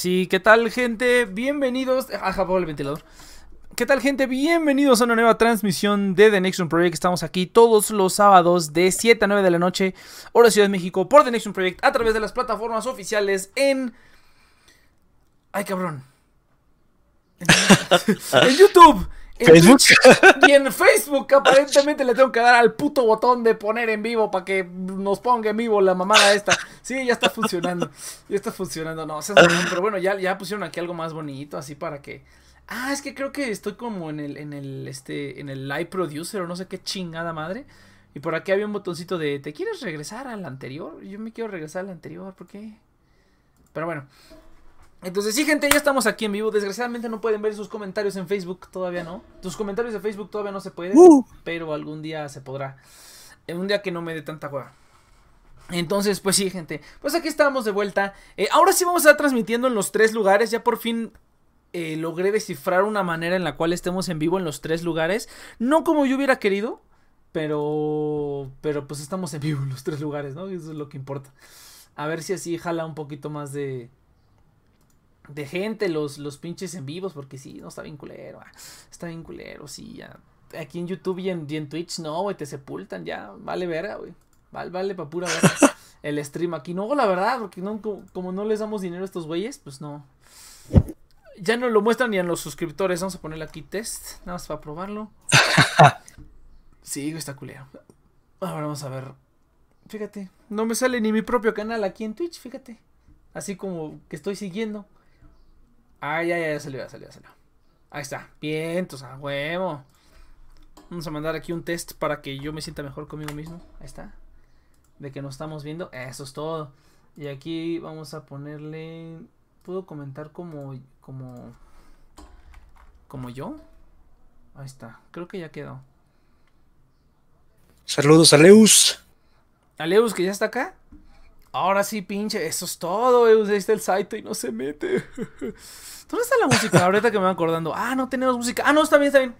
Sí, ¿qué tal gente? Bienvenidos... Ajá, el ventilador. ¿Qué tal gente? Bienvenidos a una nueva transmisión de The Nexon Project. Estamos aquí todos los sábados de 7 a 9 de la noche, hora Ciudad de México, por The Nexon Project, a través de las oficiales en... Ay, cabrón. en YouTube Facebook. y en Facebook aparentemente le tengo que dar al puto botón de poner en vivo para que nos ponga en vivo la mamada esta. Sí, ya está funcionando. Ya está funcionando. No, pero bueno, ya, ya pusieron aquí algo más bonito así para que... Ah, es que creo que estoy como en el, en el, este, en el live producer o no sé qué chingada madre. Y por aquí había un botoncito de, ¿te quieres regresar al anterior? Yo me quiero regresar al anterior, ¿por qué? Pero bueno, entonces, sí, gente, ya estamos aquí en vivo. Desgraciadamente no pueden ver sus comentarios en Facebook, todavía no. Tus comentarios de Facebook todavía no se pueden, uh. pero algún día se podrá. En un día que no me dé tanta hueva. Entonces, pues sí, gente. Pues aquí estamos de vuelta. Eh, ahora sí vamos a estar transmitiendo en los tres lugares. Ya por fin eh, logré descifrar una manera en la cual estemos en vivo en los tres lugares. No como yo hubiera querido, pero. Pero pues estamos en vivo en los tres lugares, ¿no? Eso es lo que importa. A ver si así jala un poquito más de de gente los, los pinches en vivos, porque sí, no está bien culero, ah, está bien culero, sí, ya. Aquí en YouTube y en, Twitch, no, güey, te sepultan, ya, vale verga, güey. Vale, vale pa' pura verga. El stream aquí, no, la verdad, porque no, como, no les damos dinero a estos güeyes, pues no. Ya no lo muestran ni a los suscriptores, vamos a ponerle aquí test, nada más para probarlo. Sí, güey, está culero. Ahora vamos a ver. Fíjate, no me sale ni mi propio canal aquí en Twitch, fíjate. Así como que estoy siguiendo. Ah, ya, ya, ya salió, ya salió, ya salió. Ahí está. Bien, entonces, a huevo. Vamos a mandar aquí un test para que yo me sienta mejor conmigo mismo. Ahí está. De que nos estamos viendo. Eso es todo. Y aquí vamos a ponerle. ¿Puedo comentar como. como. como yo? Ahí está. Creo que ya quedó. Saludos a Leus. A Leus que ya está acá. Ahora sí, pinche, eso es todo, Ahí está el site y no se mete. ¿Dónde está la música? Ahorita que me van acordando. Ah, no tenemos música. Ah, no, está bien, está bien.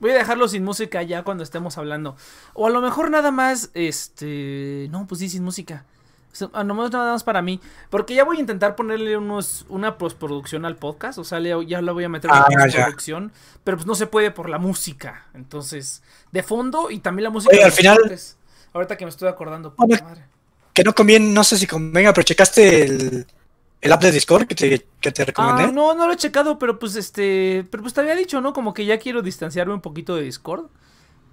Voy a dejarlo sin música ya cuando estemos hablando. O a lo mejor nada más, este... No, pues sí, sin música. O no nada más para mí. Porque ya voy a intentar ponerle unos, una postproducción al podcast. O sea, ya lo voy a meter en ah, postproducción. Pero pues no se puede por la música. Entonces, de fondo y también la música. Oye, al final... Ahorita que me estoy acordando. madre que no conviene, no sé si convenga, pero checaste el, el app de Discord que te, que te recomendé. Ah, no, no lo he checado, pero pues este, pero pues te había dicho, ¿no? Como que ya quiero distanciarme un poquito de Discord.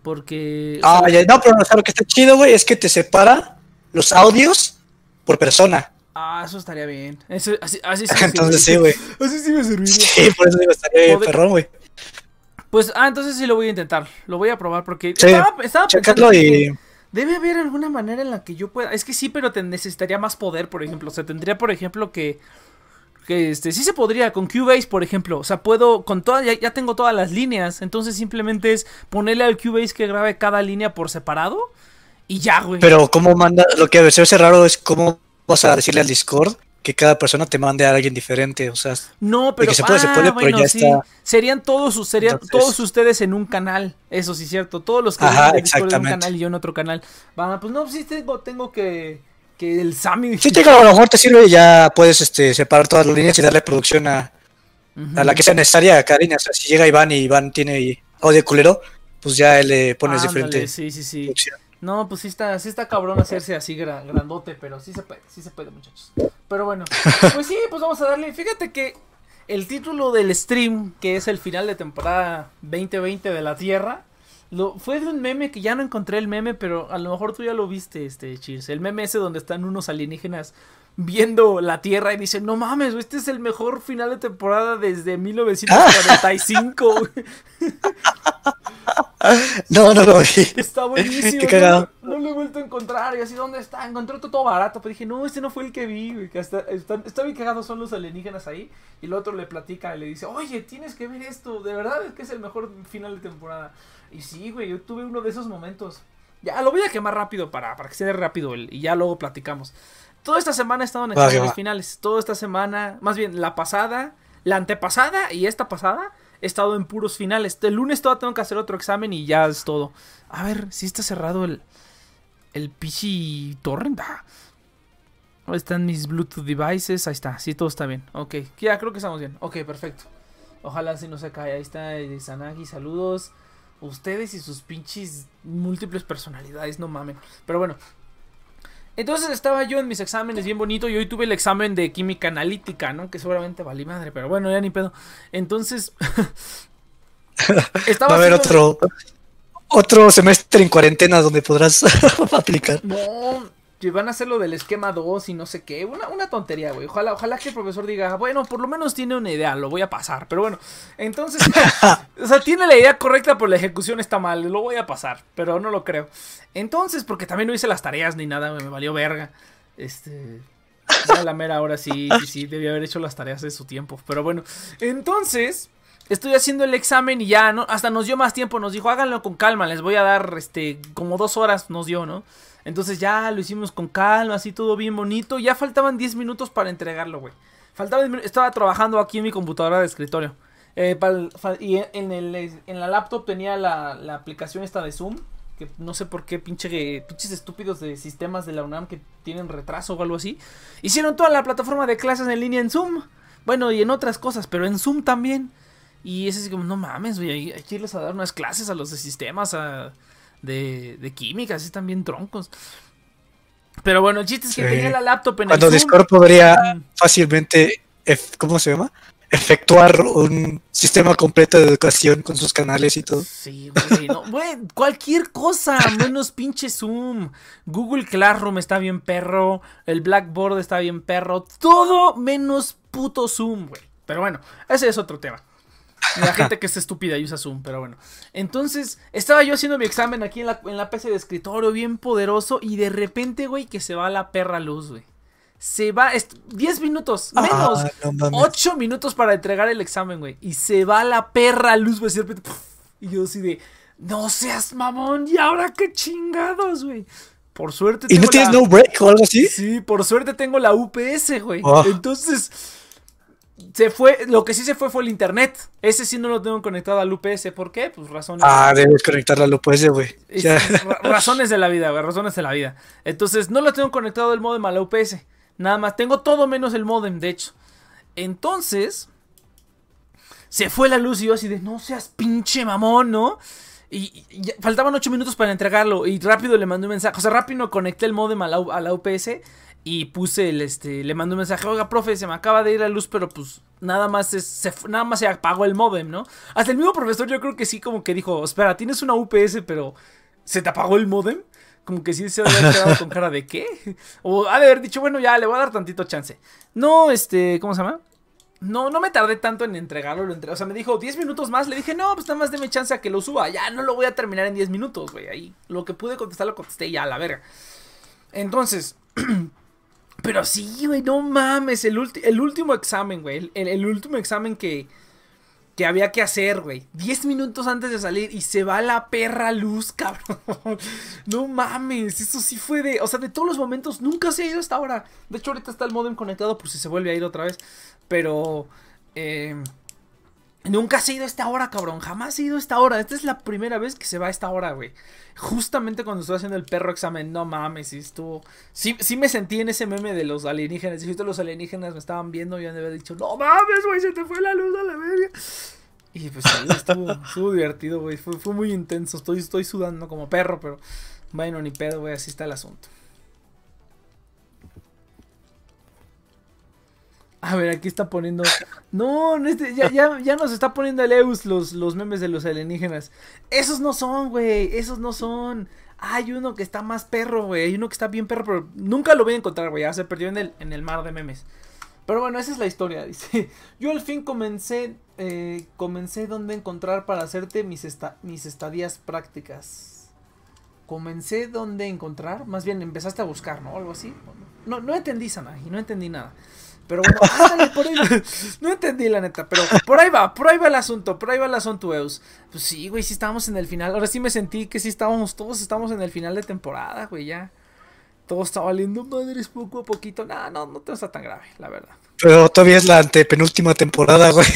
Porque. Ah, ya, no, pero lo que está chido, güey, es que te separa los audios por persona. Ah, eso estaría bien. Eso, así, así sí Entonces sí, güey. Así sí me serviría. Sí, por eso digo, estaría bien perrón, güey. Pues, ah, entonces sí lo voy a intentar. Lo voy a probar porque sí, estaba, estaba pensando y... Debe haber alguna manera en la que yo pueda. Es que sí, pero te necesitaría más poder, por ejemplo. O sea, tendría, por ejemplo, que. Que este, sí se podría con Cubase, por ejemplo. O sea, puedo. Con todas. Ya, tengo todas las líneas. Entonces simplemente es ponerle al Cubase que grabe cada línea por separado. Y ya, güey. Pero, ¿cómo manda? Lo que a veces es raro es cómo vas a decirle al Discord que cada persona te mande a alguien diferente, o sea, no, pero se puede, se puede, ah, pero ya está. Serían todos, serían todos ustedes en un canal, eso sí cierto, todos los que Ajá, en un canal y yo en otro canal. Va, pues no, sí tengo, tengo que que el Sammy. Sí, tengo, a lo mejor te sirve y ya puedes este separar todas las líneas y darle producción a, a la que sea necesaria a cada línea. O sea, si llega Iván y Iván tiene audio culero, pues ya le pones diferente. Sí, sí, sí. No, pues sí está, sí está cabrón hacerse así grandote, pero sí se puede, sí se puede, muchachos. Pero bueno, pues sí, pues vamos a darle. Fíjate que el título del stream, que es el final de temporada 2020 de la Tierra, lo, fue de un meme que ya no encontré el meme, pero a lo mejor tú ya lo viste, este Cheers. El meme ese donde están unos alienígenas viendo la Tierra y dicen, no mames, este es el mejor final de temporada desde 1945. no, no lo Está buenísimo. No, lo he vuelto a encontrar. Y así, ¿dónde está? Encontré todo barato. Pero dije, no, este no fue el que vi. Que está, está, bien cagado, son los alienígenas ahí. Y el otro le platica y le dice, oye, tienes que ver esto. De verdad es que es el mejor final de temporada. Y sí, güey, yo tuve uno de esos momentos. Ya, lo voy a quemar rápido para, para que sea rápido y ya luego platicamos. Toda esta semana he estado en exámenes finales. Toda esta semana, más bien la pasada, la antepasada y esta pasada, he estado en puros finales. El lunes todavía tengo que hacer otro examen y ya es todo. A ver, si está cerrado el, el PC Torrent. Ah. Ahí están mis Bluetooth devices. Ahí está. Sí, todo está bien. Ok. Ya creo que estamos bien. Ok, perfecto. Ojalá si no se cae. Ahí está Sanagi. Saludos. Ustedes y sus pinches múltiples personalidades. No mamen. Pero bueno. Entonces estaba yo en mis exámenes bien bonito. Y hoy tuve el examen de química analítica, ¿no? Que seguramente valí madre. Pero bueno, ya ni pedo. Entonces. estaba Va a haber otro. Otro semestre en cuarentena donde podrás aplicar. No, que van a hacer lo del esquema 2 y no sé qué. Una, una tontería, güey. Ojalá, ojalá que el profesor diga, bueno, por lo menos tiene una idea, lo voy a pasar. Pero bueno, entonces, o sea, tiene la idea correcta, pero la ejecución está mal. Lo voy a pasar, pero no lo creo. Entonces, porque también no hice las tareas ni nada, me valió verga. Este. Ya la mera ahora sí, sí, sí, debía haber hecho las tareas de su tiempo. Pero bueno, entonces, estoy haciendo el examen y ya, ¿no? Hasta nos dio más tiempo, nos dijo, háganlo con calma, les voy a dar, este, como dos horas nos dio, ¿no? Entonces ya lo hicimos con calma, así todo bien bonito. Ya faltaban 10 minutos para entregarlo, güey. Faltaba estaba trabajando aquí en mi computadora de escritorio. Eh, y en, la laptop tenía la, aplicación esta de Zoom. Que no sé por qué pinche, pinches estúpidos de sistemas de la UNAM que tienen retraso o algo así. Hicieron toda la plataforma de clases en línea en Zoom. Bueno, y en otras cosas, pero en Zoom también. Y es como, no mames, güey, hay, que irles a dar unas clases a los de sistemas, a de, de química, así están bien troncos. Pero bueno, el chiste es que tenía la laptop en Cuando el Discord podría fácilmente, ¿cómo se llama? Efectuar un sistema completo de educación con sus canales y todo. Sí, güey, no, güey, cualquier cosa, menos pinche Zoom. Google Classroom está bien perro, el Blackboard está bien perro, todo menos puto Zoom, güey. Pero bueno, ese es otro tema. La gente que es estúpida y usa Zoom, pero bueno. Entonces, estaba yo haciendo mi examen aquí en la, en la PC de escritorio, bien poderoso, y de repente, güey, que se va la perra luz, güey. Se va, 10 minutos, ah, menos, 8 minutos para entregar el examen, güey. Y se va la perra luz, güey. Y yo así de, no seas mamón, ¿y ahora qué chingados, güey? Por suerte. ¿Y no tienes no break o algo así? Sí, por suerte tengo la UPS, güey. Ah. Entonces se fue, lo que sí se fue fue el internet. Ese sí no lo tengo conectado al UPS. ¿Por qué? Pues razones. Ah, debes conectarlo al UPS, güey. Razones de la vida, güey. Razones de la vida. Entonces, no lo tengo conectado el modem a la UPS. Nada más. Tengo todo menos el modem, de hecho. Entonces, se fue la luz y yo así de, no seas pinche mamón, ¿no? Y, faltaban ocho minutos para entregarlo. Y rápido le mandé un mensaje. O sea, rápido conecté el modem a la, a la UPS y puse el este le mandé un mensaje, "Oiga, profe, se me acaba de ir la luz, pero pues nada más se nada más se apagó el modem, ¿no?" Hasta el mismo profesor yo creo que sí como que dijo, "Espera, tienes una UPS, pero se te apagó el modem." Como que sí se había quedado con cara de qué. O ha de haber dicho, bueno, ya le voy a dar tantito chance. No, este, ¿cómo se llama? No, no me tardé tanto en entregarlo, lo entre... o sea, me dijo 10 minutos más, le dije, no, pues nada más deme chance a que lo suba, ya no lo voy a terminar en 10 minutos, güey, ahí lo que pude contestar lo contesté ya, a la verga. Entonces, Pero sí, güey, no mames. El, el último examen, güey. El, último examen que, que había que hacer, güey. Diez minutos antes de salir y se va la perra luz, cabrón. No mames. Eso sí fue de. O sea, de todos los momentos, nunca se ha ido hasta ahora. De hecho, ahorita está el modem conectado por si se vuelve a ir otra vez. Pero. Eh, Nunca se ha ido a esta hora, cabrón. Jamás ha ido a esta hora. Esta es la primera vez que se va a esta hora, güey. Justamente cuando estoy haciendo el perro examen. No mames, estuvo. Sí, sí me sentí en ese meme de los alienígenas. Si los alienígenas me estaban viendo y de haber dicho, no mames, güey, se te fue la luz a la verga. Y pues estuvo, estuvo divertido, güey. Fue, fue muy intenso. Estoy, estoy sudando como perro, pero bueno, ni pedo, güey. Así está el asunto. A ver, aquí está poniendo. No, ya, ya, ya, nos está poniendo el Eus los, los memes de los alienígenas. Esos no son, güey. Esos no son. Hay uno que está más perro, güey. Hay uno que está bien perro, pero nunca lo voy a encontrar, güey. Ya se perdió en el, en el mar de memes. Pero bueno, esa es la historia. Dice: Yo al fin comencé. Eh, comencé donde encontrar para hacerte mis, mis estadías prácticas. Comencé donde encontrar. Más bien empezaste a buscar, ¿no? Algo así. No, no entendí, y no entendí nada. Pero bueno, por ahí No entendí la neta, pero por ahí va, por ahí va el asunto, por ahí va el asunto, Eus. Pues sí, güey, sí estábamos en el final. Ahora sí me sentí que sí estábamos, todos estamos en el final de temporada, güey, ya. Todo está valiendo madres poco a poquito. Nah, no, no te está tan grave, la verdad. Pero todavía es la antepenúltima temporada, güey.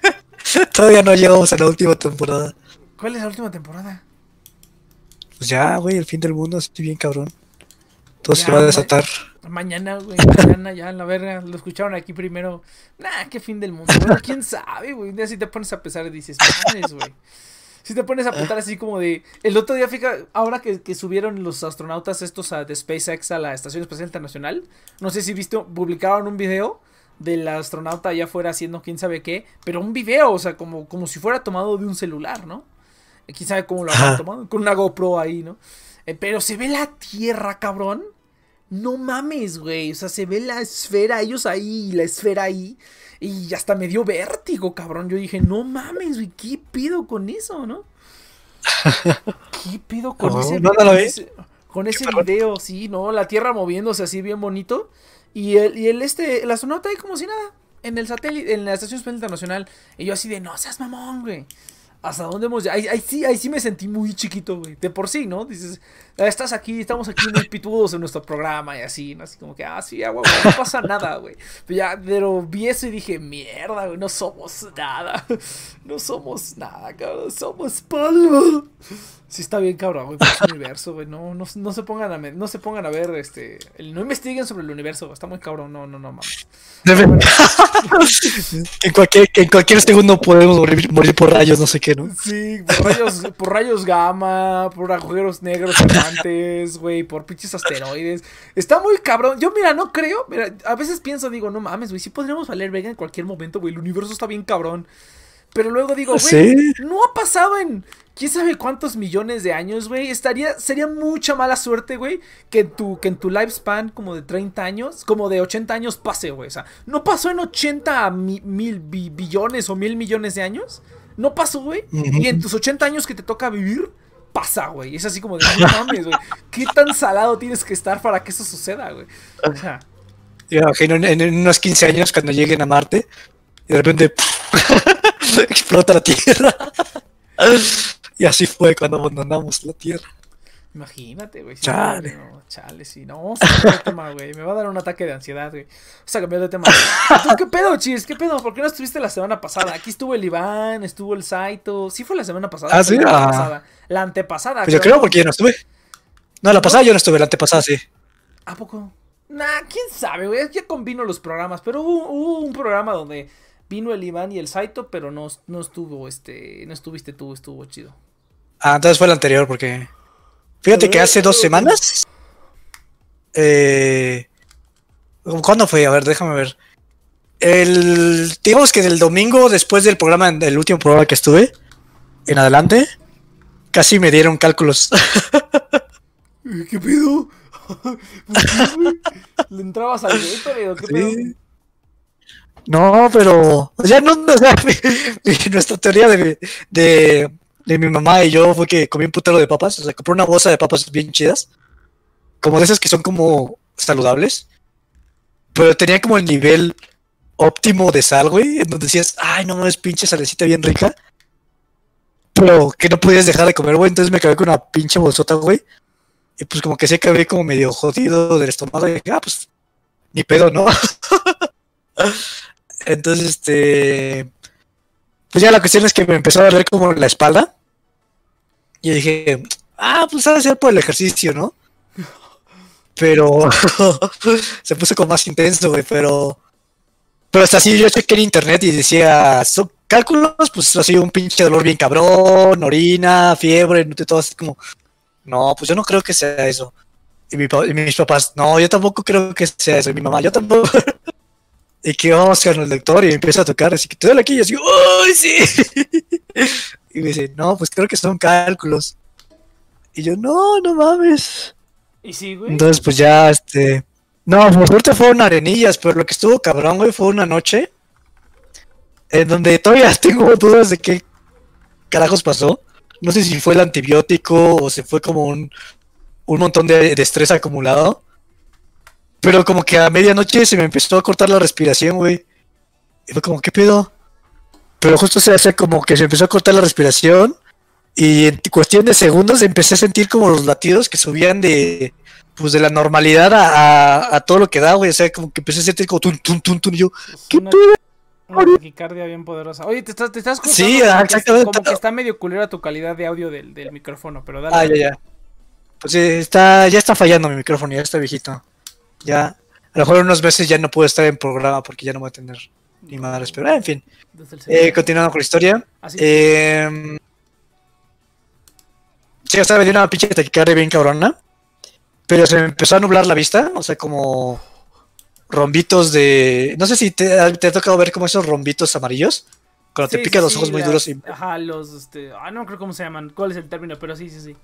todavía no llegamos a la última temporada. ¿Cuál es la última temporada? Pues ya, güey, el fin del mundo, estoy bien cabrón. Todo se va a desatar. Mañana, güey, mañana ya, la verga, lo escucharon aquí primero. Nah, qué fin del mundo. Bueno, quién sabe, güey. Un día si te pones a pesar y dices, mames, güey. Si te pones a apuntar así como de. El otro día, fíjate, ahora que, que subieron los astronautas estos a, de SpaceX a la Estación Espacial Internacional, no sé si viste, publicaron un video del astronauta allá afuera haciendo quién sabe qué, pero un video, o sea, como, como si fuera tomado de un celular, ¿no? Quién sabe cómo lo han tomado, con una GoPro ahí, ¿no? Eh, pero se ve la Tierra, cabrón. No mames, güey. O sea, se ve la esfera, ellos ahí, la esfera ahí. Y hasta me dio vértigo, cabrón. Yo dije, no mames, güey, ¿qué pido con eso, no? ¿Qué pido con ese, no, ese, con ese video? Sí, ¿no? La Tierra moviéndose así bien bonito. Y el, y el este, el astronauta ahí como si nada. En el satélite, en la Estación Espacial Internacional. Y yo así de, no seas mamón, güey hasta dónde hemos ahí, ahí, sí, ahí sí me sentí muy chiquito, güey. De por sí, ¿no? Dices, ah, estás aquí, estamos aquí muy pitudos en nuestro programa y así. Así como que, ah, sí, agua, no pasa nada, güey. Pero ya, pero vi eso y dije, mierda, güey, no somos nada. No somos nada, cabrón, somos polvo. Sí está bien cabrón, güey, el universo, güey. No, no, no, se pongan a no se pongan a ver, este. no investiguen sobre el universo, está muy cabrón, no, no, no mames. en, cualquier, en cualquier segundo podemos morir, morir, por rayos, no sé qué, ¿no? Sí, por rayos, por rayos gamma, por agujeros negros gigantes, güey, por pinches asteroides. Está muy cabrón. Yo, mira, no creo. Mira, a veces pienso, digo, no mames, güey, sí podríamos valer vega en cualquier momento, güey. El universo está bien cabrón. Pero luego digo, güey, no ha pasado en quién sabe cuántos millones de años, güey. Estaría, sería mucha mala suerte, güey, que en tu, que en tu lifespan como de 30 años, como de 80 años pase, güey. O sea, no pasó en 80 mil billones o mil millones de años. No pasó, güey. Y en tus 80 años que te toca vivir, pasa, güey. Es así como de, no mames, güey. ¿Qué tan salado tienes que estar para que eso suceda, güey? O sea. Yo imagino en, unos 15 años cuando lleguen a Marte y de repente explota la Tierra. y así fue cuando abandonamos la Tierra. Imagínate, güey. chale. No, chale, sí. No, vamos a cambiar de tema, güey. Me va a dar un ataque de ansiedad, güey. Vamos a cambiar de tema. ¿Qué pedo, chis? ¿Qué pedo? ¿Por qué no estuviste la semana pasada? Aquí estuvo el Iván, estuvo el Saito. Sí fue la semana pasada. Ah, sí. La, ah. pasada. la antepasada. Pues yo creo porque yo no estuve. No, la pasada yo no estuve, la antepasada sí. ¿A poco? Nah, quién sabe, güey. Ya combino los programas, pero hubo, hubo un programa donde Vino el Iván y el Saito, pero no, no estuvo, este, no estuviste tú, estuvo chido. Ah, entonces fue el anterior, porque. Fíjate que hace dos semanas. Eh, ¿Cuándo fue? A ver, déjame ver. El, digamos que del domingo, después del programa, el último programa que estuve, en adelante, casi me dieron cálculos. ¿Qué pedo? ¿Le entrabas al o ¿Qué pedo? No, pero. O sea, no, o sea, nuestra teoría de, de, de, mi mamá y yo fue que comí un putero de papas. O sea, compré una bolsa de papas bien chidas. Como de esas que son como saludables. Pero tenía como el nivel óptimo de sal, güey. En donde decías, ay, no es pinche salecita bien rica. Pero que no podías dejar de comer, güey. Entonces me acabé con una pinche bolsota, güey. Y pues como que se acabé como medio jodido del estómago. Y dije, ah, pues, ni pedo, ¿no? Entonces, este. Pues ya la cuestión es que me empezó a doler como la espalda. Y dije, ah, pues a ser por el ejercicio, ¿no? Pero se puso como más intenso, güey, pero. Pero hasta así yo chequé en internet y decía, son cálculos, pues así un pinche dolor bien cabrón, orina, fiebre, todo así como. No, pues yo no creo que sea eso. Y mis papás, no, yo tampoco creo que sea eso. Y mi mamá, yo tampoco. y que vamos con el doctor y empieza a tocar, así que te duele aquí y yo digo, ¡ay, sí! y me dice, no, pues creo que son cálculos. Y yo, no, no mames. ¿Y sí, güey? Entonces, pues ya, este. No, por suerte fueron arenillas, pero lo que estuvo cabrón, güey, fue una noche en donde todavía tengo dudas de qué carajos pasó. No sé si fue el antibiótico o se fue como un, un montón de, de estrés acumulado. Pero como que a medianoche se me empezó a cortar la respiración, güey. Y fue como, ¿qué pedo? Pero justo se hace como que se empezó a cortar la respiración. Y en cuestión de segundos empecé a sentir como los latidos que subían de pues de la normalidad a, a, todo lo que da, güey. O sea, como que empecé a sentir como tun, tun, tun, tun. Y yo, ¿qué una, pedo? Una taquicardia bien poderosa. Oye, te estás, te estás Sí, exactamente. Como que está medio culera tu calidad de audio del, del micrófono, pero dale. Ah, ya, ya. Pues sí, está, ya está fallando mi micrófono, ya está viejito. Ya, a lo mejor en unos meses ya no puedo estar en programa porque ya no voy a tener ni madres, pero en fin. Eh, continuando con la historia. Eh, sí, o sea, me dio una pinche taquicardia bien cabrona. Pero se me empezó a nublar la vista. O sea, como rombitos de. No sé si te, te ha tocado ver como esos rombitos amarillos. Cuando te pican sí, los sí, ojos muy duros y. Ajá, los, este, ah, no creo cómo se llaman, cuál es el término, pero sí, sí, sí.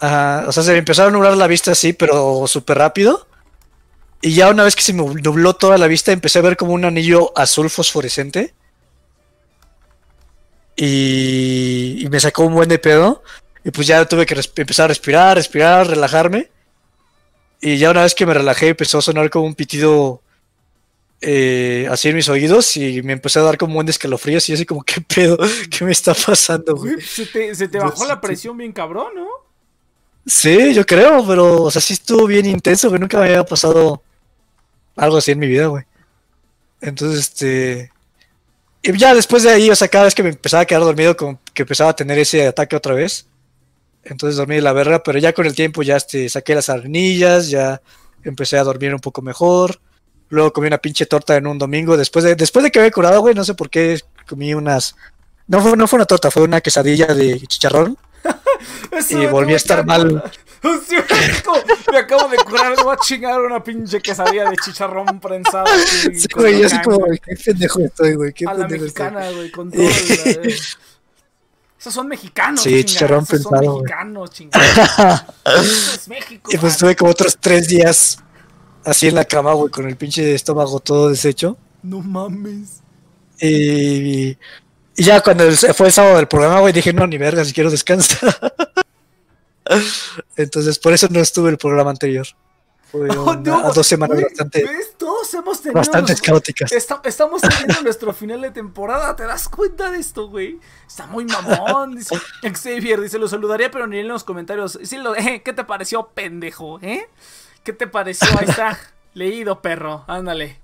Ajá, o sea, se me empezó a nublar la vista así, pero súper rápido. Y ya una vez que se me nubló toda la vista, empecé a ver como un anillo azul fosforescente. Y, y me sacó un buen de pedo. Y pues ya tuve que empezar a respirar, respirar, relajarme. Y ya una vez que me relajé, empezó a sonar como un pitido eh, así en mis oídos. Y me empecé a dar como un buen de escalofríos. Y así como, ¿qué pedo? ¿Qué me está pasando, güey? Se te, se te Yo bajó la sí. presión bien cabrón, ¿no? Sí, yo creo, pero, o sea, sí estuvo bien intenso, güey. Nunca me había pasado algo así en mi vida, güey. Entonces, este. Y ya después de ahí, o sea, cada vez que me empezaba a quedar dormido, como que empezaba a tener ese ataque otra vez. Entonces dormí de la verga, pero ya con el tiempo ya este, saqué las arnillas, ya empecé a dormir un poco mejor. Luego comí una pinche torta en un domingo. Después de, después de que había curado, güey, no sé por qué comí unas. No fue, no fue una torta, fue una quesadilla de chicharrón. Y volví a estar mal. Como, me acabo de curar, voy a chingar una pinche quesadilla de chicharrón prensado. así, Sí, güey, yo así como, qué pendejo estoy, güey, qué A la pendejo estoy. mexicana, güey, con todo. Esos son mexicanos, Sí, chicharrón son prensado, güey. mexicanos, chingada. Eso es México. Y pues estuve como otros tres días así en la cama, güey, con el pinche estómago todo deshecho. No mames. Y, y ya cuando fue el sábado del programa, güey, dije, no, ni verga, si quiero descansar. Entonces, por eso no estuve el programa anterior. Fue Oh, una- no, a dos semanas güey, bastante, ¿ves? Todos hemos tenido. bastante nuestro- caóticas. Esta- estamos teniendo nuestro final de temporada. ¿Te das cuenta de esto, güey? Está muy mamón. Dice Xavier dice: Lo saludaría, pero ni en los comentarios. Sí, lo, eh, ¿Qué te pareció, pendejo? ¿Eh? ¿Qué te pareció? Ahí está. Leído, perro. Ándale.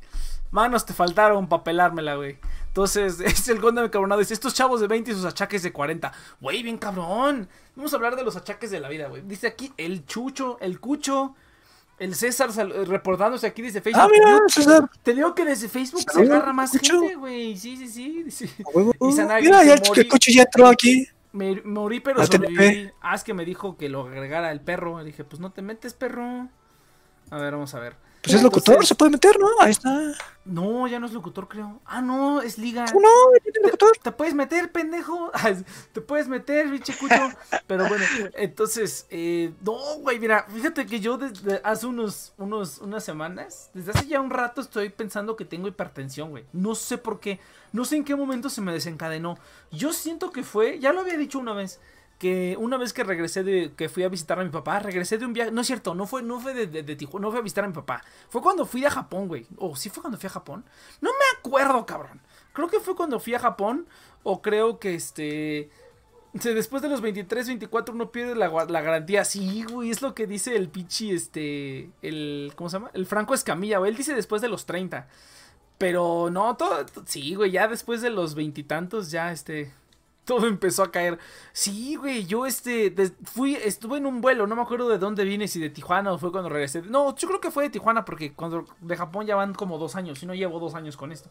Manos te faltaron para pelármela, güey. Entonces, es el conde cabronado. Dice: Estos chavos de 20 y sus achaques de 40. Güey, bien cabrón. Vamos a hablar de los achaques de la vida, güey. Dice aquí el Chucho, el Cucho. El César sal- reportándose aquí desde Facebook. Ah, mira, César. Te digo que desde Facebook se agarra más Cucho. gente, güey. Sí, sí, sí. sí. Y Sanagi Mira, ya el coche ya entró aquí. Me morí, pero sobreviví. Ah, es que me dijo que lo agregara el perro. Le dije, pues no te metes, perro. A ver, vamos a ver. Pues es locutor, Entonces- se puede meter, ¿no? Ahí está. No, ya no es locutor, creo. Ah, no, es liga. ¿Cómo no? ¿Tiene locutor? ¿Te puedes meter, pendejo? Te puedes meter, biche cucho. Pero bueno, entonces, eh, no, güey, mira, fíjate que yo desde hace unos, unos, unas semanas, desde hace ya un rato estoy pensando que tengo hipertensión, güey. No sé por qué, no sé en qué momento se me desencadenó. Yo siento que fue, ya lo había dicho una vez, que una vez que regresé de, que fui a visitar a mi papá, regresé de un viaje, no es cierto, no fue, no fue de, de, Tijuana, no fui a visitar a mi papá. Fue cuando fui a Japón, güey. O sí fue cuando fui a Japón. No me acuerdo, cabrón. Creo que fue cuando fui a Japón. O creo que este. Después de los 23, 24 uno pierde la, la garantía. Sí, güey, es lo que dice el pichi, este. El. ¿Cómo se llama? El Franco Escamilla, güey. Él dice después de los 30. Pero no, todo. Sí, güey, ya después de los veintitantos, ya este. Todo empezó a caer. Sí, güey, yo este. fui, estuve en un vuelo, no me acuerdo de dónde vine, si de Tijuana o fue cuando regresé. No, yo creo que fue de Tijuana, porque cuando de Japón ya van como dos años. Y no llevo dos años con esto.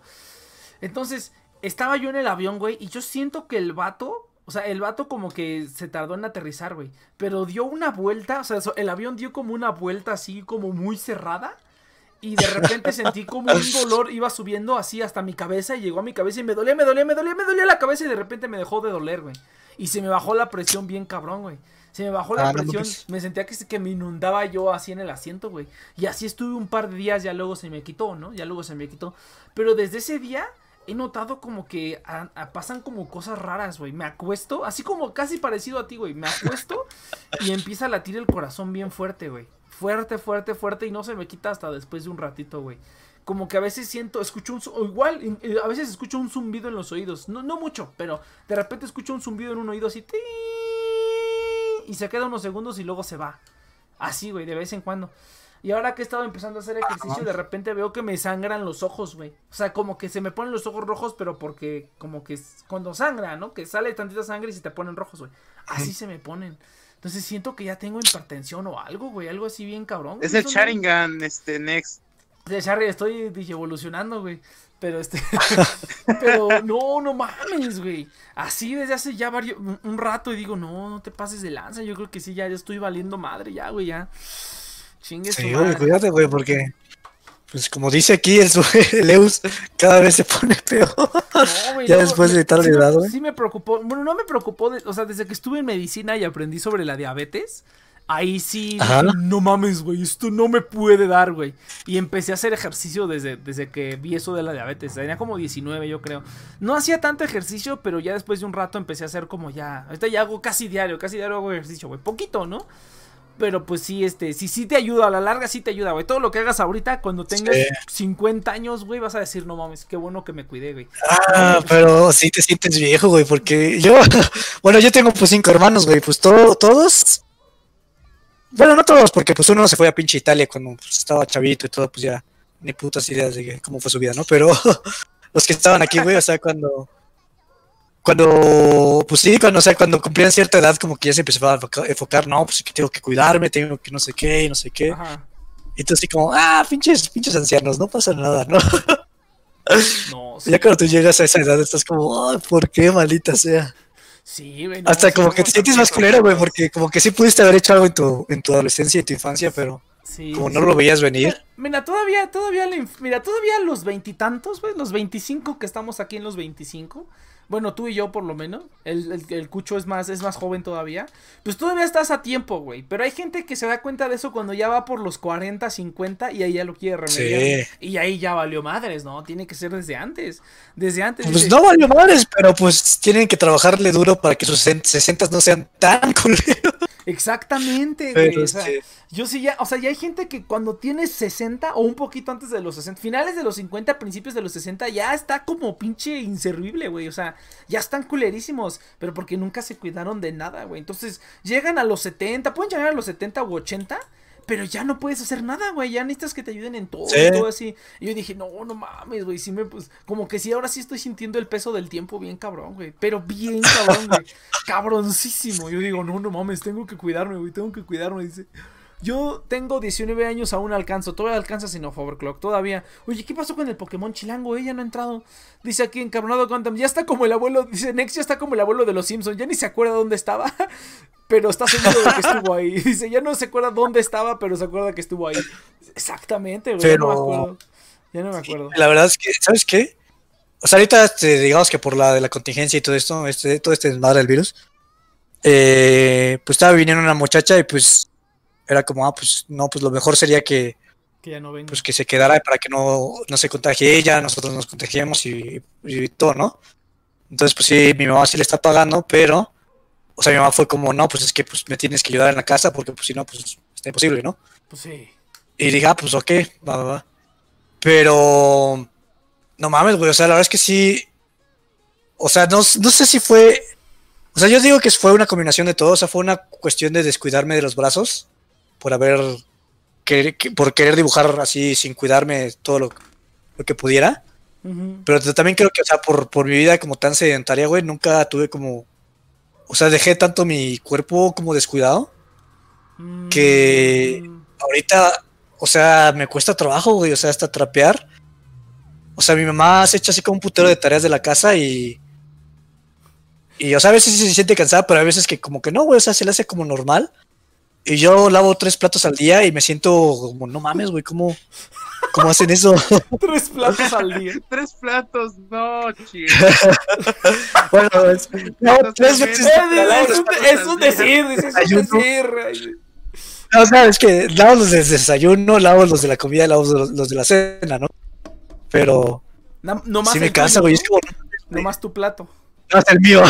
Entonces, estaba yo en el avión, güey, y yo siento que el vato, o sea, el vato como que se tardó en aterrizar, güey, pero dio una vuelta, o sea, el avión dio como una vuelta así como muy cerrada. Y de repente sentí como un dolor iba subiendo así hasta mi cabeza y llegó a mi cabeza y me dolía, me dolía, me dolía, me dolía la cabeza y de repente me dejó de doler, güey. Y se me bajó la presión bien cabrón, güey. Se me bajó la Ah, presión, me sentía que, se- que me inundaba yo así en el asiento, güey. Y así estuve un par de días, ya luego se me quitó, ¿no? Ya luego se me quitó. Pero desde ese día he notado como que a- a- pasan como cosas raras, güey. Me acuesto, así como casi parecido a ti, güey. Me acuesto y empieza a latir el corazón bien fuerte, güey. Fuerte, fuerte, fuerte y no se me quita hasta después de un ratito, güey. Como que a veces siento, escucho un, o igual, a veces escucho un zumbido en los oídos. No, no mucho, pero de repente escucho un zumbido en un oído así. Y se queda unos segundos y luego se va. Así, güey, de vez en cuando. Y ahora que he estado empezando a hacer ejercicio, de repente veo que me sangran los ojos, güey. O sea, como que se me ponen los ojos rojos, pero porque como que cuando sangra, ¿no? Que sale tantita sangre y se te ponen rojos, güey. Así se me ponen. Entonces siento que ya tengo hipertensión o algo, güey, algo así bien cabrón. Es el Sharingan, este, Next. De Sharingan, estoy dije, evolucionando, güey. Pero este. pero no, no mames, güey. Así desde hace ya varios. Un rato y digo, no, no te pases de lanza. Yo creo que sí, ya, ya estoy valiendo madre, ya, güey, ya. Chingue sí, güey, cuídate, güey, porque. Pues como dice aquí el, Leus, cada vez se pone peor. ya después de estar de güey. Sí me preocupó. Bueno, no me preocupó. o sea, desde que estuve en medicina y aprendí sobre la diabetes Ahí sí, no mames, güey, esto no me puede dar, güey. Y empecé a hacer ejercicio desde, desde que vi eso de la diabetes. Tenía como 19, yo creo. No hacía tanto ejercicio, pero ya después de un rato empecé a hacer como ya. Ahorita ya hago casi diario, casi diario hago ejercicio, güey. Poquito, ¿no? Pero pues sí, este, sí, sí te ayuda, a la larga sí te ayuda, güey. Todo lo que hagas ahorita, cuando tengas 50 años, güey, vas a decir, no mames, qué bueno que me cuidé, güey. Ah, pero sí te sientes viejo, güey, porque yo, bueno, yo tengo pues cinco hermanos, güey, pues todo, todos bueno, no todos, porque pues uno se fue a pinche Italia cuando pues, estaba chavito y todo, pues ya ni putas ideas de cómo fue su vida, ¿no? Pero los que estaban aquí, güey, o sea, cuando cuando, pues sí, cuando, o sea, cuando cumplían cierta edad, como que ya se empezaba a enfocar, no, pues que tengo que cuidarme, tengo que no sé qué, y no sé qué. Y tú así como, ah, pinches, pinches ancianos, no pasa nada, ¿no? No, Ya cuando tú llegas a esa edad estás como, ay, ¿por qué, maldita sea? Sí, güey. Hasta como que te sientes más culero, güey, porque como que sí pudiste haber hecho algo en tu, en tu adolescencia y tu infancia, pero como no lo veías venir. Mira, todavía, todavía, mira, todavía los veintitantos, güey, los veinticinco que estamos aquí en los veinticinco, bueno, tú y yo por lo menos. El, el, Cucho es más, es más joven todavía. Pues todavía estás a tiempo, güey. Pero hay gente que se da cuenta de eso cuando ya va por los 40, 50 y ahí ya lo quiere remediar. Y ahí ya valió madres, ¿no? Tiene que ser desde antes. Desde antes. Pues no valió madres, pero pues tienen que trabajarle duro para que sus 60 no sean tan culeros. Exactamente, güey. O sea, yo sí ya, o sea, ya hay gente que cuando tienes 60 o un poquito antes de los 60, finales de los 50, principios de los 60, ya está como pinche inservible, güey. O sea, ya están culerísimos, pero porque nunca se cuidaron de nada, güey. Entonces, llegan a los 70, pueden llegar a los 70 u 80 pero ya no puedes hacer nada, güey. Ya necesitas que te ayuden en todo, todo así. Y yo dije, no, no mames, güey. Sí me, pues, como que sí, ahora sí estoy sintiendo el peso del tiempo bien cabrón, güey. Pero bien cabrón, güey. Cabroncísimo. Yo digo, no, no mames, tengo que cuidarme, güey. Tengo que cuidarme. Dice, yo tengo 19 años, aún alcanzo. Todavía alcanza sin Overclock. Todavía. Oye, ¿qué pasó con el Pokémon Chilango? Ella no ha entrado. Dice aquí Encabronado Quantum. Ya está como el abuelo. Dice Nex, ya está como el abuelo de los Simpsons. Ya ni se acuerda dónde estaba. Pero está seguro de que estuvo ahí. Dice, ya no se acuerda dónde estaba, pero se acuerda que estuvo ahí. Exactamente, güey. Ya no me acuerdo. Ya no me acuerdo. La verdad es que, ¿sabes qué? O sea, ahorita, este, digamos que por la de la contingencia y todo esto, este, todo este desmadre del virus, eh, pues estaba viniendo una muchacha y pues era como, ah, pues no, pues lo mejor sería que, que ya no venga. Pues que se quedara para que no, no se contagie ella, nosotros nos contagiemos y, todo, ¿no? Entonces, pues sí, mi mamá sí le está pagando, pero, o sea, mi mamá fue como, no, pues es que pues me tienes que ayudar en la casa porque pues si no, pues está imposible, ¿no? Pues sí. Y dije, ah, pues ok, va, va, va. Pero, no mames, güey, o sea, la verdad es que sí, o sea, no, no sé si fue, o sea, yo digo que fue una combinación de todo, o sea, fue una cuestión de descuidarme de los brazos por haber por querer dibujar así sin cuidarme todo lo, que pudiera. Pero también creo que, o sea, por, por mi vida como tan sedentaria, güey, nunca tuve como. O sea, dejé tanto mi cuerpo como descuidado. Que mm. ahorita, o sea, me cuesta trabajo, güey. O sea, hasta trapear. O sea, mi mamá se echa así como un putero de tareas de la casa y. Y, o sea, a veces sí se siente cansada, pero a veces que como que no, güey. O sea, se le hace como normal. Y yo lavo tres platos al día y me siento como, no mames, güey, ¿cómo, ¿cómo hacen eso? tres platos al día. tres platos, no, chido. bueno, es, no, tres veces. Es, un decir, es un decir. No, o sea, es que lavo los del desayuno, lavo los de la comida, lavo los, de la cena, ¿no? Pero. No, no más si me cansa, güey. Es como. No más tu plato. No, es el mío.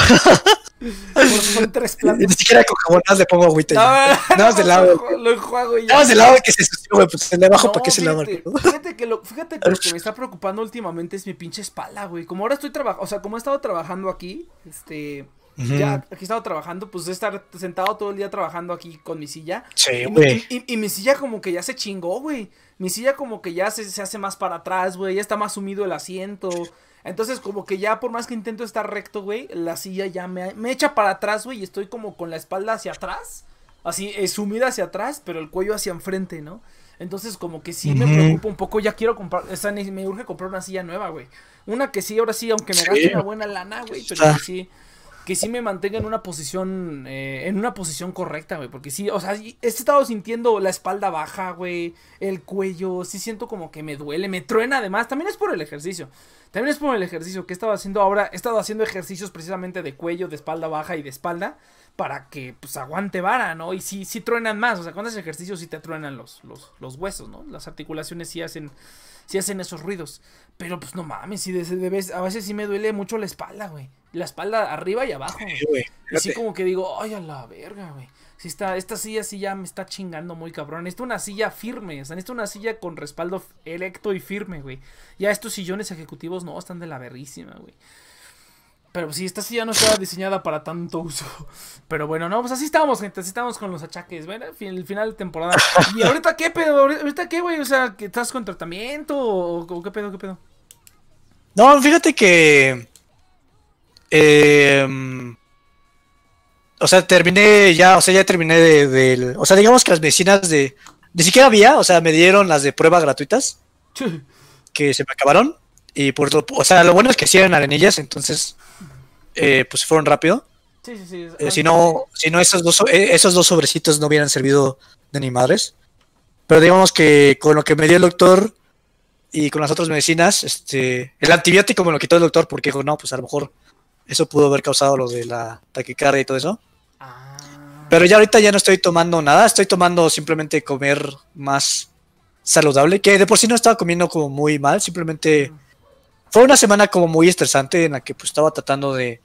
Tres. Ni siquiera con jabón, le pongo agüita. No, nada más de lado. Lo enjuago ya. Nada más de lado que se sució, güey. Pues le bajo para que se lava. Fíjate que, lo, fíjate que lo que me está preocupando últimamente es mi pinche espalda, güey. Como ahora estoy trabajando, o sea, como he estado trabajando aquí, este. Ya aquí he estado trabajando, pues de estar sentado todo el día trabajando aquí con mi silla. Sí, güey. Y, y, mi silla como que ya se chingó, güey. Mi silla como que ya se, se hace más para atrás, güey. Ya está más sumido el asiento. Entonces, como que ya por más que intento estar recto, güey, la silla ya me, me echa para atrás, güey, y estoy como con la espalda hacia atrás. así eh, sumida hacia atrás, pero el cuello hacia enfrente, ¿no? Entonces como que sí me preocupa un poco, ya quiero comprar, o sea, ni- me urge comprar una silla nueva, güey. Una que sí, ahora sí, aunque me Sí. gaste una buena lana, güey, pero que sí, que sí me mantenga en una posición, eh, en una posición correcta, güey, porque sí, o sea, he estado sintiendo la espalda baja, güey, el cuello, sí siento como que me duele, me truena además, también es por el ejercicio, también es por el ejercicio que he estado haciendo ahora, he estado haciendo ejercicios precisamente de cuello, de espalda baja y de espalda, para que pues aguante vara, ¿no? Y sí, sí truenan más, o sea, cuando haces ejercicio sí te truenan los, los, los huesos, ¿no? Las articulaciones sí hacen, sí hacen esos ruidos. Pero pues no mames, sí, de, de vez- a veces sí me duele mucho la espalda, güey. La espalda arriba y abajo. Sí, güey. Y sí Fíjate. como que digo, ay, a la verga, güey. Sí está, esta silla sí ya me está chingando muy cabrón. Necesito una silla firme, o sea, necesito una silla con respaldo erecto y firme, güey. Ya estos sillones ejecutivos no, están de la verrísima, güey. Pero sí, esta silla no estaba diseñada para tanto uso. Pero bueno, no, pues así estábamos, gente, así estábamos con los achaques, bueno, el final de temporada. ¿Y ahorita qué pedo? ¿Ahorita qué, güey? O sea, ¿que ¿estás con tratamiento o, o qué pedo, qué pedo? No, fíjate que. eh, o sea, terminé ya, o sea, ya terminé de, O sea, digamos que las medicinas de. Ni siquiera había, o sea, me dieron las de prueba gratuitas que se me acabaron. Y por lo- o sea, lo bueno es que sí eran arenillas, entonces. eh, pues fueron rápido. Sí, sí, sí. Eh, si no, si no esos, dos, eh, esos dos sobrecitos no hubieran servido de ni madres. Pero digamos que con lo que me dio el doctor y con las otras medicinas, este, el antibiótico me lo quitó el doctor porque dijo, no, pues a lo mejor eso pudo haber causado lo de la taquicardia y todo eso. Ah. Pero ya ahorita ya no estoy tomando nada, estoy tomando simplemente comer más saludable, que de por sí no estaba comiendo como muy mal, simplemente fue una semana como muy estresante en la que pues estaba tratando de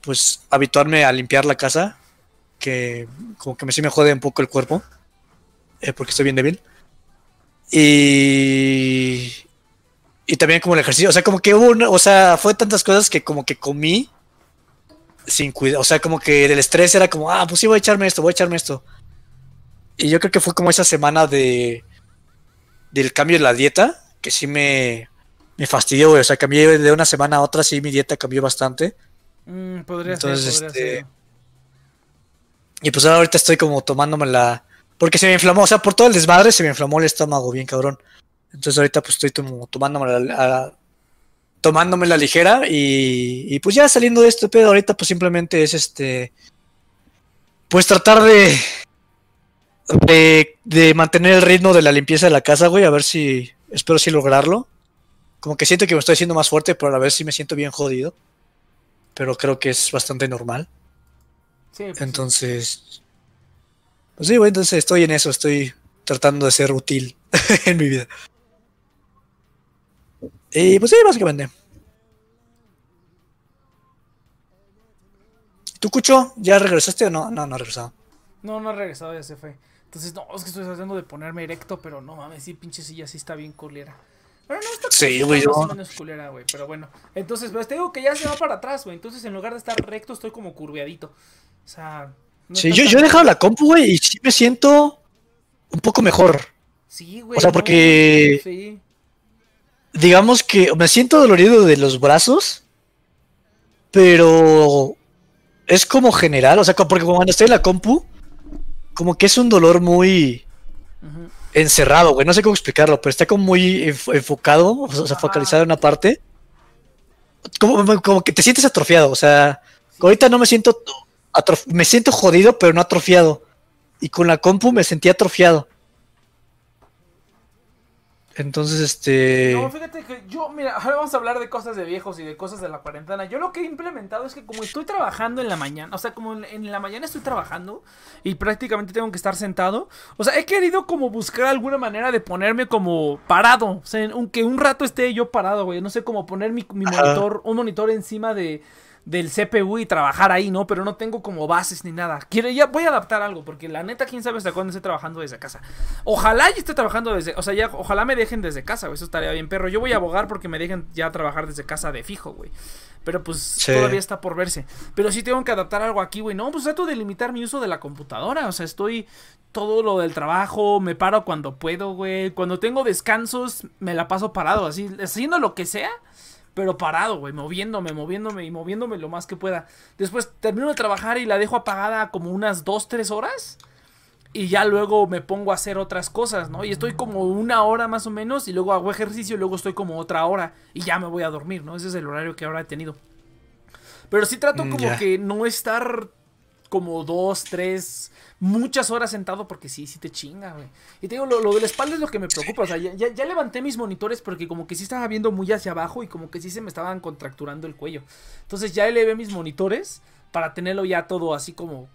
pues habituarme a limpiar la casa, que como que me sí me jode un poco el cuerpo, eh, porque estoy bien débil. Y y también como el ejercicio, o sea, como que hubo una, o sea, fue tantas cosas que como que comí sin cuidado, o sea, como que del estrés era como, ah, pues sí voy a echarme esto, voy a echarme esto. Y yo creo que fue como esa semana de del cambio de la dieta, que sí me, me fastidió, güey. O sea, cambié de una semana a otra, sí mi dieta cambió bastante. Mm, podría Entonces, ser, podría este, ser. Y pues ahora ahorita estoy como tomándome la... Porque se me inflamó, o sea, por todo el desmadre se me inflamó el estómago bien cabrón. Entonces ahorita pues estoy como tomándome la, a- tomándome la ligera y, y pues ya saliendo de este pedo ahorita pues simplemente es este... Pues tratar de... De, de mantener el ritmo de la limpieza de la casa, güey, a ver si... Espero sí lograrlo. Como que siento que me estoy haciendo más fuerte, pero a la vez sí me siento bien jodido. Pero creo que es bastante normal. Sí, pues sí. Entonces, pues sí, güey, entonces estoy en eso, estoy tratando de ser útil en mi vida. Y pues sí, básicamente. ¿Tú, Cucho, ya regresaste o no? No, no he regresado. No, no ha regresado, ya se fue. Entonces, no, es que estoy tratando de ponerme erecto, pero no mames, sí, pinche silla sí está bien culera. Pero no está Sí, güey, más no. o menos culera, güey. Pero bueno, entonces, pues te digo que ya se va para atrás, güey. Entonces, en lugar de estar recto, estoy como curveadito. O sea, no Sí, yo, yo he dejado la compu, güey, y sí me siento un poco mejor. Sí, güey. o sea, no, porque- Sí. Digamos que me siento dolorido de los brazos, pero es como general, o sea, porque cuando estoy en la compu, como que es un dolor muy encerrado, güey, no sé cómo explicarlo, pero está como muy enf- enfocado, o sea, focalizado en una parte, como, como que te sientes atrofiado, o sea, ahorita no me siento, me siento jodido, pero no atrofiado, y con la compu me sentí atrofiado. Entonces, este... No, fíjate que yo, mira, ahora vamos a hablar de cosas de viejos y de cosas de la cuarentena. Yo lo que he implementado es que como estoy trabajando en la mañana, o sea, como en, la mañana estoy trabajando y prácticamente tengo que estar sentado, o sea, he querido como buscar alguna manera de ponerme como parado, o sea, aunque un rato esté yo parado, güey, no sé cómo poner mi, mi monitor, un monitor encima de del CPU y trabajar ahí, ¿no? Pero no tengo como bases ni nada. Quiero, ya voy a adaptar algo, porque la neta, quién sabe hasta cuándo esté trabajando desde casa. Ojalá ya esté trabajando desde, o sea, ya, ojalá me dejen desde casa, güey, eso estaría bien, perro. Yo voy a abogar porque me dejen ya trabajar desde casa de fijo, güey. Pero pues Sí. todavía está por verse. Pero sí tengo que adaptar algo aquí, güey. No, pues trato de limitar mi uso de la computadora. O sea, estoy todo lo del trabajo, me paro cuando puedo, güey. Cuando tengo descansos, me la paso parado, así, haciendo lo que sea. Pero parado, güey, moviéndome, moviéndome y moviéndome lo más que pueda. Después termino de trabajar y la dejo apagada como unas 2, 3 horas. y ya luego me pongo a hacer otras cosas, ¿no? Y estoy como una hora más o menos y luego hago ejercicio y luego estoy como otra hora y ya me voy a dormir, ¿no? Ese es el horario que ahora he tenido. Pero sí trato Mm, como que no estar como dos, tres, muchas horas sentado porque sí, sí te chinga, güey. Y te digo, lo, lo de la espalda es lo que me preocupa. O sea, ya, ya- ya levanté mis monitores porque como que sí estaba viendo muy hacia abajo y como que sí se me estaban contracturando el cuello. Entonces ya elevé mis monitores para tenerlo ya todo así como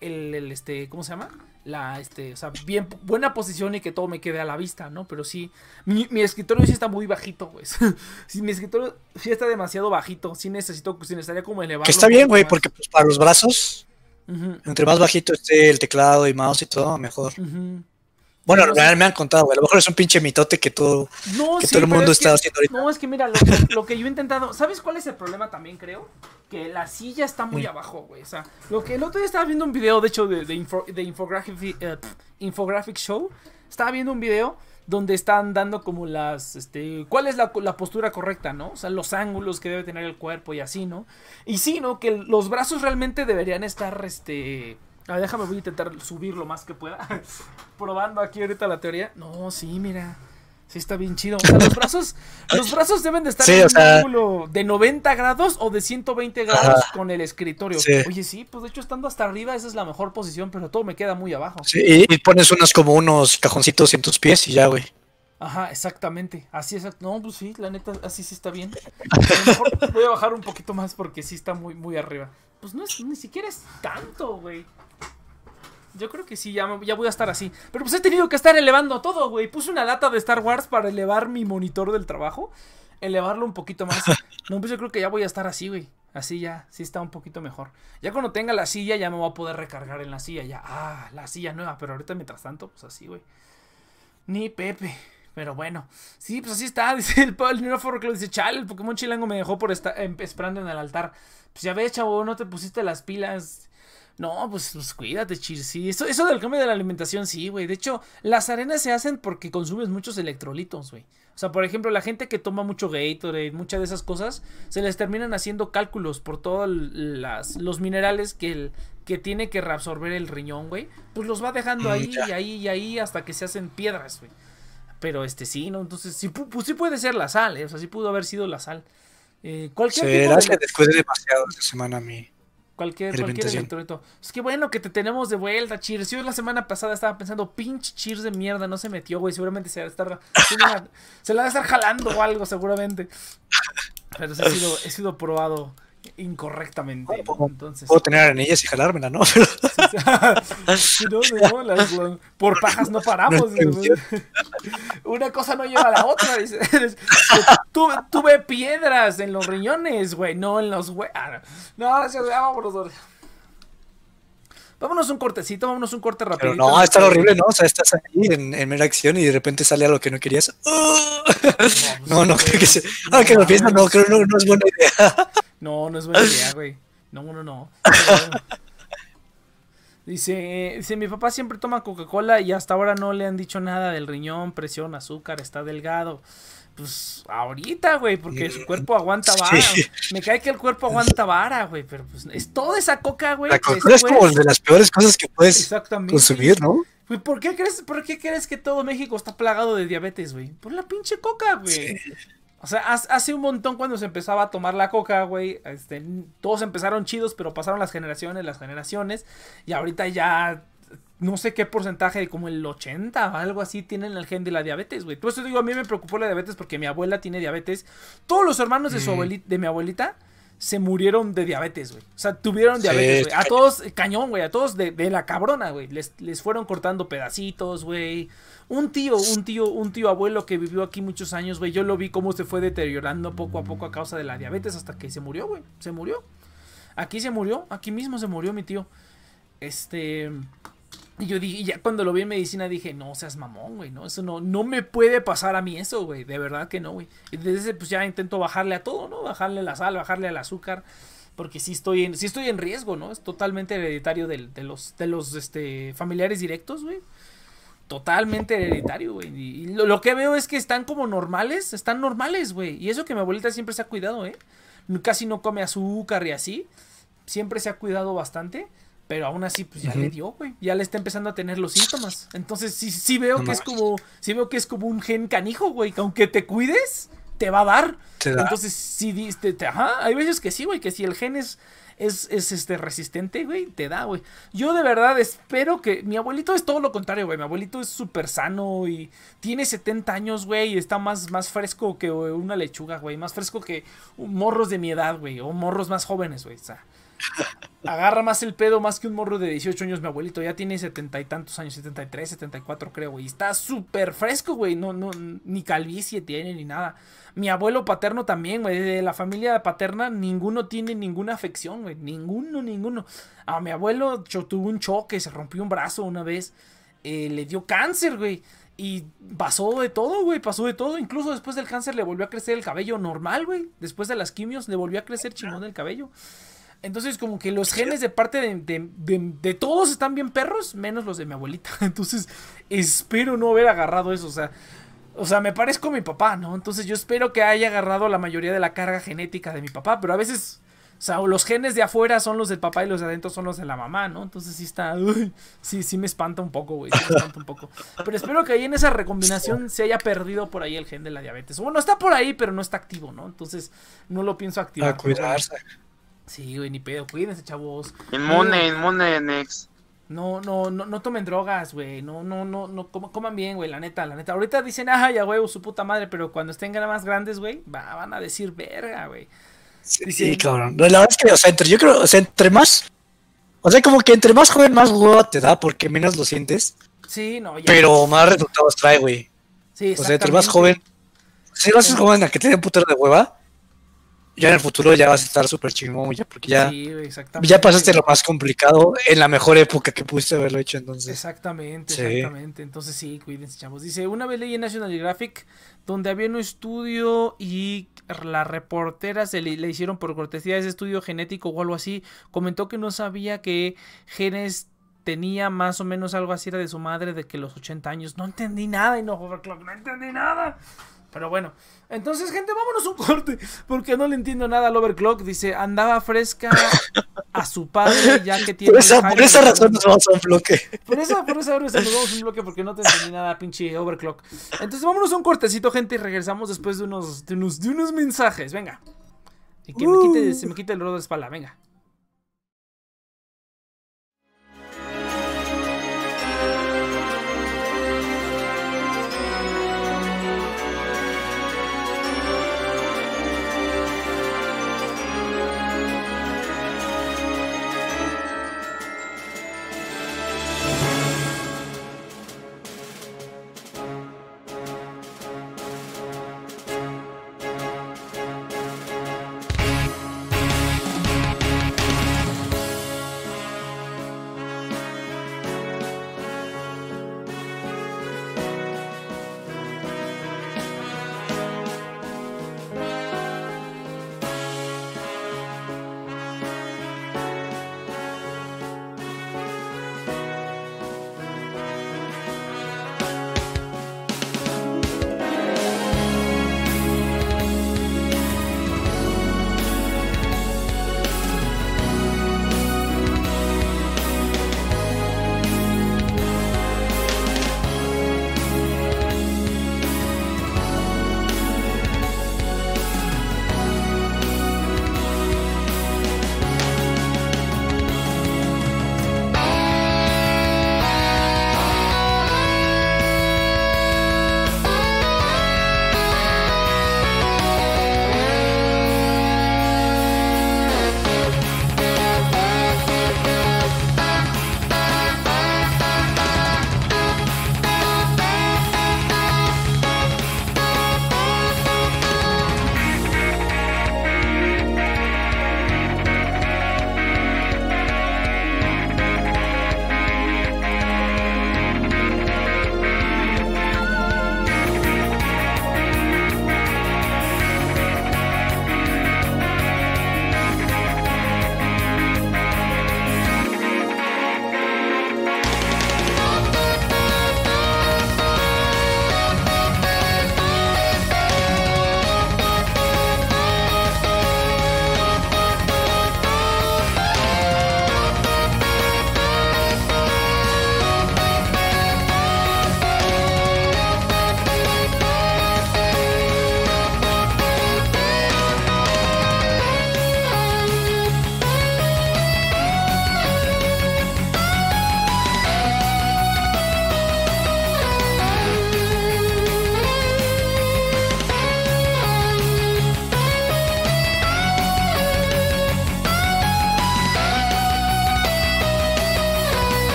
el, el, este, ¿cómo se llama? La, este, o sea, bien, buena posición y que todo me quede a la vista, ¿no? Pero sí, mi, mi escritorio sí está muy bajito, güey. sí, mi escritorio sí está demasiado bajito. Sí necesito, sí necesitaría como elevarlo. Que está bien, güey, porque pues, para los brazos, Ujú, entre más bajito esté el teclado y mouse y todo, mejor. ujú. Bueno, No, me, sí. me han contado, güey. A lo mejor es un pinche mitote que todo. No, que sí, todo el mundo es está que- haciendo ahorita. No, es que mira, lo, lo- lo que yo he intentado. ¿Sabes cuál es el problema también, creo? Que la silla está muy Mm. abajo, güey. O sea, lo que el otro día estaba viendo un video, de hecho, de, de, info- de Infographic, pff, Infographic Show. Estaba viendo un video donde están dando como las. Este, ¿Cuál es la, la postura correcta, no? O sea, los ángulos que debe tener el cuerpo y así, ¿no? Y sí, ¿no? Que los brazos realmente deberían estar, este. A ver, déjame, voy a intentar subir lo más que pueda. Probando aquí ahorita la teoría. No, sí, mira. Sí está bien chido. O sea, los brazos, los brazos deben de estar Sí, en un sea- ángulo de 90 grados o de 120 grados Ajá. con el escritorio. Sí. Oye, sí, pues de hecho estando hasta arriba esa es la mejor posición, pero todo me queda muy abajo. Sí, y, y pones unos como unos cajoncitos en tus pies y ya, güey. Ajá, exactamente. Así es. No, pues sí, la neta, así sí está bien. A lo mejor voy a bajar un poquito más porque sí está muy, muy arriba. Pues no es, ni siquiera es tanto, güey. Yo creo que sí, ya, ya voy a estar así. Pero pues he tenido que estar elevando todo, güey. Puse una lata de Star Wars para elevar mi monitor del trabajo. Elevarlo un poquito más. No, pues yo creo que ya voy a estar así, güey. Así ya, sí está un poquito mejor. Ya cuando tenga la silla, ya me voy a poder recargar en la silla. Ya, ah, la silla nueva. Pero ahorita mientras tanto, pues así, güey. Ni Pepe. Pero bueno, sí, pues así está. Dice el, el que lo dice, chale, el Pokémon chilango me dejó por estar em- esperando en el altar. Pues ya ves, chavo, no te pusiste las pilas. No, pues, pues cuídate, chis. Sí, eso, eso del cambio de la alimentación, sí, güey. De hecho, las arenas se hacen porque consumes muchos electrolitos, güey. O sea, por ejemplo, la gente que toma mucho Gatorade, muchas de esas cosas, se les terminan haciendo cálculos por todos los minerales que, el, que tiene que reabsorber el riñón, güey. Pues los va dejando Mm, ahí y ahí y ahí hasta que se hacen piedras, güey. Pero este sí, ¿no? Entonces, sí, pu- pues sí puede ser la sal, ¿eh? O sea, sí pudo haber sido la sal. Eh, cualquier tipo Será de- que descuidé demasiado esta semana a mí. Cualquier, cualquier electrolito. Es que bueno que te tenemos de vuelta, Cheers. Yo la semana pasada estaba pensando, pinche Cheers de mierda, no se metió, güey. Seguramente se, va a estar, se la va a estar jalando o algo, seguramente. Pero sí he sido, he sido probado incorrectamente. ¿no? Entonces, Puedo tener arenillas y jalármela, ¿no? Pero Sí, no, no, las- las- por pajas no paramos. Una cosa no lleva a la otra. dice. tuve, tuve piedras en los riñones, güey, no en los hue- ah, No, gracias, vámonos. güey. Vámonos un cortecito, vámonos un corte Pero rapidito. no, está horrible, ¿no? O sea, estás ahí en, en mera acción y de repente sale algo que no querías. No, no, creo que se... Ah, que lo pienso, no, creo que no, no es buena idea. No, no es buena idea, güey. No, no, no. Dice, dice, mi papá siempre toma Coca-Cola y hasta ahora no le han dicho nada del riñón, presión, azúcar, está delgado. Pues ahorita, güey, porque su cuerpo aguanta vara. Sí. Me cae que el cuerpo aguanta vara, güey, pero pues es toda esa coca, güey. La Coca-Cola es como de las peores cosas que puedes consumir, ¿no? Güey, ¿por qué crees, por qué crees que todo México está plagado de diabetes, güey? Por la pinche coca, güey. O sea, hace un montón cuando se empezaba a tomar la coca, güey. Este, todos empezaron chidos, pero pasaron las generaciones, las generaciones. Y ahorita ya no sé qué porcentaje, como el 80 o algo así, tienen el gen de la diabetes, güey. Por eso digo, a mí me preocupó la diabetes porque mi abuela tiene diabetes. Todos los hermanos de, su Mm. abuelita, de mi abuelita se murieron de diabetes, güey. O sea, tuvieron diabetes, güey. A todos, cañón, güey. A todos de, de la cabrona, güey. Les, les fueron cortando pedacitos, güey. Un tío, un tío, un tío abuelo que vivió aquí muchos años, güey. Yo lo vi cómo se fue deteriorando poco a poco a causa de la diabetes hasta que se murió, güey. Se murió. Aquí se murió, aquí mismo se murió mi tío. Este. Y yo dije, ya cuando lo vi en medicina dije, no seas mamón, güey, no, eso no, no me puede pasar a mí eso, güey, de verdad que no, güey. Y desde ese, pues ya intento bajarle a todo, ¿no? Bajarle la sal, bajarle al azúcar, porque sí estoy en, sí estoy en riesgo, ¿no? Es totalmente hereditario del- de, los, de los, este, familiares directos, güey. Totalmente hereditario, güey. Y, lo, lo que veo es que están como normales, están normales, güey. Y eso que mi abuelita siempre se ha cuidado, ¿eh? Casi no come azúcar y así. Siempre se ha cuidado bastante. Pero aún así, pues ya le dio, güey. Ya le está empezando a tener los síntomas. Entonces sí, sí veo No que es como. Sí veo que es como un gen canijo, güey. Que aunque te cuides, te va a dar. Te da. Entonces, sí, te- te- ajá, hay veces que sí, güey, que si el gen es, es, es, este, resistente, güey, te da, güey. Yo de verdad espero que. Mi abuelito es todo lo contrario, güey. Mi abuelito es súper sano y tiene 70 años, güey, y está más, más fresco que una lechuga, güey. Más fresco que morros de mi edad, güey, o morros más jóvenes, güey. O sea, agarra más el pedo más que un morro de 18 años, mi abuelito. Ya tiene setenta y tantos años, 73, 74, creo, güey. Y está súper fresco, güey. No, no, ni calvicie tiene ni nada. Mi abuelo paterno también, güey. De la familia paterna, ninguno tiene ninguna afección, güey. Ninguno, ninguno. A mi abuelo cho- tuvo un choque, se rompió un brazo una vez. eh, le dio cáncer, güey. Y pasó de todo, güey. Pasó de todo. Incluso después del cáncer le volvió a crecer el cabello normal, güey. Después de las quimios le volvió a crecer chingón el cabello. Entonces, como que los genes de parte de, de- de- de todos están bien perros, menos los de mi abuelita. Entonces, espero no haber agarrado eso. O sea, o sea, me parezco a mi papá, ¿no? Entonces, yo espero que haya agarrado la mayoría de la carga genética de mi papá. Pero a veces, o sea, los genes de afuera son los del papá y los de adentro son los de la mamá, ¿no? Entonces, sí está. uy, sí, sí me espanta un poco, güey. Sí me espanta un poco. Pero espero que ahí en esa recombinación se haya perdido por ahí el gen de la diabetes. Bueno, está por ahí, pero no está activo, ¿no? Entonces, no lo pienso activar. A pero cuidarse. Sí, güey, ni pedo. Cuídense, chavos. Inmune, inmune, Next. No, no, no, no tomen drogas, güey. No, no, no, no, coma- coman bien, güey, la neta, la neta. Ahorita dicen, ajá, ya, güey, su puta madre, pero cuando estén más grandes, güey, va- van a decir verga, güey. Sí, Dice- cabrón. La verdad es que, o sea, entre, yo creo, o sea, entre más. O sea, como que entre más joven, más huevo te da porque menos lo sientes. Sí, no, ya. Pero más resultados trae, güey. sí, O sea, entre más joven. Si lo haces joven a que te den putero de hueva, ya en el futuro ya vas a estar súper chingón, ya, porque ya, Sí, ya pasaste lo más complicado en la mejor época que pudiste haberlo hecho, entonces. Exactamente, Sí. exactamente. Entonces sí, cuídense, chavos. Dice, una vez leí en National Geographic donde había un estudio y la reportera se le, le hicieron por cortesía ese estudio genético o algo así. Comentó que no sabía que genes tenía más o menos algo así era de su madre de que los 80 años. No entendí nada y no, no entendí nada. Pero bueno, entonces, gente, vámonos un corte. Porque no le entiendo nada al Overclock. Dice, andaba fresca a su padre ya que tiene. Por esa, por Alzheimer". esa razón nos vamos a un bloque. Por eso, por eso ahora nos vamos un bloque porque no te entendí nada, pinche overclock. Entonces vámonos a un cortecito, gente, y regresamos después de unos, de unos, de unos mensajes. Venga. Y que me quite, se me quite el dolor de espalda, venga.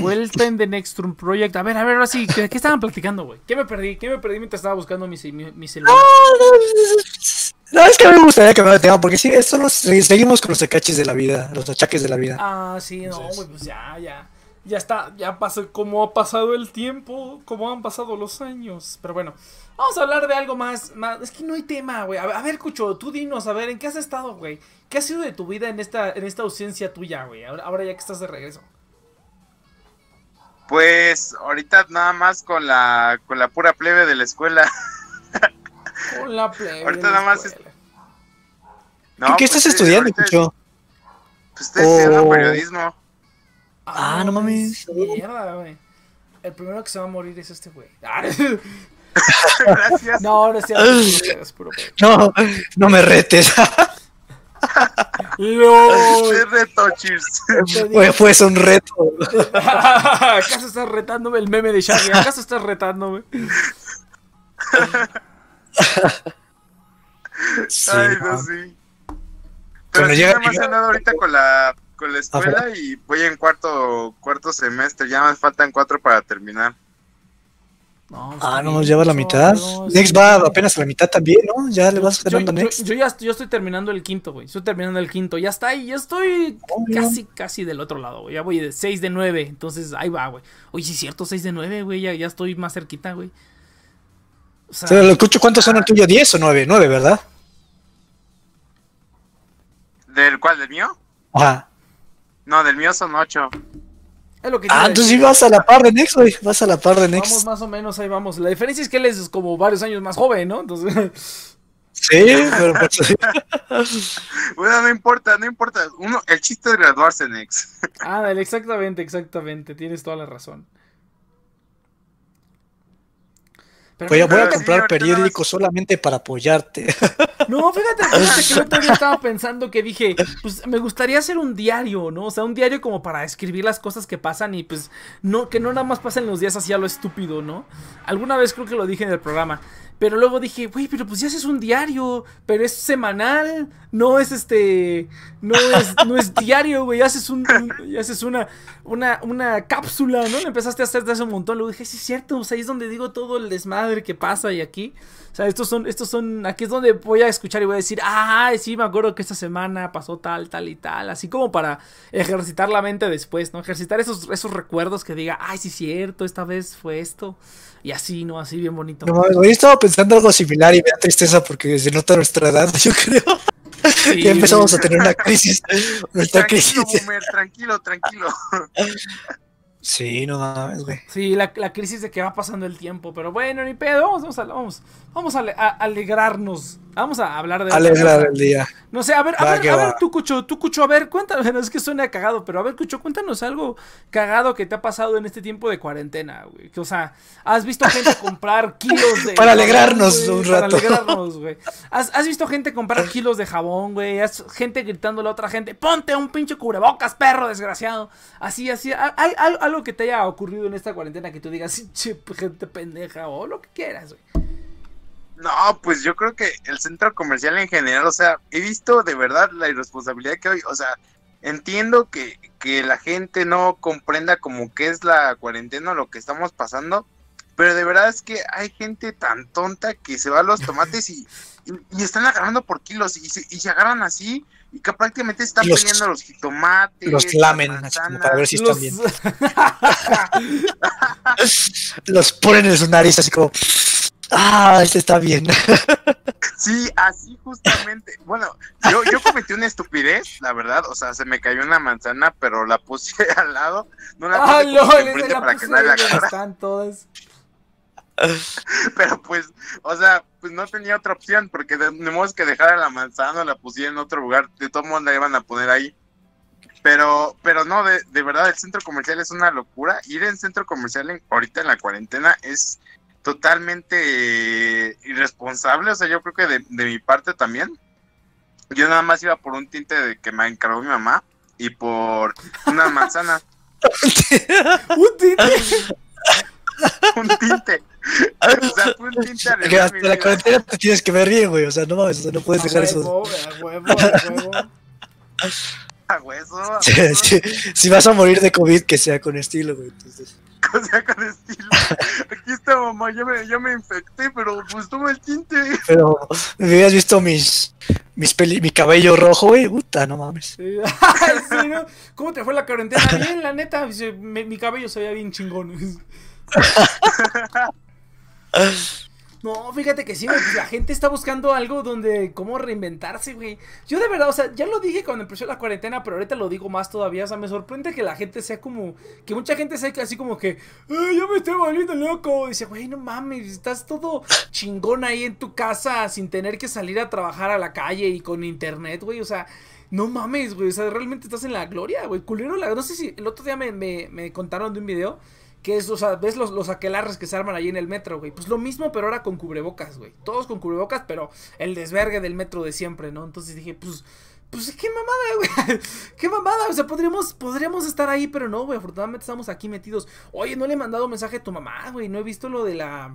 Vuelta en The Next Room Project. A ver, a ver, ahora sí, ¿qué, qué estaban platicando, güey? ¿Qué me perdí? ¿Qué me perdí mientras estaba buscando mi, mi, mi celular? No, es que a mí me gustaría cambiar de tema, porque sí, esto nos, seguimos con los achaques de la vida, los achaques de la vida. Ah, sí, no, güey, pues ya, ya. Ya está, ya pasó, como ha pasado el tiempo, como han pasado los años. Pero bueno, vamos a hablar de algo más, más es que no hay tema, güey. A, ver- a ver, Cucho, tú dinos, a ver, ¿en qué has estado, güey? ¿Qué ha sido de tu vida en esta, en esta ausencia tuya, güey? Ahora, ahora ya que estás de regreso. Pues ahorita nada más con la con la pura plebe de la escuela. Con la plebe. Ahorita de la nada más. No, ¿En ¿Qué pues, estás sí, estudiando, ahorita- Cucho? Pues estoy estudiando Oh. periodismo. Ah, no mames. Mierda, güey. El primero que se va a morir es este güey. Ah, Gracias. no, es es pedo. No, no me retes. Te reto, cheers. Güey, fue un reto. ¿Acaso estás retándome el meme de Shaggy? ¿Acaso estás retándome? Sí, Ay, no. sí. Pero sí, llega- he andado ahorita con la, con la escuela y voy en cuarto, cuarto semestre. Ya me faltan cuatro para terminar. No, Ah, no, bien, lleva la mitad. no, Next sí. va apenas a la mitad también, ¿no? Ya le vas ganando yo- Next. yo ya yo estoy terminando el quinto, güey. Estoy terminando el quinto. Ya está ahí. Ya estoy Oh, casi, casi del otro lado, güey. Ya voy de 6 de 9. Entonces ahí va, güey. Oye, sí es cierto, 6 de 9, güey. Ya, ya estoy más cerquita, güey. O sea, O sea, lo escucho, ¿cuántos son el tuyo? ¿10 o 9? 9, ¿verdad? ¿Del cuál? ¿Del mío? Ajá. No, del mío son ocho. Es lo que te iba Ah, entonces sí decir. vas a la par de Next, güey. Vas a la par de Vamos Next. más o menos, ahí vamos. La diferencia es que él es como varios años más joven, ¿no? Entonces, Sí, pero pues, Bueno, no importa, no importa. Uno, el chiste es graduarse, Nex. ah, dale, exactamente, exactamente. Tienes toda la razón. Pero voy a, voy a comprar ahorita nada más- periódico solamente para apoyarte. No, fíjate, fíjate que el otro día estaba pensando que dije, pues me gustaría hacer un diario, ¿no? O sea, un diario como para escribir las cosas que pasan y pues no, que no nada más pasen los días así a lo estúpido, ¿no? Alguna vez creo que lo dije en el programa. Pero luego dije, güey, pero pues ya haces un diario, pero es semanal, no es este, no es, no es diario, güey, haces un, un- haces una, una, una cápsula, ¿no? Empezaste a hacer desde hace un montón, luego dije, sí es cierto, o sea, ahí es donde digo todo el desmadre que pasa y aquí, o sea, estos son, estos son, aquí es donde voy a escuchar y voy a decir, ah, sí, me acuerdo que esta semana pasó tal, tal y tal, así como para ejercitar la mente después, ¿no? Ejercitar esos, esos recuerdos que diga, ay, sí es cierto, esta vez fue esto, y así, ¿no? Así bien bonito. No güey, estaba pensando algo similar y me da tristeza porque se nota nuestra edad, yo creo. Sí, ya empezamos a tener una crisis. Nuestra Tranquilo, crisis. boomer, tranquilo, tranquilo. Sí, no mames, güey. Sí, la, la crisis de que va pasando el tiempo, pero bueno, ni pedo, vamos, vamos, a, vamos, vamos a, ale- a alegrarnos, vamos a hablar de... otra Alegrar cosa. el día. No sé, a ver, a Va, ver, a ver, tú, Cucho, tú, Cucho, a ver, cuéntanos, es que suena cagado, pero a ver, Cucho, cuéntanos algo cagado que te ha pasado en este tiempo de cuarentena, güey. Que, o sea, has visto gente comprar kilos de... Para alegrarnos güey, un Para rato. alegrarnos, güey. ¿Has, has visto gente comprar kilos de jabón, güey. Has gente gritándole a otra gente, ponte un pinche cubrebocas, perro desgraciado. Así, así, ¿hay, algo que te haya ocurrido en esta cuarentena que tú digas, gente pendeja, o lo que quieras, güey. No, pues yo creo que el centro comercial en general, o sea, he visto de verdad la irresponsabilidad que hay, o sea, entiendo que, que la gente no comprenda como que es la cuarentena o lo que estamos pasando, pero de verdad es que hay gente tan tonta que se va a los tomates y, y, y están agarrando por kilos y se, y se agarran así y que prácticamente están Los- peleando los jitomates. Los lamen, como para ver si están bien. Los ponen en su nariz así como. Ah, este está bien. Sí, así justamente. Bueno, yo, yo cometí una estupidez, la verdad. O sea, se me cayó una manzana, pero la puse al lado. No la Ah, puse como lol, la para que nadie la están todas. Pero pues, o sea, pues no tenía otra opción, porque modo que dejara la manzana, la pusiera en otro lugar. De todo modo la iban a poner ahí. Pero, pero no, de, de verdad, el centro comercial es una locura. Ir en centro comercial en- ahorita en la cuarentena es totalmente irresponsable. O sea, yo creo que de, de mi parte también. Yo nada más iba por un tinte de que me encargó mi mamá y por una manzana, Un tinte. un tinte. O sea, fue un tinte Que hasta la te tienes que ver bien, güey. O sea, no mames, o sea, no puedes dejar eso. a huevo, a huevo. a hueso. a Si, hueso. si vas a morir de COVID, que sea con estilo, güey. Entonces, O sea, con estilo. Aquí está mamá, ya me, ya me infecté, pero pues toma el tinte. pero me hubieras visto mis, mis peli- mi cabello rojo, güey. Puta, no mames. Sí. Ay, sí, ¿no? ¿Cómo te fue la cuarentena? Bien, la neta, me- mi cabello se veía bien chingón. No, fíjate que sí, güey, pues la gente está buscando algo donde, cómo reinventarse, güey. Yo de verdad, o sea, ya lo dije cuando empezó la cuarentena, pero ahorita lo digo más todavía, o sea, me sorprende que la gente sea como, que mucha gente sea así como que, "Ay, ya me estoy volviendo loco. Dice, güey, no mames, estás todo chingón ahí en tu casa sin tener que salir a trabajar a la calle y con internet, güey, o sea... No mames, güey, o sea, realmente estás en la gloria, güey, culero, la... no sé si el otro día me, me, me contaron de un video que es, o sea, ves los, los aquelarres que se arman ahí en el metro, güey. Pues lo mismo, pero ahora con cubrebocas, güey. Todos con cubrebocas, pero el desvergue del metro de siempre, ¿no? Entonces dije, pues, pues qué mamada, güey. qué mamada. O sea, podríamos, podríamos estar ahí, pero no, güey. Afortunadamente estamos aquí metidos. Oye, no le he mandado mensaje a tu mamá, güey. No he visto lo de la.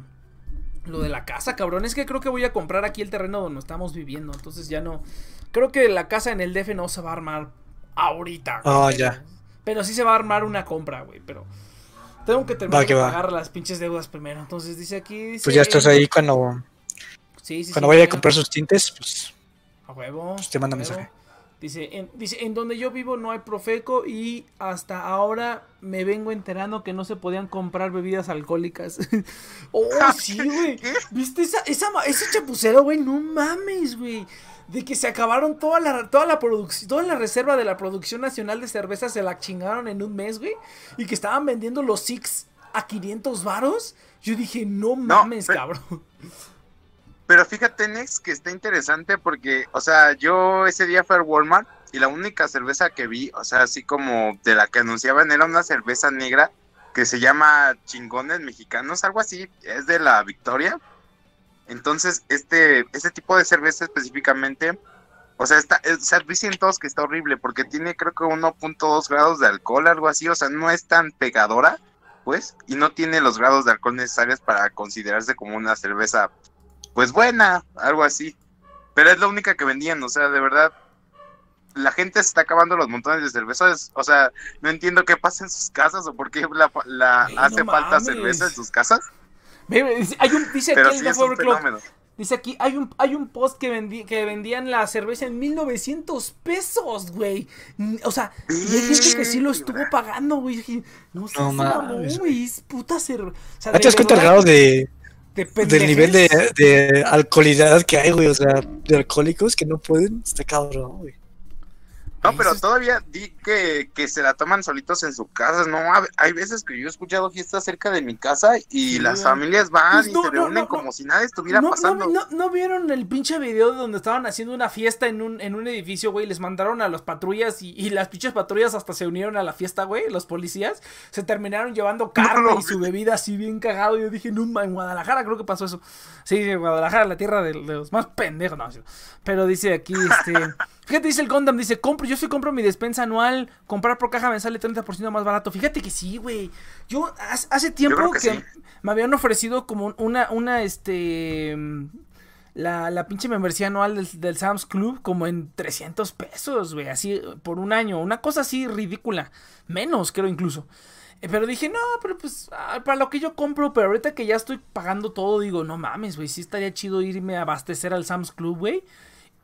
Lo de la casa, cabrón. Es que creo que voy a comprar aquí el terreno donde estamos viviendo. Entonces ya no. Creo que la casa en el DF no se va a armar ahorita. güey. Ah, Pero- ya. Pero sí se va a armar una compra, güey. Pero tengo que terminar Va que de va. pagar las pinches deudas primero. Entonces dice aquí. Dice, Pues ya estás ahí cuando, Sí, sí, cuando sí, vaya a comprar sus tintes, pues A huevo. Pues te manda mensaje. Dice en, dice, en donde yo vivo no hay Profeco y hasta ahora me vengo enterando que no se podían comprar bebidas alcohólicas. oh, sí, güey. ¿Viste esa, esa, ma- ese chapucero, güey? No mames, güey. De que se acabaron toda la, toda la producción, toda la reserva de la producción nacional de cerveza se la chingaron en un mes, güey. Y que estaban vendiendo los Six a 500 varos. Yo dije, no mames, pero- cabrón. Pero fíjate, Nex, que está interesante porque, o sea, yo ese día fui al Walmart y la única cerveza que vi, o sea, así como de la que anunciaban, era una cerveza negra que se llama Chingones Mexicanos, algo así, es de la Victoria. Entonces, este, este tipo de cerveza específicamente, o sea, está, o sea, dicen todos que está horrible porque tiene creo que 1.2 grados de alcohol, algo así, o sea, no es tan pegadora, pues, y no tiene los grados de alcohol necesarios para considerarse como una cerveza pues buena, algo así. Pero es la única que vendían, o sea, de verdad, la gente se está acabando los montones de cervezas, o sea, no entiendo qué pasa en sus casas o por qué la, hace no falta mames. cerveza en sus casas, hay un, dice aquí el sí es Gaffer un Club, fenómeno. Dice aquí, hay un, hay un post que, vendí, que vendían la cerveza en 1900 pesos, güey. Mm, O sea, y hay gente que sí lo estuvo pagando, güey. No sé, No mames, güey. Es puta cerveza. O sea, ¿Ya te das cuenta el grado de, de del nivel de, de alcoholidad que hay, güey? O sea, de alcohólicos que no pueden, está cabrón, güey. No, pero todavía di que, que se la toman solitos en su casa. No, hay veces que yo he escuchado fiestas cerca de mi casa y las familias van Pues y se reúnen no, no. como si nada estuviera pasando. No, vieron el pinche video donde estaban haciendo una fiesta en un, en un edificio, güey. Les mandaron a las patrullas y, y las pinches patrullas hasta se unieron a la fiesta, güey. Los policías se terminaron llevando carne y su bebida así bien cagado. Yo dije, no, en Guadalajara creo que pasó eso. Sí, en Guadalajara, la tierra de, de los más pendejos. No, pero dice aquí, este. Fíjate, dice el Gundam, dice, compro, yo sí compro mi despensa anual, comprar por caja me sale 30% más barato. Fíjate que sí, güey. Yo hace, tiempo que, que sí. me habían ofrecido como una, una, este, mm, la, la pinche membresía anual del, del Sam's Club como en 300 pesos, güey, así por un año. Una cosa así ridícula. Menos, creo incluso. Eh, Pero dije, no, pero pues, ah, para lo que yo compro, pero ahorita que ya estoy pagando todo, digo, no mames, güey, sí estaría chido irme a abastecer al Sam's Club, güey.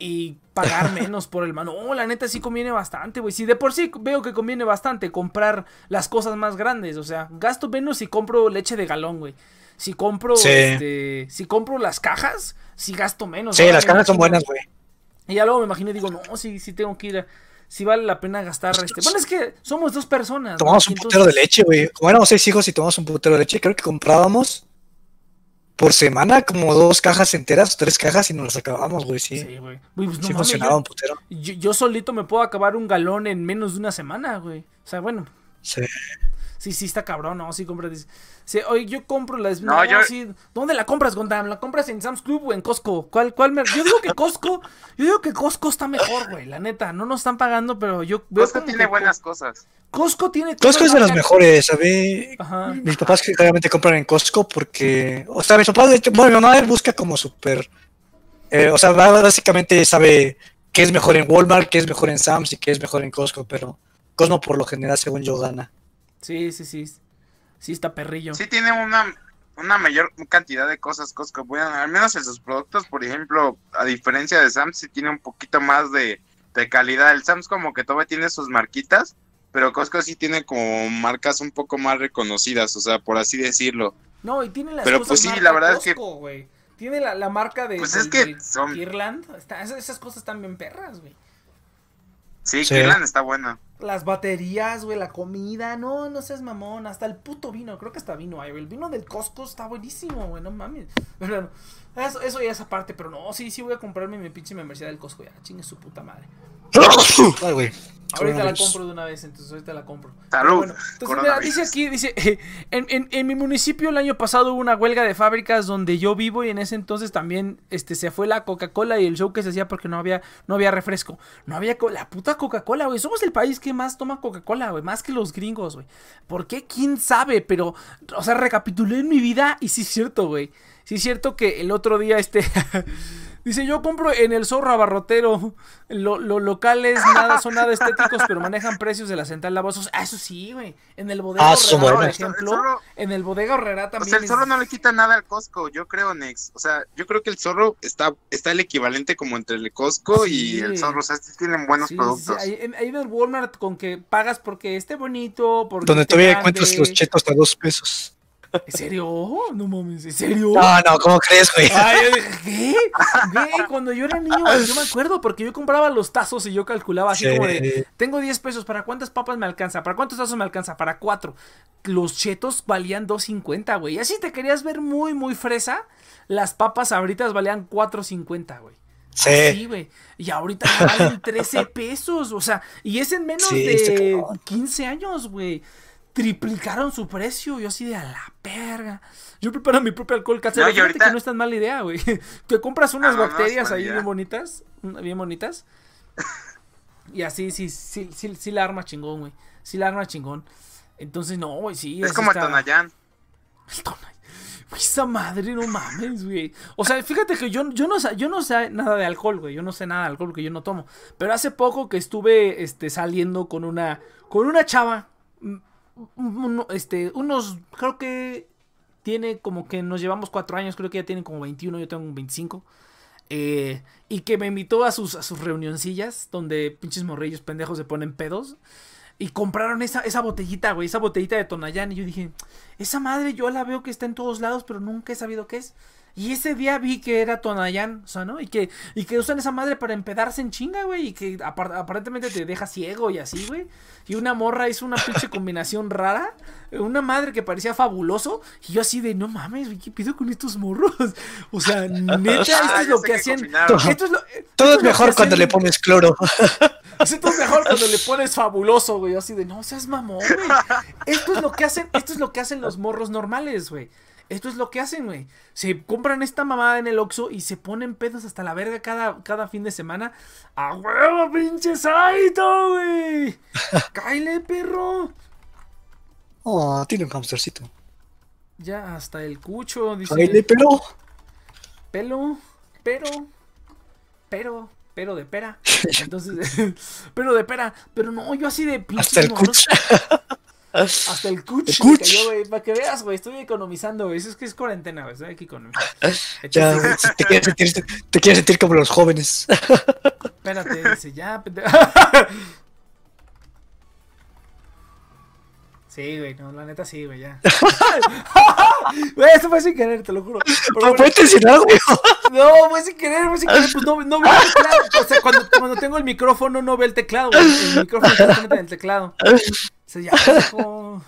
Y pagar menos por el mano. No, la neta sí conviene bastante, güey. Si de por sí veo que conviene bastante comprar las cosas más grandes. O sea, gasto menos si compro leche de galón, güey. Si compro, Sí. este, si compro las cajas, sí gasto menos. Sí, las me cajas son buenas, güey. y ya luego me imagino y digo, no, sí, sí tengo que ir a... Sí vale la pena gastar este... Bueno, es que somos dos personas. ¿no? Tomamos un putero de leche, güey. Como éramos seis hijos y tomamos un putero de leche, creo que comprábamos por semana como dos cajas enteras, tres cajas y nos las acabamos, güey. Sí, Sí, güey. Pues no sí funcionaba yo- un putero. yo, yo solito me puedo acabar un galón en menos de una semana, güey. O sea, bueno, Sí. Sí, sí está cabrón, ¿no? Sí compras... dice- Sí, oye, yo compro las... No, No, yo- sí. ¿Dónde la compras, Gondam? ¿La compras en Sam's Club o en Costco? ¿Cuál, cuál me... Yo digo que Costco... Yo digo que Costco está mejor, güey, la neta. No nos están pagando, pero yo veo Costco tiene que buenas cosas. Costco tiene... Costco es de las mejores, ¿sabes? Ajá. Mis papás que claramente compran en Costco porque, o sea, mis papás, de hecho, bueno, mi mamá busca como súper, eh, o sea, básicamente sabe qué es mejor en Walmart, qué es mejor en Sam's y qué es mejor en Costco, pero Costco por lo general, según yo, gana. Sí, sí, sí. Sí, está perrillo. Sí, tiene una, una mayor cantidad de cosas Costco. Bueno, al menos en sus productos, por ejemplo, a diferencia de Sam's, sí tiene un poquito más de, de calidad. El Sam's como que todavía tiene sus marquitas, pero Costco sí tiene como marcas un poco más reconocidas, o sea, por así decirlo. No, y tiene las Pero, cosas pues, sí, marca la verdad es que-. Tiene la, la marca de, Pues del- es que del son- Kirland. Está- esas, esas cosas están bien perras, güey. Sí, Sí. Kirlan está buena. Las baterías, güey, la comida, no, no seas mamón, hasta el puto vino, creo que hasta vino hay, güey. El vino del Costco está buenísimo, güey, no mames. Pero, eso, eso ya es aparte, pero no, sí, sí voy a comprarme mi pinche membresía del Costco ya, chingue su puta madre. Ay, güey. Ahorita la compro de una vez, entonces ahorita la compro. Salud, bueno, entonces, mira, dice aquí, dice, en, en, en mi municipio el año pasado hubo una huelga de fábricas donde yo vivo y en ese entonces también este, se fue la Coca-Cola y el show que se hacía porque no había, no había refresco. No había co- la puta Coca-Cola, güey. Somos el país que más toma Coca-Cola, güey. Más que los gringos, güey. ¿Por qué? ¿Quién sabe? Pero, o sea, recapitulé en mi vida y sí es cierto, güey. Sí es cierto que el otro día, este... Dice, yo compro en el zorro abarrotero. Los locales nada, son nada estéticos, pero manejan precios de la central de abastos. Ah, eso sí, güey. En el bodega Ah, Horrera, por buenos. ejemplo. El zorro- En el bodega Horrera O también. sea, el es- zorro no le quita nada al Costco, yo creo, Nex. O sea, yo creo que el zorro está, está el equivalente como entre el Costco Sí. y el zorro. O sea, sí tienen buenos Sí, productos. sí, Ahí, ahí en el Walmart con que pagas porque esté bonito, porque Donde esté todavía grande. encuentras los chetos a dos pesos. ¿En serio? No mames, ¿en serio? No, no, ¿cómo crees, güey? Ay, ¿qué? Güey, cuando yo era niño, yo me acuerdo porque yo compraba los tazos y yo calculaba así Sí. como de, tengo 10 pesos, ¿para cuántas papas me alcanza? ¿Para cuántos tazos me alcanza? Para cuatro. Los chetos valían 2.50, güey. Y así te querías ver muy, muy fresa, las papas ahorita valían 4.50, güey. Sí. Güey. Y ahorita valen 13 pesos, o sea, y es en menos Sí, de cabrón. 15 años, güey. Triplicaron su precio, yo así de a la verga. Yo preparo mi propio alcohol casero. No, ahorita- que no es tan mala idea, güey. Que compras unas Ah, no bacterias ahí bien bonitas, mm, bien bonitas. Y así, sí, sí, sí, sí la arma chingón, güey. Sí la arma chingón. Entonces, no, güey, sí. es como el Tonayán. el Tonay. Güey, esa madre, no mames, güey. O sea, fíjate que yo, yo, no, sé- yo no sé nada de alcohol, güey. Yo no sé nada de alcohol porque yo no tomo. Pero hace poco que estuve este, saliendo con una, con una chava. Este, unos, creo que tiene como que nos llevamos cuatro años. Creo que ella tiene como 21, yo tengo 25. eh, y que me invitó a sus, a sus reunioncillas donde pinches morrillos pendejos se ponen pedos. Y compraron esa, esa botellita, güey, esa botellita de Tonayán. Y yo dije, esa madre yo la veo que está en todos lados, pero nunca he sabido qué es. Y ese día vi que era Tonayán, o sea, ¿no? Y que, y que usan esa madre para empedarse en chinga, güey. Y que apar- aparentemente te deja ciego y así, güey. Y una morra hizo una pinche combinación rara. Una madre que parecía fabuloso. Y yo así de, no mames, güey, ¿qué pido con estos morros? O sea, neta, esto es lo que hacían. combinaron. Esto es lo, esto Todo es mejor cuando le pones cloro. Esto es mejor cuando le pones fabuloso, güey. Así de, no seas mamón, güey. Esto es lo que hacen, esto es lo que hacen los morros normales, güey. Esto es lo que hacen, güey. Se compran esta mamada en el Oxxo y se ponen pedos hasta la verga cada, cada fin de semana. ¡A huevo, pinche Saito, güey! ¡Cáile, perro! Oh, tiene un hamstercito. Ya hasta el cucho, dice. Baile, pero. Pelo, pero, pero, pero de pera. Entonces, pero de pera. Pero no, yo así de pinches Hasta el morros. Hasta el cuch. Güey. Para que veas, güey. Estoy economizando, güey. Eso es que es cuarentena, güey. Estoy aquí economizando. Ya, güey, te quieres sentir, te quieres sentir como los jóvenes. espérate, dice, ya, pendejo. Sí, güey, no, la neta sí, güey, ya. Güey, esto fue sin querer, te lo juro. Pero No güey. Fue sin querer, fue sin querer, pues no, no veo el teclado. O sea, cuando, cuando tengo el micrófono no veo el teclado, güey. El micrófono está en el teclado. Sea, ya, pendejo.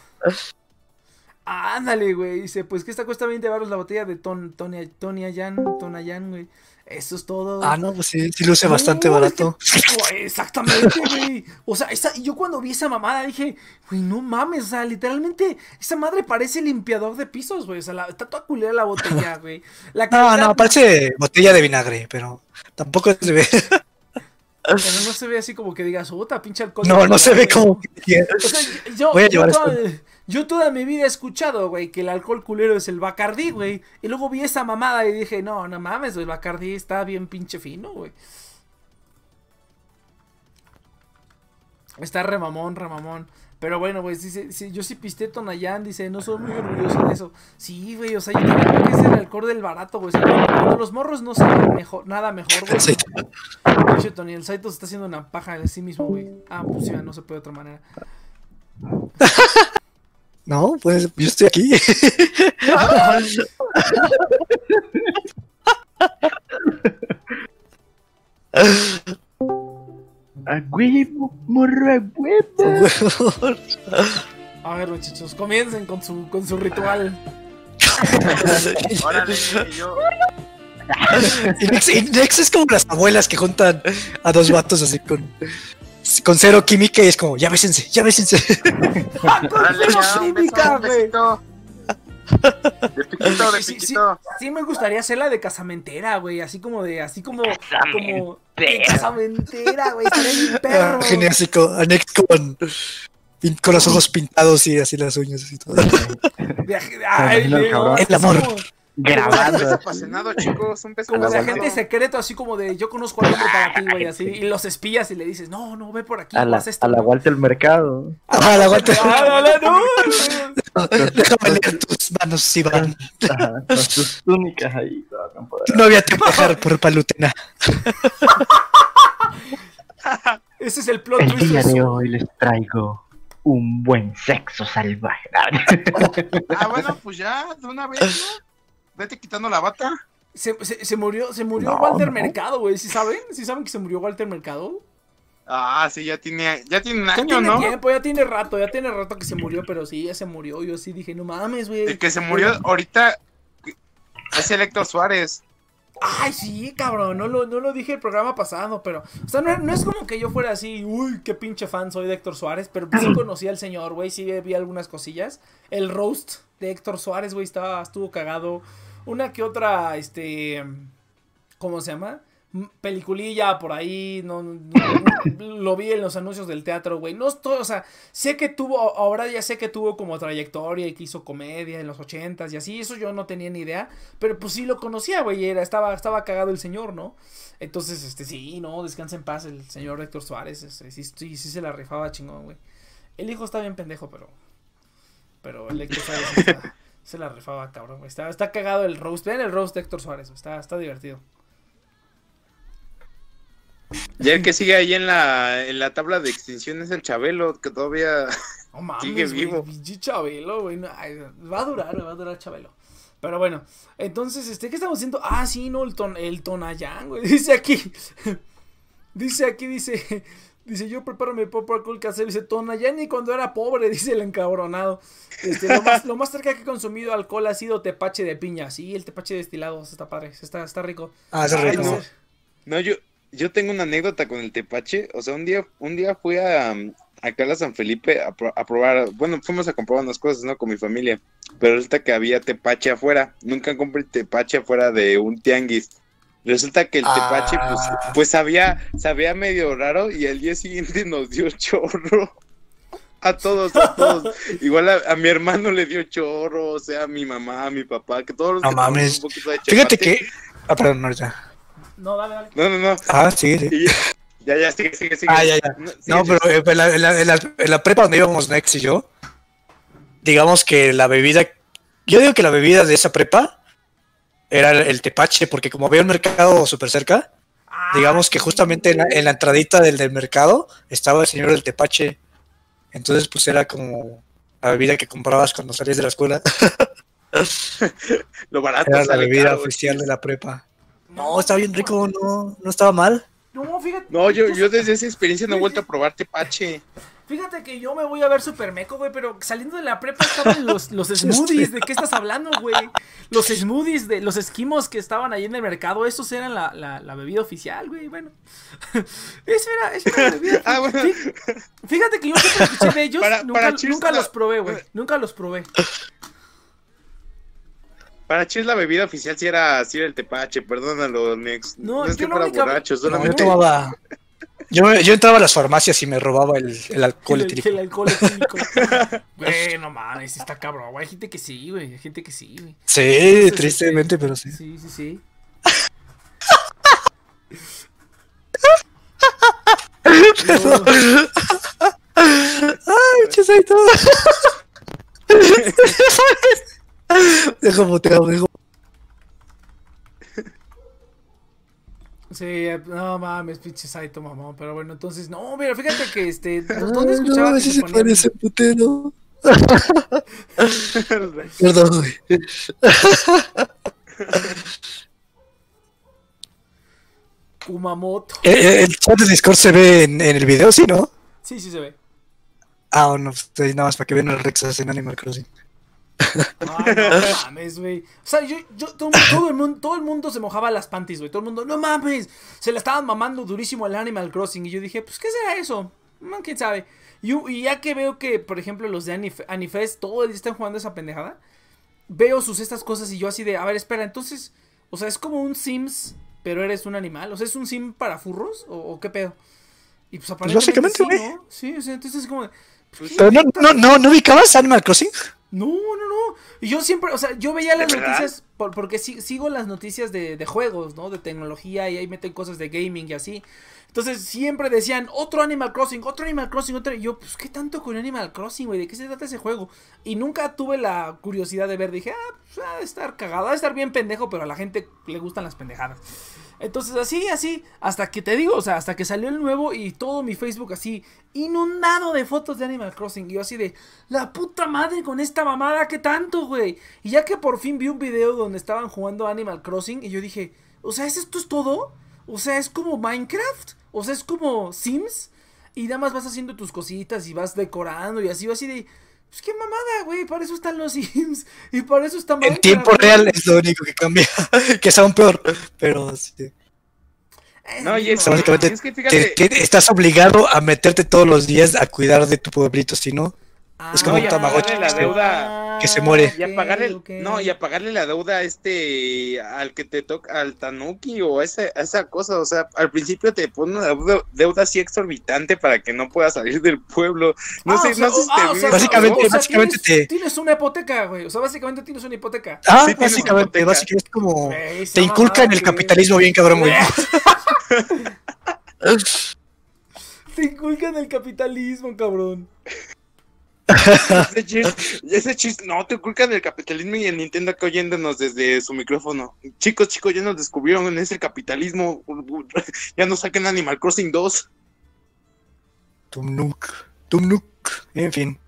Ándale, güey. Dice, pues que esta cuesta 20 baros la botella de ton, Tony, Tony Ayan, Tonayan, güey. Eso es todo. Ah, no, pues sí, sí luce bastante barato. es que- exactamente, güey. O sea, esa, yo cuando vi esa mamada dije, güey, no mames, o sea, literalmente, esa madre parece limpiador de pisos, güey. O sea, la- está toda culera la botella, güey. La No, no, parece botella de vinagre, pero tampoco se ve. Pero no se ve así como que digas, puta, pinche alcohol. No, no se ve como. O sea, yo, Voy a yo toda, yo toda mi vida he escuchado, güey, que el alcohol culero es el Bacardí, güey. Y luego vi esa mamada y dije, no, no mames, güey, el Bacardí está bien pinche fino, güey. Está remamón, remamón. Pero bueno, güey, dice, sí, yo sí pisté Tonayán, dice, no soy muy orgulloso de eso. Sí, güey, o sea, yo creo que es el alcohol del barato, güey. O sea, cuando los morros no saben mejor, nada mejor, güey. Pinche Tony, el Saito se está haciendo una paja de sí mismo, güey. Ah, pues sí, no se puede de otra manera. No, pues yo estoy aquí. A huevo, morro, a huevo. A ver, muchachos, comiencen con su, con su ritual. Órale, yo. Y Nex, y Nex es como las abuelas que juntan a dos vatos así con, con cero química y es como, ya bésense, ya bésense. Ya, un beso, Química, güey. De piquito, de Sí, sí, piquito. sí me gustaría hacerla de casamentera, güey. Así como de, así como, como de Casamentera. casamentera, güey. Bien perro. Ah, Genésico, a Nex con, con los ojos pintados y así las uñas y todo. Ay, imagino el cabrón. El como- Un Grabando. beso apasionado, chicos. Un beso Como de apasionado. agente secreto, así como de yo conozco al hombre para ti, güey, así. Y los espías y le dices, no, no, ve por aquí, A la, esto. a la ¿no? Walter Mercado. Ah, la aguanta. Ah, no, no, no, no. Déjame leer tus manos, Iván. Ajá, con sus túnicas ahí. empoderadas. No había que dejar por palutena. Ese es el plot El twist. día de hoy les traigo un buen sexo salvaje. Ah, bueno, pues ya, de una vez, ¿no? Vete quitando la bata. Se, se, se murió, se murió No, Walter no. Mercado, güey. ¿Sí saben? ¿Sí saben que se murió Walter Mercado? Ah, sí, ya tiene, ya tiene un Ya año, tiene ¿no? tiempo, ya tiene rato, ya tiene rato que se murió, pero sí, ya se murió. Yo sí dije, no mames, güey. El que se murió ahorita es el Héctor Suárez. Ay, sí, cabrón, no lo, no lo dije el programa pasado, pero... O sea, no, no es como que yo fuera así, uy, qué pinche fan soy de Héctor Suárez, pero sí conocí al señor, güey, sí vi algunas cosillas. El roast de Héctor Suárez, güey, estaba, estuvo cagado. Una que otra, este... ¿Cómo se llama? Peliculilla por ahí, no- lo vi en los anuncios del teatro, güey. No estoy, o sea, sé que tuvo, ahora ya sé que tuvo como trayectoria y que hizo comedia en los ochentas y así, eso yo no tenía ni idea, pero pues sí lo conocía, güey, era, estaba, estaba cagado el señor, ¿no? Entonces, este, sí, no, descansa en paz el señor Héctor Suárez, este, sí, sí, sí se la rifaba chingón, güey. El hijo está bien pendejo, pero, pero el Héctor Suárez está- se la rifaba, cabrón. Está, está cagado el roast, vean el roast de Héctor Suárez, está, está divertido. Y el que sigue ahí en la, en la tabla de extinción es el Chabelo, que todavía... No mames, Sigue vivo. Chabelo, güey. no, va a durar, va a durar Chabelo. Pero bueno, entonces, este, ¿qué estamos haciendo? Ah, sí, no, el, ton, el Tonayán, güey. Dice aquí. dice aquí, dice. Dice, yo preparo mi pop alcohol casero. Dice, Tonayán y cuando era pobre, dice el encabronado. Este, lo, más, lo más cerca que he consumido alcohol ha sido tepache de piña. Sí, el tepache destilado, está padre, está, está rico. Ah, Ay, rico. no. No, yo, yo tengo una anécdota con el tepache. O sea, un día, un día fui a, um, acá a San Felipe a, pro- a probar, bueno, fuimos a comprar unas cosas, ¿no? Con mi familia. Pero resulta que había tepache afuera. Nunca compré tepache afuera de un tianguis. Resulta que el Ah. tepache, pues, pues sabía, sabía medio raro y al día siguiente nos dio chorro. A todos, a todos. Igual a, a mi hermano le dio chorro, o sea, a mi mamá, a mi papá, que todos los No que mames. un poquito de Fíjate que. Ah, perdón, no, ya. No, dale, dale. No, no, no. Ah, sí, sí. Y ya, ya, sigue, sigue, sigue. Ah, ya, ya. No, sigue, No, sigue. pero eh, en la, en la- en la- en la prepa donde íbamos Nex y yo, digamos que la bebida, yo digo que la bebida de esa prepa era el, tepache, porque como había un mercado súper cerca, Ah, digamos que justamente en la, en la entradita del, del mercado estaba el señor del tepache, entonces pues era como la bebida que comprabas cuando salías de la escuela, Lo barato era la bebida caro, oficial de la prepa. No, está bien rico, no, no estaba mal. No, fíjate. No, yo, yo desde esa experiencia no he vuelto a probar tepache. Fíjate que yo me voy a ver super meco, güey, pero saliendo de la prepa estaban los, los smoothies. ¿De qué estás hablando, güey? Los smoothies, de los esquimos que estaban ahí en el mercado, esos eran la, la, la bebida oficial, güey, bueno. Esa era, esa era la bebida Ah, bueno. Fí- Fíjate que yo siempre escuché de ellos, Para- nunca, para nunca los probé, güey, nunca los probé. Para Chis la bebida oficial sí era, sí era el tepache, perdónalo, Nex. No, No, es que fuera única- borracho, No, yo solamente. tomaba. Yo, yo entraba a las farmacias y me robaba el, el alcohol El, etílico. el alcohol etílico. Güey, no mames, está cabrón, güey. Hay gente que sí, güey. Hay gente que sí, güey. Sí, tristemente, pero sí. Sí, sí, sí. No. Saito. Dejo muteado, dejo. Sí, no mames, pinche Saito, mamón. Pero bueno, entonces, no, mira, fíjate que este. ¿Dónde escuchaba no, que se ponían- parece putero. Perdón, güey. Kumamoto? Eh, eh, El chat de Discord se ve en, en el video, ¿sí, no? Sí, sí se ve. Ah, no, pues, nada más para que vean el Rexas en Animal Crossing. Ay, no mames, güey. O sea, yo, yo, todo, todo el mundo, todo el mundo se mojaba las panties, güey. Todo el mundo, no mames. Se la estaban mamando durísimo al Animal Crossing. Y yo dije, pues, ¿qué será eso? Mm, ¿Quién sabe? Y, y ya que veo que, por ejemplo, los de Anif- Anifest todo el día están jugando esa pendejada, veo sus estas cosas y yo así de, a ver, espera, entonces, o sea, es como un Sims, pero eres un animal. O sea, ¿es un Sim para furros? ¿O, o qué pedo? Y pues aparentemente básicamente, sí. ¿no? Sí, o sea, entonces es como... de, pues, ¿qué Pero no, no, no, ¿no ubicabas Animal Crossing? No, no, no. Y yo siempre, o sea, yo veía las noticias, por- porque si- sigo las noticias de, de juegos, ¿no? De tecnología y ahí meten cosas de gaming y así. Entonces siempre decían, otro Animal Crossing, otro Animal Crossing, otro... Y yo, pues, ¿qué tanto con Animal Crossing, güey? ¿De qué se trata ese juego? Y nunca tuve la curiosidad de ver. Dije, ah, pues, ha de estar cagado, ha de estar bien pendejo, pero a la gente le gustan las pendejadas. Entonces así, así, hasta que te digo, o sea, hasta que salió el nuevo y todo mi Facebook así, inundado de fotos de Animal Crossing. Y yo así de, la puta madre con esta mamada, ¿qué tanto, güey? Y ya que por fin vi un video donde estaban jugando Animal Crossing y yo dije, o sea, ¿es esto es todo? O sea, es como Minecraft, o sea, es como Sims. Y nada más vas haciendo tus cositas y vas decorando y así, así de... Pues qué mamada, güey, para eso están los Sims y para eso está En tiempo güey. real es lo único que cambia, que es aún peor. Pero sí. No, y es, O sea, básicamente es que fíjate, te- te- estás obligado a meterte todos los días a cuidar de tu pueblito, si no, es como un Tamagotchi Ah, que se- deuda que se muere. y a pagarle, no, y a pagarle la deuda a este, al que te toca, al Tanuki o a esa, a esa cosa, o sea, al principio te pone una deuda, deuda así exorbitante para que no puedas salir del pueblo. No Ah, sé, o sea, no sé si ah, te o sea, Básicamente- o sea, básicamente tienes, te- tienes una hipoteca, güey. O sea, básicamente tienes una hipoteca. Ah, Sí, básicamente, hipoteca. básicamente es como esa te inculcan el capitalismo bien cabrón, güey. Te inculcan el capitalismo, cabrón. Ese chiste, ese chiste, no, te inculcan el capitalismo y el Nintendo acá oyéndonos desde su micrófono. Chicos, chicos, ya nos descubrieron en ese capitalismo, ya nos saquen Animal Crossing 2. Tumnuk, Tumnuk, en fin.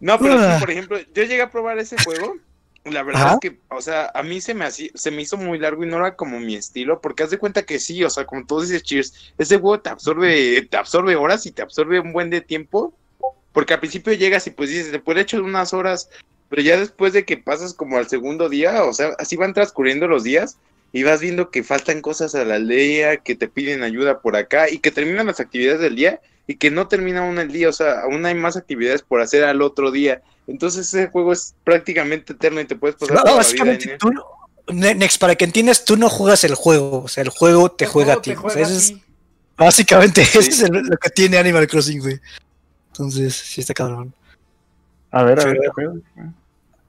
No, pero Ah. sí, por ejemplo, yo llegué a probar ese juego. La verdad es que, o sea, a mí se me, hacía- se me hizo muy largo y no era como mi estilo, porque haz de cuenta que sí, o sea, como tú dices, Cheers, ese juego te absorbe, te absorbe horas y te absorbe un buen de tiempo, porque al principio llegas y pues dices, después de hecho unas horas, pero ya después de que pasas como al segundo día, o sea, así van transcurriendo los días y vas viendo que faltan cosas a la aldea, que te piden ayuda por acá y que terminan las actividades del día y que no termina aún el día, o sea, aún hay más actividades por hacer al otro día. Entonces ese juego es prácticamente eterno y te puedes pasar No, toda la vida básicamente tú, no- Ne- Nex, para que entiendas, tú no juegas el juego, o sea, el juego te El juega a juego ti. te o juega sea, a eso es- ti. básicamente eso es el- lo que tiene Animal Crossing, güey. Entonces, sí está cabrón. A ver, a ver Pero- qué juego.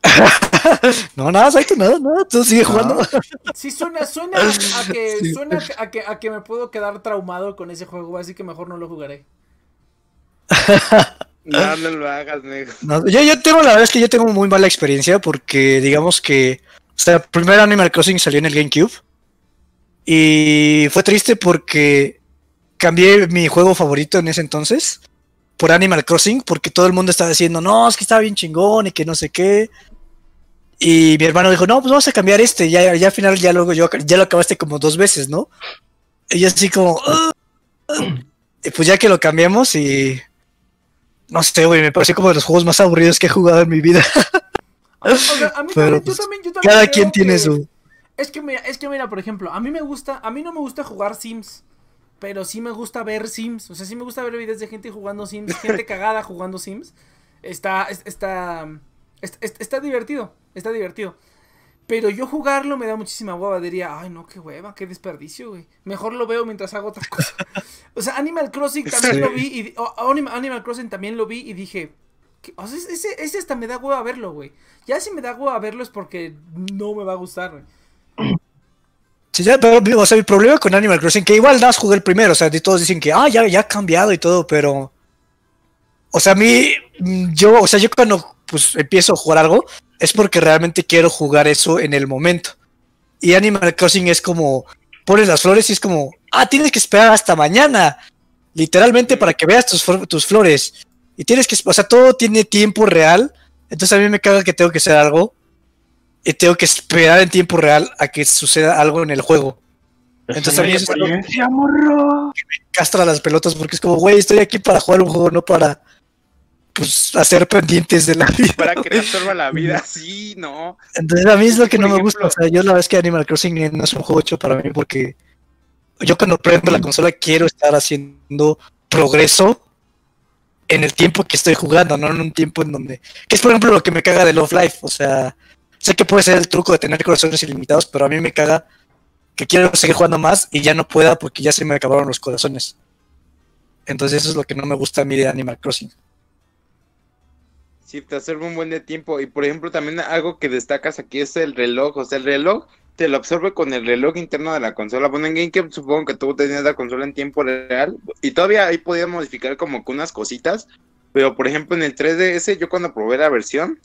No, nada, Saito, nada, nada, tú sigue jugando. Sí, suena, suena a que, Sí. suena a que, a que me puedo quedar traumado con ese juego, así que mejor no lo jugaré. No, no lo hagas, negro. No, yo, yo tengo, la verdad es que yo tengo muy mala experiencia porque digamos que, o sea, el primer Animal Crossing salió en el GameCube y fue triste porque cambié mi juego favorito en ese entonces por Animal Crossing porque todo el mundo estaba diciendo, no, es que estaba bien chingón y que no sé qué. Y mi hermano dijo, no, pues vamos a cambiar este, ya, ya al final ya luego yo, ya lo acabaste como dos veces, ¿no? Y yo así como, "Ah, ah". y pues ya que lo cambiamos y... No sé, güey, me pareció como de los juegos más aburridos que he jugado en mi vida. A mí, o sea, a mí Pero, también, yo también, yo también Cada quien tiene su... Es que mira, es que mira, por ejemplo, a mí me gusta, a mí no me gusta jugar Sims, pero sí me gusta ver Sims, o sea, sí me gusta ver videos de gente jugando Sims, gente cagada jugando Sims. Está, es- está, es- es- está divertido, está divertido. Pero yo jugarlo me da muchísima hueva, diría, ay no, qué hueva, qué desperdicio, güey. Mejor lo veo mientras hago otra cosa. O sea, Animal Crossing también Sí. lo vi y Animal Crossing también lo vi y dije, ¿qué? o sea, ese, ese hasta me da hueva verlo, güey. Ya si me da hueva verlo es porque no me va a gustar, güey. Sí, ya, pero, o sea, mi problema con Animal Crossing, que igual das jugué el primero, o sea, todos dicen que, ah, ya, ya ha cambiado y todo, pero... O sea, a mí, mm, yo, o sea, yo cuando pues empiezo a jugar algo, es porque realmente quiero jugar eso en el momento. Y Animal Crossing es como, pones las flores y es como, ah, tienes que esperar hasta mañana, literalmente para que veas tus, tus flores. Y tienes que, o sea, todo tiene tiempo real. Entonces a mí me caga que tengo que hacer algo y tengo que esperar en tiempo real a que suceda algo en el juego. Entonces a mí Es eso es lo- experiencia, morro. castra las pelotas porque es como, güey, estoy aquí para jugar un juego, no para pues hacer pendientes de la vida. Para que absorba la vida, sí, no. Entonces a mí es lo que Por no me gusta. O sea, yo la verdad es que Animal Crossing no es un juego hecho para mí porque yo cuando prendo la consola quiero estar haciendo progreso en el tiempo que estoy jugando, no en un tiempo en donde... Que es por ejemplo lo que me caga de Love Life. O sea, sé que puede ser el truco de tener corazones ilimitados, pero a mí me caga que quiero seguir jugando más y ya no pueda porque ya se me acabaron los corazones. Entonces eso es lo que no me gusta a mí de Animal Crossing. Sí, te absorbe un buen de tiempo. Y por ejemplo, también algo que destacas aquí es el reloj. O sea, el reloj te lo absorbe con el reloj interno de la consola. Bueno, en GameCube supongo que tú tenías la consola en tiempo real. Y todavía ahí podías modificar como que unas cositas. Pero por ejemplo, en el 3DS, yo cuando probé la versión,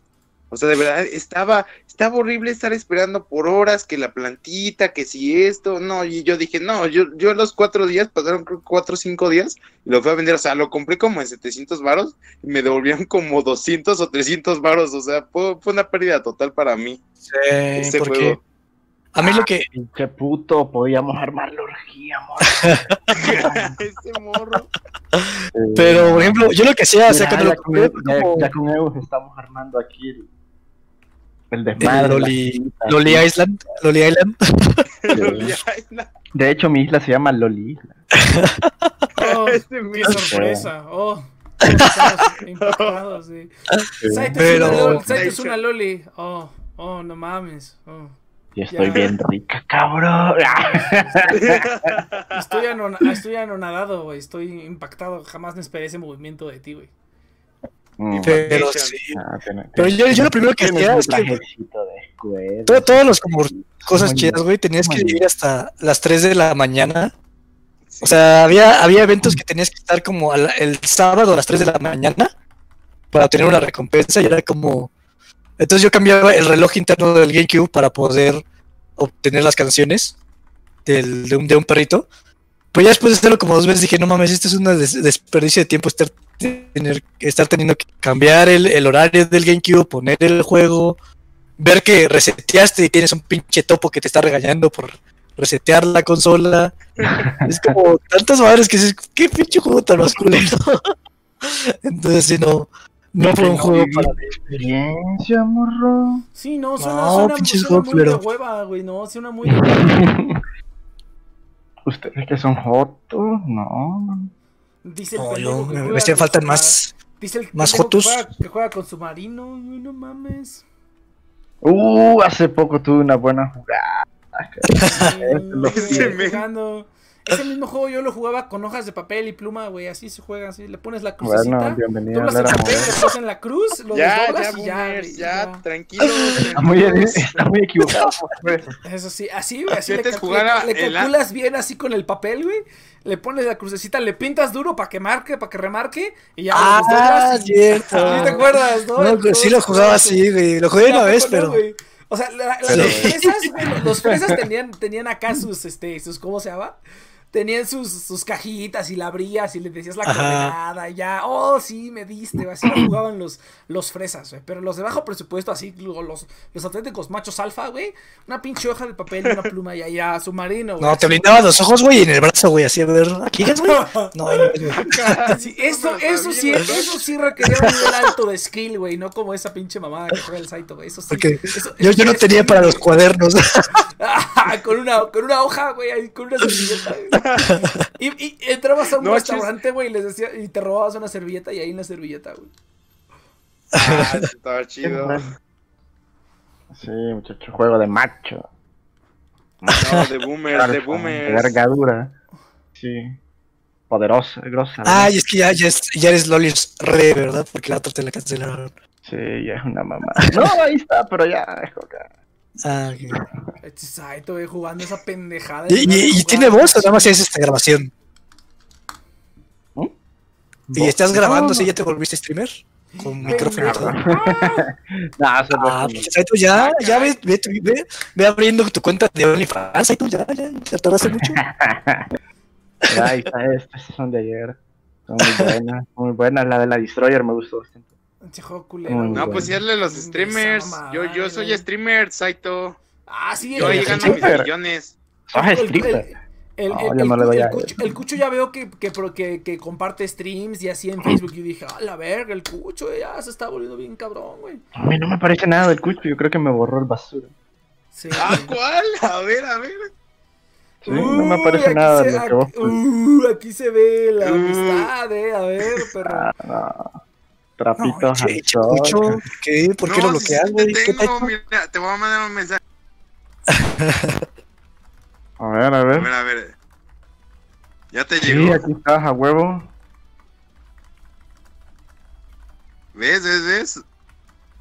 o sea, de verdad, estaba, estaba horrible estar esperando por horas que la plantita, que si esto, no, y yo dije, no, yo, yo los cuatro días, pasaron creo que cuatro o cinco días, y lo fui a vender, o sea, lo compré como en 700 varos, y me devolvieron como 200 o 300 varos, o sea, fue, fue una pérdida total para mí, ese porque juego. a mí lo que... Pinche puto, podíamos armar la orgía, morro. Ese morro. Pero, por ejemplo, yo lo que hacía, o sea, cuando ya, lo con, compré, ya- como- ya con Eus estamos armando aquí el, el el desmadre. Loli. Island, Loli Island. De hecho, mi isla se llama Loli Isla. Oh, qué mismo. sorpresa. Oh, impactados, sí. Saito Pero- es una loli. Saito es una loli. Oh, oh, no mames. Oh. Y estoy Ya. bien rica, cabrón. Estoy, anon- estoy anonadado, güey. Estoy impactado. Jamás me esperé ese movimiento de ti, güey. Mm, Pero sí. ah, tiene- Pero yo, yo lo primero que hacía es que todo- todos los como cosas Muy chidas, güey, tenías que vivir hasta las 3 de la mañana. O sea, había, había eventos que tenías que estar como al- el sábado a las 3 de la mañana para obtener una recompensa y era como... Entonces yo cambiaba el reloj interno del GameCube para poder obtener las canciones del- de, un, de un perrito. Pero ya después de hacerlo como dos veces dije, no mames, esto es un des- desperdicio de tiempo estar, tener, estar teniendo que cambiar el, el horario del GameCube, poner el juego, ver que reseteaste y tienes un pinche topo que te está regañando por resetear la consola. Es como tantas madres que dices, qué pinche juego tan masculino. Entonces, sí, no, no fue un juego para mí. Experiencia, morro. Sí, no, suena, No, suena, pinches suena muy de hueva, güey. No, suena muy de hueva. ¿Ustedes que son jotos? No. Dice el No, pendejo que me, hacían con falta su- más. Dice el más pendejo que juega, que juega con submarino. Ay, No mames. Uh, hace poco tuve una buena jugada. Ese jugando. Mismo juego yo lo jugaba con hojas de papel y pluma, güey. Así se juega, así. Le pones la crucecita. Bueno, bienvenido a doblas la el papel, le moderna. pones en la cruz, lo Ya, desdoblas ya, y ya, boomers, güey, ya, ya. tranquilos. Está muy, está muy equivocado. Eso sí, así, güey, así le, antes calcu- jugara le- el- calculas bien así con el papel, güey. Le pones la crucecita, le pintas duro para que marque, para que remarque. Y ya Ah, cierto. ¿Sí te acuerdas, no? No, pues sí lo jugaba así, güey. Lo jugué una ¿A vez, pero. güey? O sea, la- la- Pero- los fresas, los fresas tenían, tenían acá sus, este, sus, ¿cómo se llama? Tenían sus, sus cajitas y la abrías y le decías la coordenada y ya, oh, sí, me diste, así jugaban los, los fresas, güey. Pero los de bajo presupuesto, así, lo- los, los auténticos machos alfa, güey, una pinche hoja de papel y una pluma y ya, submarino, güey. No, te así, blindaba los ojos, güey, y en el brazo, güey, así a ver. ¿Aquí güey? No, no güey. Sí, eso, eso sí, eso sí requería un nivel alto de skill, güey, no como esa pinche mamada que juega el Saito, güey. Eso sí. Eso- Yo, yo no tenía para los cuadernos. con una, con una hoja, güey, ahí, con una servilleta. güey. Y, y entrabas a un No, restaurante, güey, y les decía, y te robabas una servilleta y ahí en la servilleta, güey. Ah, estaba chido. Sí, muchacho, juego de macho. No, de boomers, de boomers. vergadura. Sí. Poderosa, grosa. Ay, es que ya, ya, es- ya eres Lolis re, ¿verdad? Porque la otra te la cancelaron. Sí, ya es una mamá. No, ahí está, pero ya es coca. Ah, ok. Este Saito, güey, jugando esa pendejada. ¿Y, y- y tiene voz o nada más es esta grabación? ¿Y estás grabando no. si ya te volviste streamer? Con micrófono Ah, es pues Saito, ya, ya ve, ve, ve, ve abriendo tu cuenta de OnlyFans, Saito, ya, ya, te tardaste mucho. Está, estas son de ayer. Son muy buenas, muy buenas. La de la Destroyer me gustó bastante. Pinche juego culero, Muy No, güey. pues sí, hazle a los streamers. Yo, yo soy streamer, Saito. Ah, sí, Yo el- llegando a el- mis millones. El- stripper. El, yo no a cucho, el Cucho ya veo que, que, que, que comparte streams y así en Facebook. Y dije, a la verga, el cucho ya se está volviendo bien cabrón, güey. A mí no me parece nada del cucho. Yo creo que me borró el basura. Sí. Ah, ¿cuál? A ver, a ver. Sí, no me parece aquí nada se- de lo que vos aquí, uh, aquí se ve la Uh. amistad, eh. A ver, perro. Ah, no. No, Trapitos al che, ¿qué? ¿Por qué No, lo si bloqueas, sí güey? te ¿Qué tengo, tal? mira, te voy a mandar un mensaje. A ver, a A ver. ver, a ver. Ya te Sí, llegó. aquí estás a huevo. ¿Ves, ves, ves?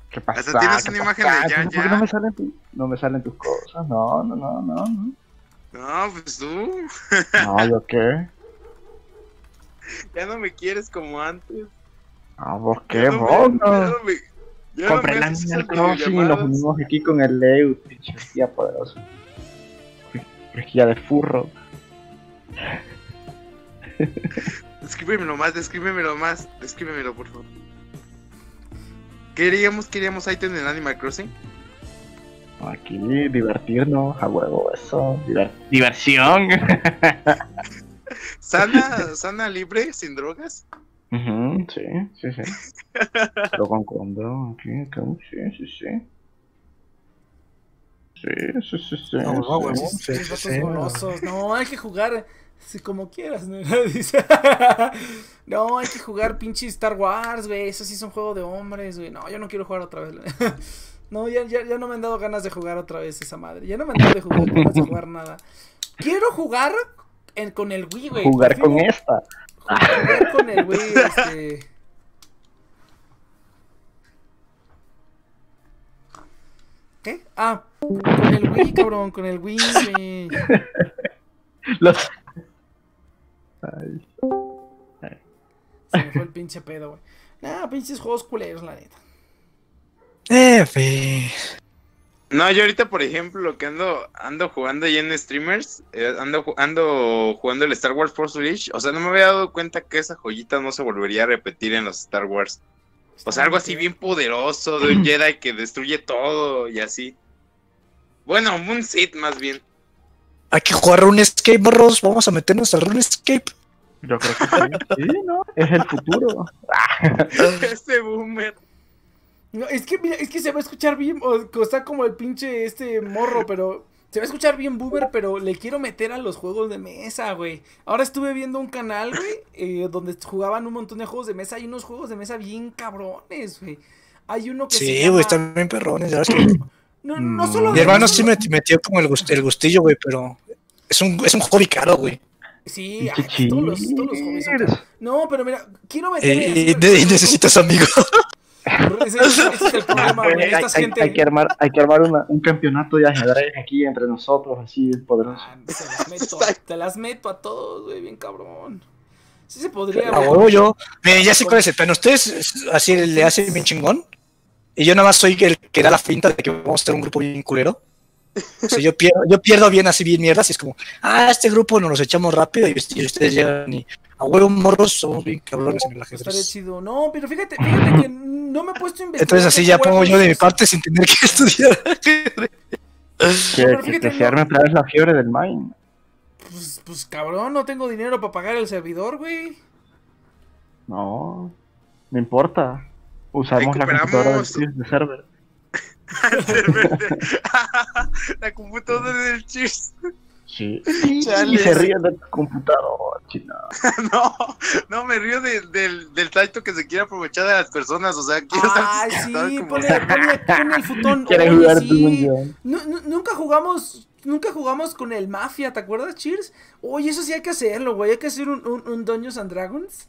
¿Qué pasa? Hasta tienes ¿Qué una pasa? imagen de ya, ¿Por qué ya. no me salen, tu- no me salen tus cosas? No, no, no, no. No, No, pues tú. no ¿yo qué? Ya no me quieres como antes. Ah, ¿vos qué? no ¿Vos me- no? ya no me- ya no Compré haces Animal Crossing y nos unimos aquí con el Leo, pinche tía poderoso. Fresquilla de furro. Descríbemelo más, descríbemelo más, descríbemelo por favor. ¿Qué queríamos, queríamos ahí en el Animal Crossing? Aquí, divertirnos, a huevo, eso. diver- diversión. ¿Sana, sana libre, sin drogas? Ujú, sí, sí, sí. Pero con condón, aquí, acá, sí, sí, sí. Sí, sí, sí, sí. No, no, Sí, sí, sí. No, hay que jugar sí, como quieras, ¿no? Dice. No, hay que jugar pinche Star Wars, güey. Eso sí es un juego de hombres, güey. No, yo no quiero jugar otra vez. No, ya, ya, ya no me han dado ganas de jugar otra vez esa madre. Ya no me han dado de jugar, ganas de jugar nada. Quiero jugar en- con el Wii, güey. Jugar Prefiero con esta. Jugar con el Wii, este. ¿Qué? Ah, con el Wii, cabrón, con el Wii, güey. Los... Ay, Se me fue el pinche pedo, güey. Nah, pinches juegos culeros, la neta. Eh, fe. No, yo ahorita, por ejemplo, lo que ando ando jugando ahí en streamers, eh, ando, ando jugando el Star Wars Force Unleashed. O sea, no me había dado cuenta que esa joyita no se volvería a repetir en los Star Wars. O sea, algo así bien poderoso de un Jedi que destruye todo y así. Bueno, un Sith más bien. Hay que jugar RuneScape, morros. Vamos a meternos al RuneScape. yo creo que sí. Sí, ¿no? Es el futuro. este boomer. No, es que, mira, es que se va a escuchar bien, o, o está como el pinche este morro, pero se va a escuchar bien boomer, pero le quiero meter a los juegos de mesa, güey. Ahora estuve viendo un canal, güey, eh, donde jugaban un montón de juegos de mesa. Hay unos juegos de mesa bien cabrones, güey. Hay uno que se Sí, llama- güey, están bien perrones. ya ves que- No, no solo Mi hermano no sí me metió como el, gust- el gustillo, güey, pero es un, es un hobby caro, güey. Sí, ay, todos los, todos los hobbies son. No, pero mira, quiero Eh, y, de- y necesitas amigos. Ese, ese es el problema, güey. Hay, Esta hay- gente. hay que armar, hay que armar una- un campeonato de ajedrez aquí entre nosotros, así poderoso. Ah, te las meto, te las meto a todos, güey, bien cabrón. Sí se podría, A huevo yo. Mire, ya sé cuál es el plan. Ustedes así le hacen bien chingón. Y yo nada más soy el que da la finta de que vamos a ser un grupo bien culero. O sea, yo pierdo, yo pierdo bien así, bien mierda. Así es como, ah, este grupo nos los echamos rápido y, y ustedes llegan y a huevo morros somos bien cabrones en el Estaría ajedrez. chido. No, pero fíjate, fíjate que no me he puesto a investigar. Entonces así ya pongo yo de mi parte sin tener que estudiar. Que, pero que, que se arme otra vez la fiebre del mine. Pues, pues cabrón, no tengo dinero para pagar el servidor, güey. No, no importa. Usamos la computadora del de server. La computadora del Cheers. Sí. Chale. Y se ríen de tu computador, chino. No, no, me río de- del, del taito que se quiere aprovechar de las personas. O sea, quiero Ay, estar sí, como- ponle, ponle, ponle el futón. Quiere Oye, jugar sí. nunca jugamos, nunca jugamos con el Mafia, ¿te acuerdas, Cheers? Oye, eso sí hay que hacerlo, güey. Hay que hacer un, un, un Dungeons and Dragons.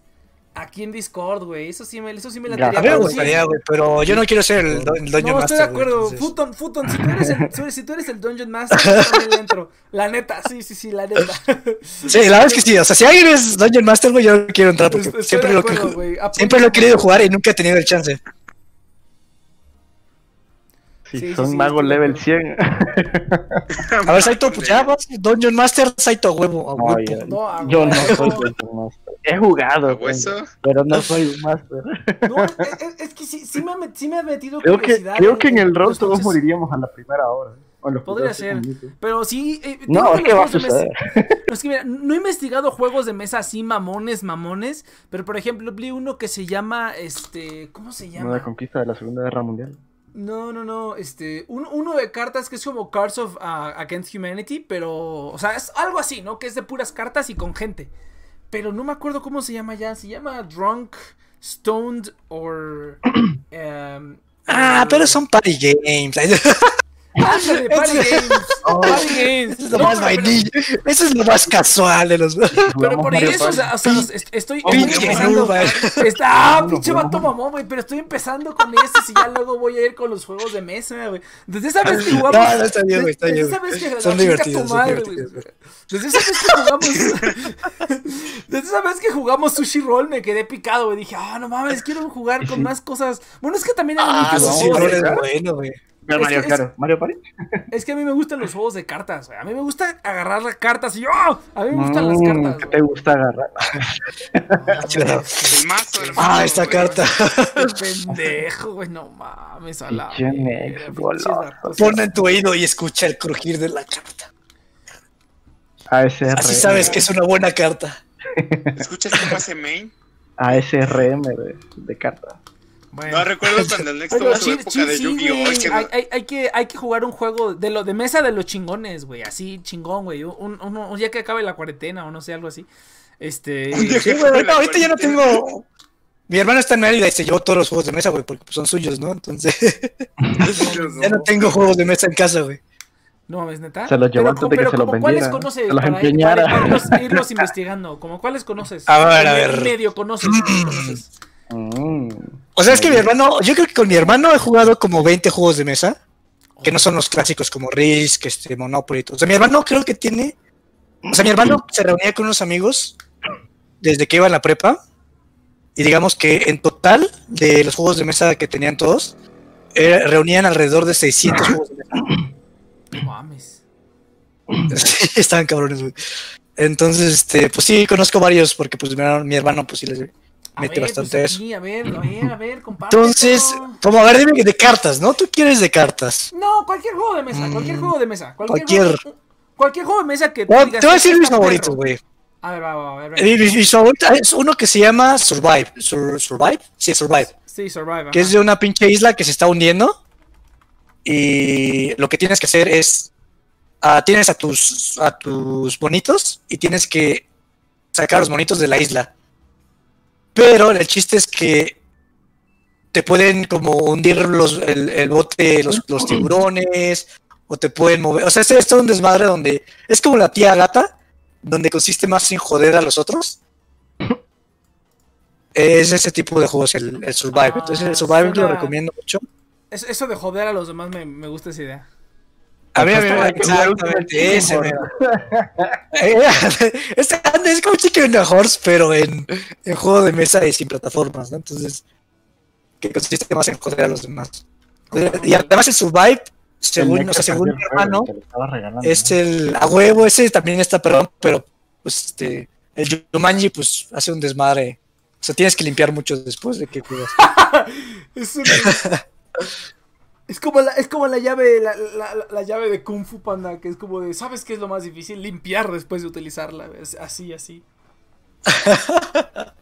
Aquí en Discord, güey. Eso sí me, eso sí me la Ya, A mí me gustaría, güey, pero yo no quiero ser el, do- el Dungeon No, Master. estoy de acuerdo. entonces- Futon, Futon, si tú eres el, si- tú eres el Dungeon Master, yo entro. La neta, sí, sí, sí, la neta. Sí, la verdad es que sí. O sea, si alguien es Dungeon Master, güey, yo quiero entrar porque Estoy siempre, de lo, que, siempre lo he querido jugar y nunca he tenido el chance. Si Sí, sí, son sí, magos level acuerdo. 100. A ver, Saito, pues ya vas. Dungeon Master, Saito, a huevo. No, yo, No, a yo no huevo. soy Dungeon Master. He jugado, pero no soy un Master. No, es, que sí, sí me ha, metido Creo que, creo que en el rol todos moriríamos a la primera hora. Los Podría ser. Pero sí. eh, No, digo es que los va a suceder. No, es que mira, no he investigado juegos de mesa así mamones, mamones. Pero por ejemplo, vi uno que se llama. Este. ¿Cómo se llama? conquista de la Segunda Guerra Mundial. No, no, no. Este. un- uno de cartas que es como Cards of ah, Against Humanity. Pero. O sea, es algo así, ¿no? Que es de puras cartas y con gente. Pero no me acuerdo cómo se llama ya. Se llama Drunk, Stoned or. em, Ah, eh, pero son party games. Ándale, Party Games. Party Games. Eso es lo No, más pero- vainilla. Eso es lo más casual de los. Pero por eso, o sea, o sea, los- est- estoy, Pinche empezando. Está, ah, pinche vato mamón, güey. Pero estoy empezando con eso. Y ya luego voy a ir con los juegos de mesa, güey. Desde esa vez que jugamos. No, no, está bien, güey, está desde bien, esa güey. vez que Son chinga divertidos, son. Desde esa vez que jugamos. desde esa vez que jugamos Sushi Roll me quedé picado, güey. Dije, ah, no mames, quiero jugar con más cosas. Bueno, es que también hay Ah, muchos no de- es bueno, güey. Pero Es que Mario, es- claro. Mario Party. Es que a mí me gustan los juegos de cartas, güey. A mí me gusta agarrar las cartas y yo. A mí me gustan las Mm, cartas. ¿Qué güey. te gusta agarrar? El mazo, el mazo. Ah, esta güey. carta. Qué pendejo, güey, no mames, a la. Pon en tu oído y escucha el crujir de la carta. ASRM. Así sabes que es una buena carta. ¿Escuchas cómo hace main? ASRM de, de carta. Bueno. No recuerdo cuando el Next tuvo su época sí, de Yu-Gi-Oh! güey. que no- hay, hay- hay que, hay que jugar un juego de lo de mesa de los chingones, güey. Así chingón, güey. Un, un, un día que acabe la cuarentena o no sé, algo así. Este. Un día Sí, que güey, ahorita, ya no tengo. Mi hermano está en Mérida y se llevó todos los juegos de mesa, güey, porque son suyos, ¿no? Entonces, ya no tengo juegos de mesa en casa, güey. No mames, neta. Se los llevó antes de que se los como ¿Cuáles vendiera, conoces? se los para, empeñara. para irlos, irlos investigando. Como cuáles conoces. A ver, a ver. Medio conoces. medio conoces. Mm. O sea, es que mi hermano, yo creo que con mi hermano he jugado como 20 juegos de mesa, que no son los clásicos como Risk, este, Monopoly. O sea, mi hermano creo que tiene. O sea, mi hermano se reunía con unos amigos desde que iba en la prepa. Y digamos que en total, de los juegos de mesa que tenían todos, eh, reunían alrededor de 600 juegos de mesa. No mames. Sí, estaban cabrones, güey. Entonces, este, pues sí, conozco varios, porque pues mi hermano, mi hermano, pues sí les A mete bastante pues eso. a ver, a ver, a ver, comparte. Entonces, como a ver, dime de cartas, ¿no? Tú quieres de cartas. No, cualquier juego de mesa, cualquier Mm, juego de mesa. Cualquier. cualquier. Juego, cualquier juego de mesa que Bueno, digas, te voy a "Este decir mis favoritos, perro". güey. A ver, va, va, va, a ver. Mi, mi- favorito es uno que se llama Survive. Sur- ¿Survive? Sí, Survive. Sí, Survive. Que es de una pinche isla que se está hundiendo. Y lo que tienes que hacer es. ah, tienes a tus, a tus bonitos y tienes que sacar a los bonitos de la isla. Pero el chiste es que te pueden como hundir los, el, el bote, los, los tiburones, o te pueden mover. O sea, este es todo un desmadre donde es como la tía gata, donde consiste más en joder a los otros. Es ese tipo de juegos, el, el Survive. Entonces, el Survive lo recomiendo mucho. Es- eso de joder a los demás me, me gusta esa idea. A mí, a jugar exactamente, ese, mero. es, como Chicken Horse, pero en, en juego de mesa y sin plataformas, ¿no? Entonces, que consiste más en joder a los demás. Y además el Survive, según, El o sea, según mi hermano, es el a huevo, ese también está perdón, pero pues este, el Jumanji pues hace un desmadre. O sea, tienes que limpiar mucho después de que juegas. Es, un- es como la, es como la llave, la, la- la- la llave de Kung Fu Panda, que es como de, ¿sabes qué es lo más difícil? Limpiar después de utilizarla. Es así, así.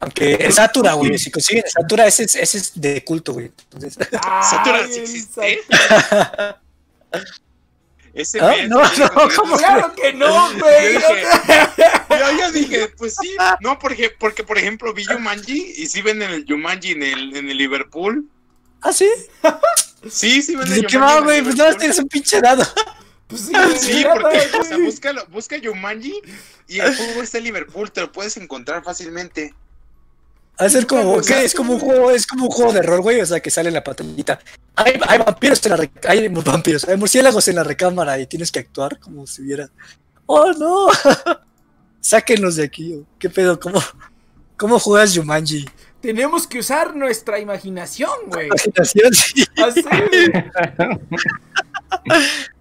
Aunque el Satura, güey, si consiguen Satura, ese es, ese es de culto, güey. Entonces, ¿Satura sí existe? Satura. Ese ¿Ah? mes, No, no, ¿cómo Claro que no, Yo güey. dije, yo, yo dije, pues sí, no, porque, porque por ejemplo vi Jumanji y sí venden el Jumanji en el, en el Liverpool. ¿Ah, sí? Sí, sí venden ¿De qué el güey? Pues nada más tienes un pinche dado. Pues sí, porque, o sea, búscalo, busca Jumanji y el juego está en Liverpool, te lo puedes encontrar fácilmente. Ser como, ¿qué? Es como un juego, es como un juego de rol, güey, o sea, que sale en la pantallita. Hay, hay vampiros en la hay vampiros, hay murciélagos en la recámara y tienes que actuar como si hubiera. ¡Oh, no! Sáquenlos de aquí. ¿qué pedo? ¿Cómo, cómo juegas Jumanji? Tenemos que usar nuestra imaginación, güey. Imaginación, sí. Así.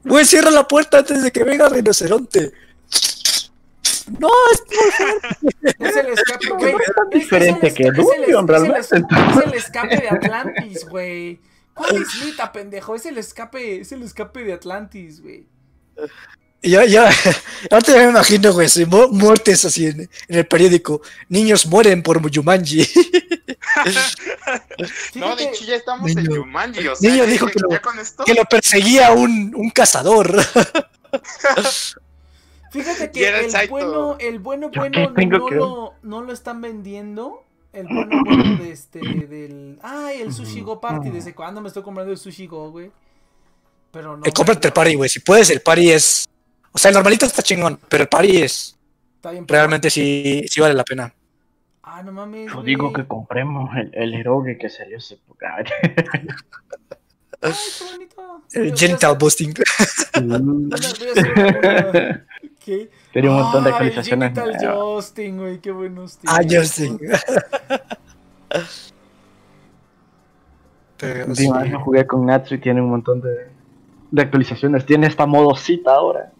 Güey, cierra la puerta antes de que venga el rinoceronte. No, es Es el escape, güey. es tan Es- es diferente el- que es Dungeon, es el-. Es escape de Atlantis, güey. ¿Cuál islita, pendejo? Es el escape, es el escape de Atlantis, güey. Ya, ya, ahorita ya me imagino, güey, mu- muertes así en, en el periódico. Niños mueren por Jumanji. No, de hecho ya estamos en Niño. Jumanji, o sea, Niño dijo que lo- que lo perseguía un, un cazador. Fíjate que el Saito. bueno, el bueno, ¿Yo bueno no que lo, no lo están vendiendo. El bueno, bueno de este, del... Ay, el Sushi Go Party. ¿Desde cuándo me estoy comprando el Sushi Go, güey? Pero no. Eh, cómprate el party, güey. Si puedes, el party es. O sea, el normalito está chingón, pero el party es. Está bien Realmente sí, sí vale la pena. Ah, no mames. Yo digo que compremos el, el que salió hace poco. Ay, qué bonito. El genital boosting. ¿Qué? Tiene un montón de Ah, el actualizaciones. Genital Justin, güey, qué buenos Ah. Justin. Pero sí. Lo jugué con Natsu y tiene un montón de, de actualizaciones. Tiene esta modosita ahora.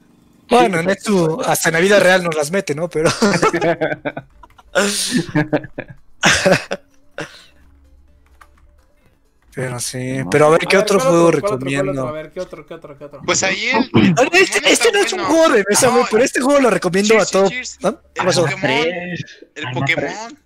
Bueno, en esto, hasta en la vida real nos las mete, ¿no? Pero. Pero sí. Pero a ver, ¿qué A ver, otro ¿cuál juego recomiendo? A ver, ¿qué otro, qué otro, qué otro? Pues ahí el. Este, este no es un juego de mesa, güey, No, pero este juego lo recomiendo a Cheers, todo. cheers. ¿no? ¿Qué El? Pokémon. El. Pokémon.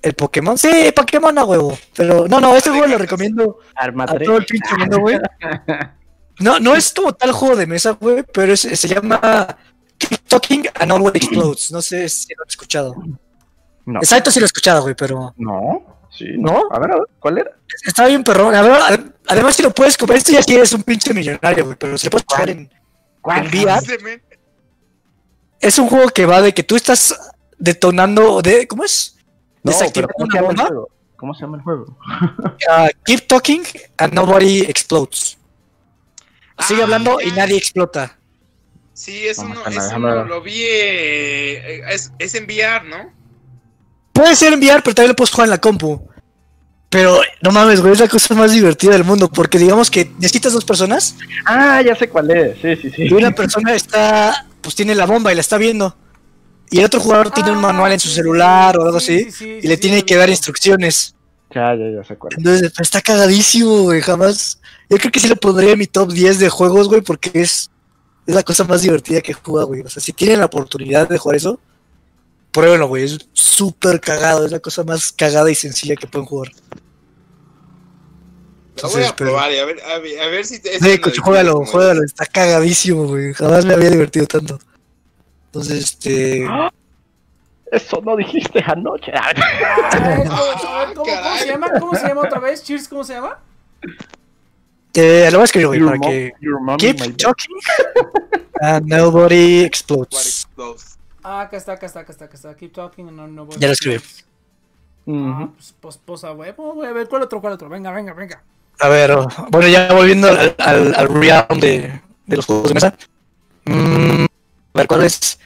¿El Pokémon? Sí, Pokémon a huevo. Pero no, no, este juego lo recomiendo Arma a 3. todo el pinche mundo, güey. No, no es como tal juego de mesa, güey, pero es- se llama Keep Talking and Always Explodes. No sé si lo han escuchado. No. Exacto, sí lo he escuchado, güey, pero No. Sí, ¿No? A ver, a ver, ¿cuál era? está bien perrón. A ver, ad- además, si lo puedes comprar, esto ya sí es un pinche millonario, güey, pero se puede jugar en, ¿Cuál? en. Ese men. Es un juego que va de que tú estás detonando, de, ¿cómo es? No, Desactivando ¿cómo una se llama el bomba. juego? ¿Cómo se llama el juego? Ah, keep talking and nobody explodes. Sigue Ah, hablando y nadie explota. Sí, es uno, es uno, lo vi, eh, es, es enviar, ¿no? Puede ser enviar, pero también lo puedes jugar en la compu. Pero no mames, güey, es la cosa más divertida del mundo. Porque digamos que necesitas dos personas Ah, ya sé cuál es. Sí, sí, sí. y una persona está, pues tiene la bomba y la está viendo. Y el otro jugador tiene un Ah, manual en su sí, celular o algo sí, así. sí, sí, y le sí, tiene que dar instrucciones. Ya, ya, ya cuál es. Entonces está cagadísimo, güey, jamás. Yo creo que sí lo pondría en mi top 10 de juegos, güey, porque es, es la cosa más divertida que jugado, güey. O sea, si tienen la oportunidad de jugar eso, pruébenlo, güey. Es súper cagado, es la cosa más cagada y sencilla que pueden jugar. Lo voy a probar y a ver, a ver, a ver si... es Sí, coche, juégalo, juégalo, está cagadísimo, güey. Jamás me había divertido tanto. Entonces, este. Eso no dijiste anoche. A ver, ¿cómo, a ver, ¿cómo- Ah, cómo se llama? ¿Cómo se llama otra vez? Cheers, ¿cómo se llama? Eh, lo voy a escribir, güey, Your para mom- que. Keep talking and nobody explodes. Ah, acá está, acá está, acá está, acá está. Keep talking and no, no Ya lo escribí. Ah, Ujú. pues, pues, pues, a huevo, güey. A ver, ¿cuál otro, cuál otro? Venga, venga, venga. A ver, bueno, ya volviendo al, al, al round de, de los juegos de mesa. Mm, a ver, ¿cuál es?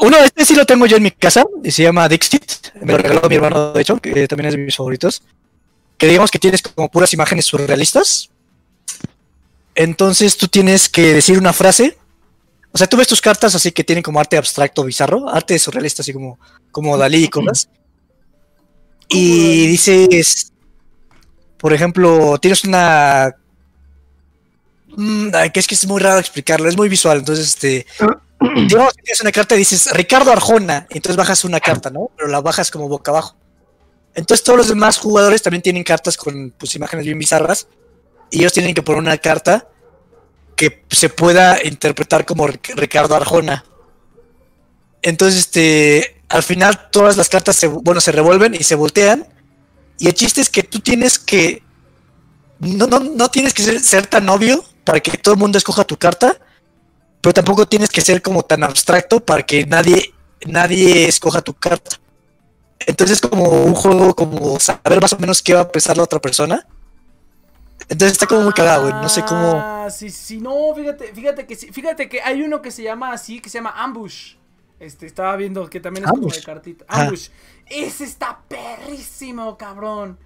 Uno, este sí lo tengo yo en mi casa y se llama Dixit. Me lo regaló mi hermano, de hecho, que también es de mis favoritos. Que digamos que tienes como puras imágenes surrealistas. Entonces tú tienes que decir una frase. O sea, tú ves tus cartas así que tienen como arte abstracto, bizarro, arte surrealista, así como, como Dalí y cosas. Y dices, por ejemplo, tienes una Mm, ay, que es que es muy raro explicarlo, es muy visual. Entonces, este. digamos que tienes una carta y dices Ricardo Arjona, y entonces bajas una carta, ¿no? Pero la bajas como boca abajo. Entonces, todos los demás jugadores también tienen cartas con pues, imágenes bien bizarras, y ellos tienen que poner una carta que se pueda interpretar como Ric- Ricardo Arjona. Entonces, este. Al final, todas las cartas se, bueno, se revuelven y se voltean. Y el chiste es que tú tienes que no, no, no tienes que ser, ser tan obvio para que todo el mundo escoja tu carta, pero tampoco tienes que ser como tan abstracto para que nadie, nadie escoja tu carta. Entonces es como un juego como saber más o menos qué va a pensar la otra persona. Entonces está como muy cagado, güey. No sé cómo. Ah, sí, sí, no, fíjate, fíjate que sí, fíjate que hay uno que se llama así, que se llama Ambush. Este, estaba viendo que también es como Ambush. de cartita. Ah. Ambush. Ese está perrísimo, cabrón.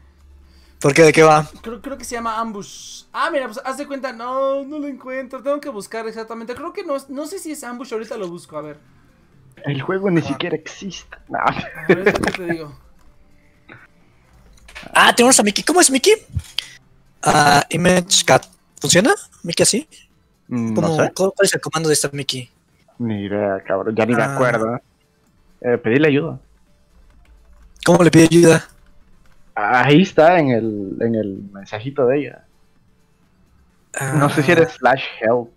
¿Por qué? ¿De qué va? Creo, creo que se llama Ambush. Ah, mira, pues haz de cuenta, no, no lo encuentro. Tengo que buscar exactamente. Creo que no, es- no sé si es Ambush, ahorita lo busco, a ver. El juego ni siquiera existe. No. A ver, ahorita te digo. Ah, tenemos a Mickey. ¿Cómo es Mickey? Ah, Image Cat. ¿Funciona? ¿Mickey así? Mm, ¿Cómo- No sé. ¿Cuál es el comando de esta Mickey? Ni idea, cabrón. Ya ni me Ah. acuerdo. Eh, pedirle ayuda. ¿Cómo le pide ayuda? Ahí está en el, en el mensajito de ella. No sé si Ah, eres slash help.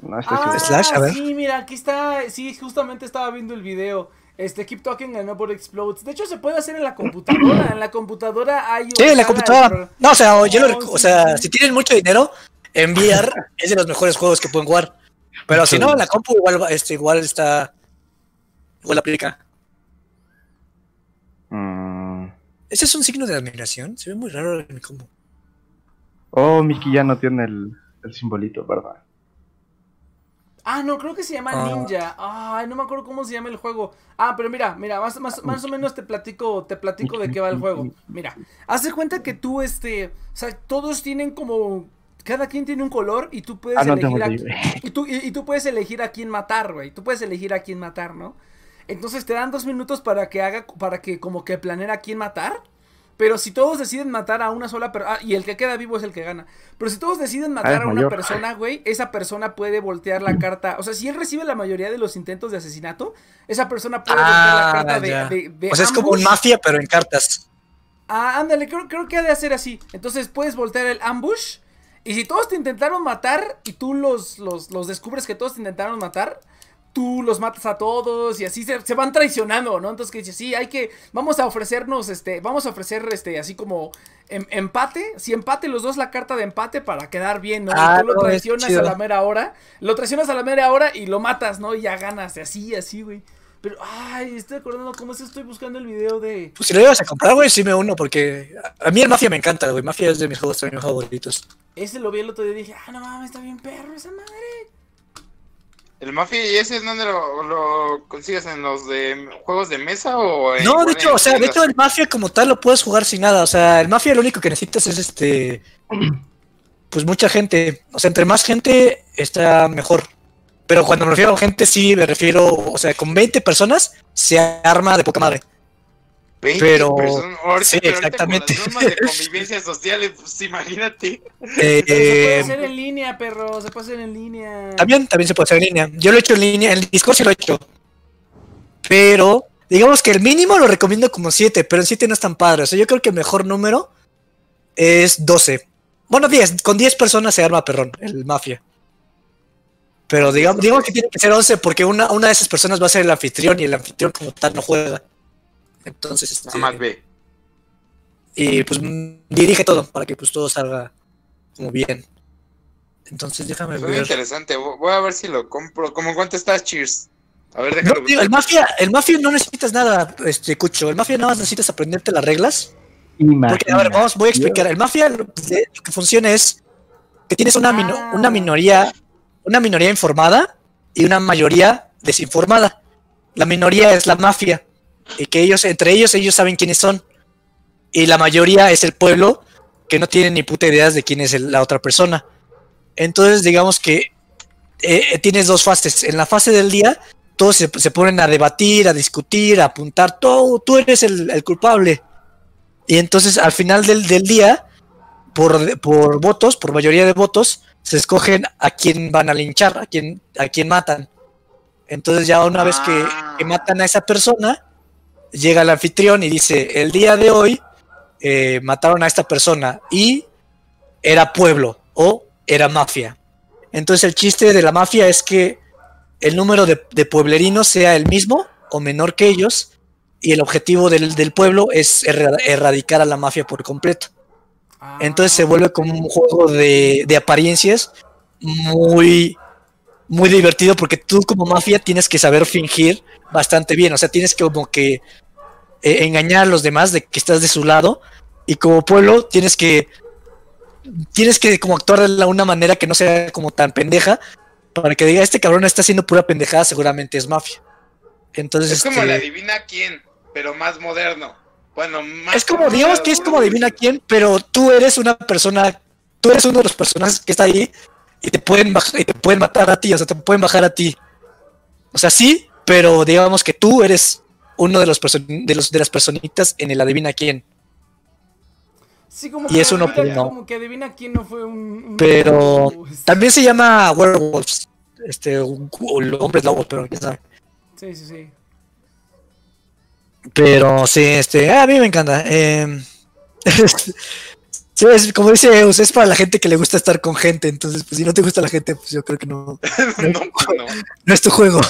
No estoy Ah. Slash, a ver. sí, mira, aquí está. Sí, justamente estaba viendo el video. Este, Keep Talking and Nobody Explodes. De hecho, se puede hacer en la computadora. En la computadora hay. Sí, en la computadora. No, o sea, o yo lo rec- sí, o sea, sí. si tienen mucho dinero, en VR es de los mejores juegos que pueden jugar. Pero si no, en la compu igual, va- este, igual está. Igual aplica. Mm. ¿Ese es un signo de admiración? Se ve muy raro en mi. Oh, Mickey ya no tiene el, el simbolito, ¿verdad? Ah, no, creo que se llama Ah. Ninja. Ay, no me acuerdo cómo se llama el juego. Ah, pero mira, mira, más, más, más o menos te platico, te platico de qué va el juego. Mira, haz de cuenta que tú, este, o sea, todos tienen como, cada quien tiene un color y tú puedes Ah, no elegir a, y tú, y, y tú puedes elegir a quién matar, güey. Tú puedes elegir a quién matar, ¿no? Entonces te dan dos minutos para que haga, para que como que planee a quién matar. Pero si todos deciden matar a una sola persona, y el que queda vivo es el que gana. Pero si todos deciden matar es a una mayor. persona, güey, esa persona puede voltear la carta. O sea, si él recibe la mayoría de los intentos de asesinato, esa persona puede voltear la carta de, Ah, ya. de- de O sea, es como un mafia, pero en cartas. Ah, ándale, creo, creo que ha de hacer así. Entonces puedes voltear el ambush. Y si todos te intentaron matar y tú los, los, los descubres que todos te intentaron matar, tú los matas a todos y así se, se van traicionando, ¿no? Entonces que dices, sí, hay que, vamos a ofrecernos, este, vamos a ofrecer, este, así como em- empate, si empate los dos la carta de empate para quedar bien, ¿no? Ah, y tú lo no, traicionas a la mera hora, lo traicionas a la mera hora y lo matas, ¿no? Y ya ganas, así, así, güey. Pero, ay, estoy acordando cómo es, estoy buscando el video de... Pues si lo ibas a comprar, güey, sí me uno, porque a a mí el Mafia me encanta, güey. Mafia es de mis juegos también favoritos. Ese lo vi el otro día y dije, ah, no mames, está bien perro esa madre. ¿El Mafia y ese es donde lo, lo consigues en los de juegos de mesa o en- No, de hecho, o sea, de hecho el Mafia como tal lo puedes jugar sin nada. O sea, el Mafia lo único que necesitas es este. Pues mucha gente. O sea, entre más gente está mejor. Pero cuando me refiero a gente, sí me refiero. O sea, con 20 personas se arma de poca madre. 20 pero- personas. Ahorita- sí, pero exactamente. Con las normas de convivencia social, pues imagínate. Eh, se puede eh, hacer en línea, perro, se puede hacer en línea. también, también se puede hacer en línea. Yo lo he hecho en línea. En el Discord sí lo he hecho. Pero, digamos que el mínimo lo recomiendo como 7. Pero el 7 no es tan padre. O sea, yo creo que el mejor número es 12. Bueno, 10. Con 10 personas se arma perrón, el Mafia. Pero digamos, digamos que tiene que ser 11 porque una, una de esas personas va a ser el anfitrión y el anfitrión como tal no juega. Entonces, este, Nada más ve. y pues dirige todo para que pues todo salga como bien. Entonces déjame Suena ver. interesante. Vo- Voy a ver si lo compro. ¿Cómo cuánto estás, Cheers? A ver, No, déjalo. digo, el mafia, el mafia no necesitas nada, este Cucho. El mafia nada más necesitas aprenderte las reglas. Porque, a ver, vamos, voy a explicar. El mafia lo, que funciona es que tienes una, Ah. una minoría, una minoría informada y una mayoría desinformada. La minoría es la mafia y que ellos, entre ellos, ellos saben quiénes son. Y la mayoría es el pueblo que no tiene ni puta idea de quién es el- la otra persona. Entonces, digamos que eh, tienes dos fases. En la fase del día, todos se, se ponen a debatir, a discutir, a apuntar. Tú, tú eres el, el culpable. Y entonces, al final del, del día, por, por votos, por mayoría de votos, se escogen a quién van a linchar, a quién, a quién matan. Entonces, ya una vez que, que matan a esa persona, llega el anfitrión y dice: El día de hoy eh, mataron a esta persona y era pueblo o era mafia. Entonces el chiste de la mafia es que el número de, de pueblerinos sea el mismo o menor que ellos y el objetivo del, del pueblo es erra- erradicar a la mafia por completo. Ah. Entonces se vuelve como un juego de, de apariencias muy, muy divertido porque tú como mafia tienes que saber fingir bastante bien, o sea, tienes que como que eh, engañar a los demás de que estás de su lado y como pueblo tienes que tienes que como actuar de una manera que no sea como tan pendeja para que diga este cabrón está haciendo pura pendejada, seguramente es mafia. Entonces Es como este, la adivina quién, pero más moderno. Bueno, más es como digamos que es como adivina quién, pero tú eres una persona, tú eres uno de los personajes que está ahí y te pueden y te pueden matar a ti, o sea, te pueden bajar a ti. O sea, sí, pero digamos que tú eres uno de los de los de las personitas en el adivina quién. Sí, como Y que adivina-. Como que adivina quién no fue un. un- Pero también se llama werewolves, este, hombres lobos, pero quién sabe. Sí, sí, sí. Pero sí, este, a mí me encanta. eh, sí, es- como dice Eus, es para la gente que le gusta estar con gente. Entonces, pues si no te gusta la gente, pues yo creo que no, no, no. no es tu juego.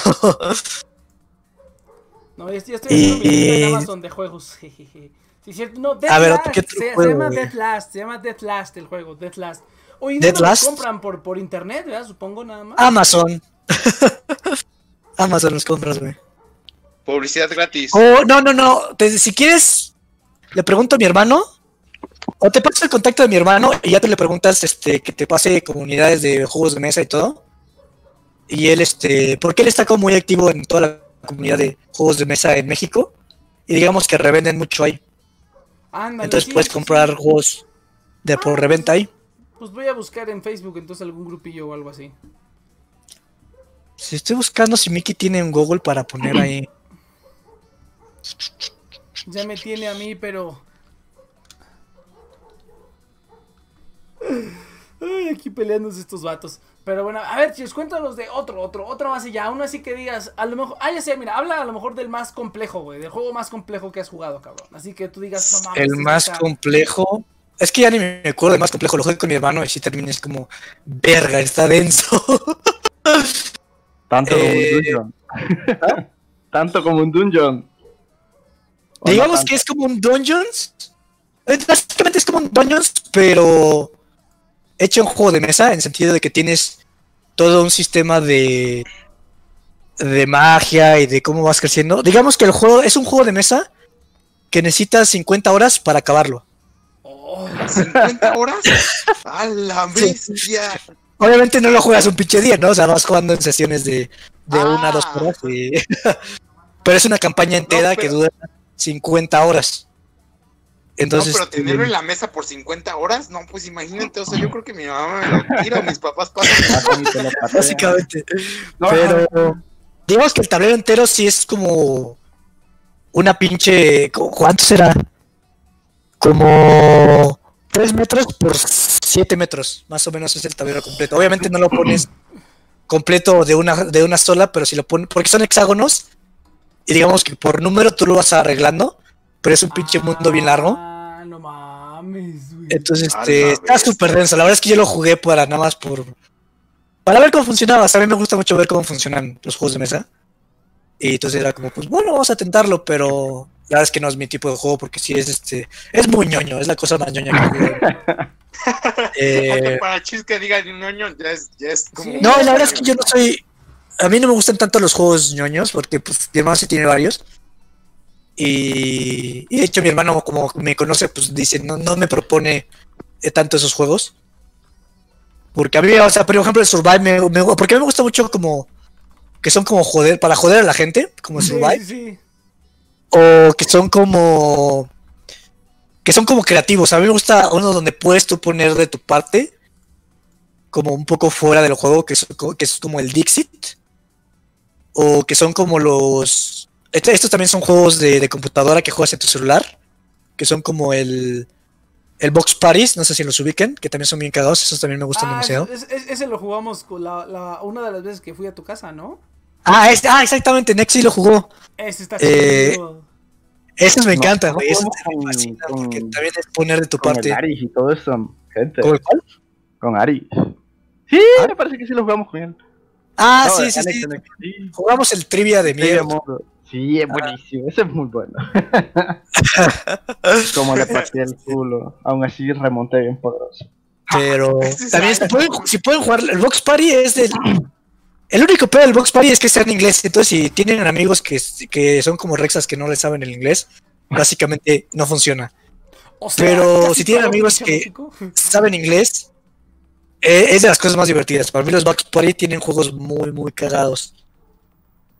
No, ya estoy viendo mi lista en Y- Amazon de juegos. jejeje. Sí, cierto. No, Death A ver, Last, ¿qué se, se juego, llama güey? Death Last, se llama Death Last el juego, Death Last. Oye, ¿no Death lo Last? compran por, por internet, ¿verdad? Supongo nada más. Amazon. Amazon los compras, güey. Publicidad gratis. Oh, no, no, no. te- si quieres, le pregunto a mi hermano. O te paso el contacto de mi hermano y ya te le preguntas este, que te pase comunidades de juegos de mesa y todo. Y él, este, porque él está como muy activo en toda la comunidad de juegos de mesa en México. Y digamos que revenden mucho ahí. Ándale, Entonces sí, puedes sí, comprar juegos de por reventa ahí. Pues voy a buscar en Facebook entonces algún grupillo o algo así. Si estoy buscando si Mickey tiene un Google para poner ahí. Ya me tiene a mí, pero. Ay, aquí peleándose estos vatos. Pero bueno, a ver, chicos, cuéntanos de otro, otro, otro más y ya. Uno así que digas, a lo mejor. Ah, ya sé, mira, habla a lo mejor del más complejo, güey. Del juego más complejo que has jugado, cabrón. Así que tú digas, no mames. El más está- complejo. Es que ya ni me acuerdo del más complejo. Lo jugué con mi hermano y si termina es como. Verga, está denso. Tanto como Eh, un dungeon. Tanto como un dungeon. No Digamos que es como un Dungeons. Eh, Básicamente es como un Dungeons, pero hecho un juego de mesa, en sentido de que tienes todo un sistema de, de magia y de cómo vas creciendo. Digamos que el juego es un juego de mesa que necesitas 50 horas para acabarlo. Oh, ¿50 horas? ¡A la bestia! Obviamente no lo juegas un pinche día, ¿no? O sea, vas jugando en sesiones de, de Ah. una a dos horas. y- pero es una campaña entera que pero- dura 50 horas. Enentonces, no, pero tenerlo en eh, la mesa por 50 horas, no, pues imagínate, o sea, yo creo que mi mamá me lo tira o mis papás pasan. Patean. básicamente. No, Pero digamos que el tablero entero sí es como una pinche. ¿cu- ¿Cuánto será? Como 3 metros por 7 metros. Más o menos es el tablero completo. Obviamente no lo pones completo de una, de una sola, pero si lo pones. Porque son hexágonos. Y digamos que por número tú lo vas arreglando. Pero es un pinche mundo bien largo. Ah, no mames, güey. Entonces, este, la está súper denso. La verdad es que yo lo jugué para nada más por. Para ver cómo funcionaba. O sea, a mí me gusta mucho ver cómo funcionan los juegos de mesa. Y entonces era como, pues bueno, vamos a tentarlo, pero la verdad es que no es mi tipo de juego porque sí es este. Es muy ñoño, es la cosa más ñoña que. Hasta Eh, para chis que diga ñoño, ya es, ya es como. Sí. no, la verdad es que yo no soy. A mí no me gustan tanto los juegos ñoños porque, pues, mi hermano sí tiene varios. Y, y de hecho, mi hermano, como me conoce, pues dice, no, no me propone eh, tanto esos juegos. Porque a mí, o sea, por ejemplo, el Survive, me, me- porque a mí me gusta mucho como que son como joder, para joder a la gente, como Sí, Survive, sí, sí. o que son como que son como creativos. A mí me gusta uno donde puedes tú poner de tu parte, como un poco fuera del juego, que es, que es como el Dixit, o que son como los... este- Estos también son juegos de, de computadora que juegas en tu celular, que son como el, el Box Paris, no sé si los ubiquen, que también son bien cagados, esos también me gustan Ah, demasiado. ese, lo jugamos con la, la- una de las veces que fui a tu casa, ¿no? Ah, este- ah, exactamente, Nexi lo jugó. Ese está Eh, chido. Esos me No, encantan, no güey. Jugamos me con- fascinan con- porque también es poner de tu Con parte. el Aris y todo eso, gente. ¿Con el cuál? Con Aris. Sí, ¿Ah? me parece que sí lo jugamos con él. Ah, No, sí, sí, Alex, sí. Alex, sí. Jugamos el trivia de miedo. Sí, es buenísimo, ese es muy bueno. Como le pateé el culo. Aún así remonté bien poderoso. Pero también si pueden, si pueden jugar. El Box Party es del. El único pedo del Box Party es que está en inglés. Entonces, si tienen amigos que, que son como Rexas que no les saben el inglés, básicamente no funciona. O sea, Pero si tienen amigos que- México. Saben inglés, eh, es de las cosas más divertidas. Para mí, los Box Party tienen juegos muy, muy cagados.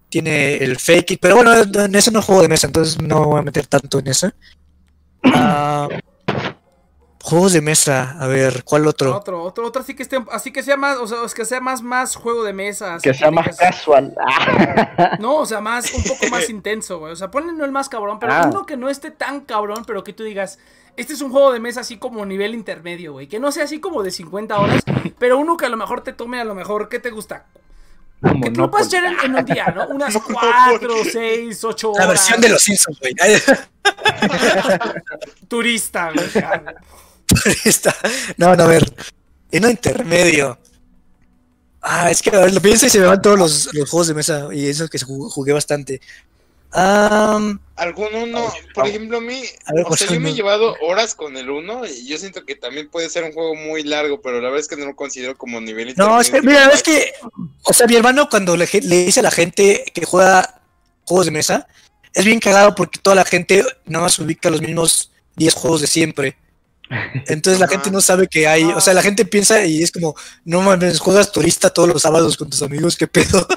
Tiene el Fake It, pero bueno, en ese no es juego de mesa, entonces no voy a meter tanto en ese. Ah, juegos de mesa, a ver, ¿cuál otro? Otro, otro, otro así que esté, así que sea más, o sea, que sea más, más juego de mesa. así Que sea más casual. No, o sea, más, un poco más intenso, güey. O sea, ponle no el más cabrón, pero Ah. uno que no esté tan cabrón, pero que tú digas, este es un juego de mesa así como nivel intermedio, güey. Que no sea así como de 50 horas, pero uno que a lo mejor te tome, a lo mejor, ¿qué te gusta? Que tú lo puedes echar en, en un día, ¿no? Unas 4, 6, 8 horas. La versión de los Simpsons, güey. Turista, güey. Está- No, no, a ver. En un intermedio. Ah, es que a ver, lo pienso y se me van todos los, los juegos de mesa y eso que jugué bastante. Am, Algún uno, por ejemplo, a mí, A ver, o sea, yo me he llevado horas con el uno y yo siento que también puede ser un juego muy largo, pero la verdad es que no lo considero como nivel no, es que, mira, es que, o sea, mi hermano cuando le, le dice a la gente que juega juegos de mesa, es bien cagado porque toda la gente nada más ubica los mismos 10 juegos de siempre. Entonces la Ajá. gente no sabe que hay, o sea, la gente piensa y es como, no mames, juegas turista todos los sábados con tus amigos, qué pedo.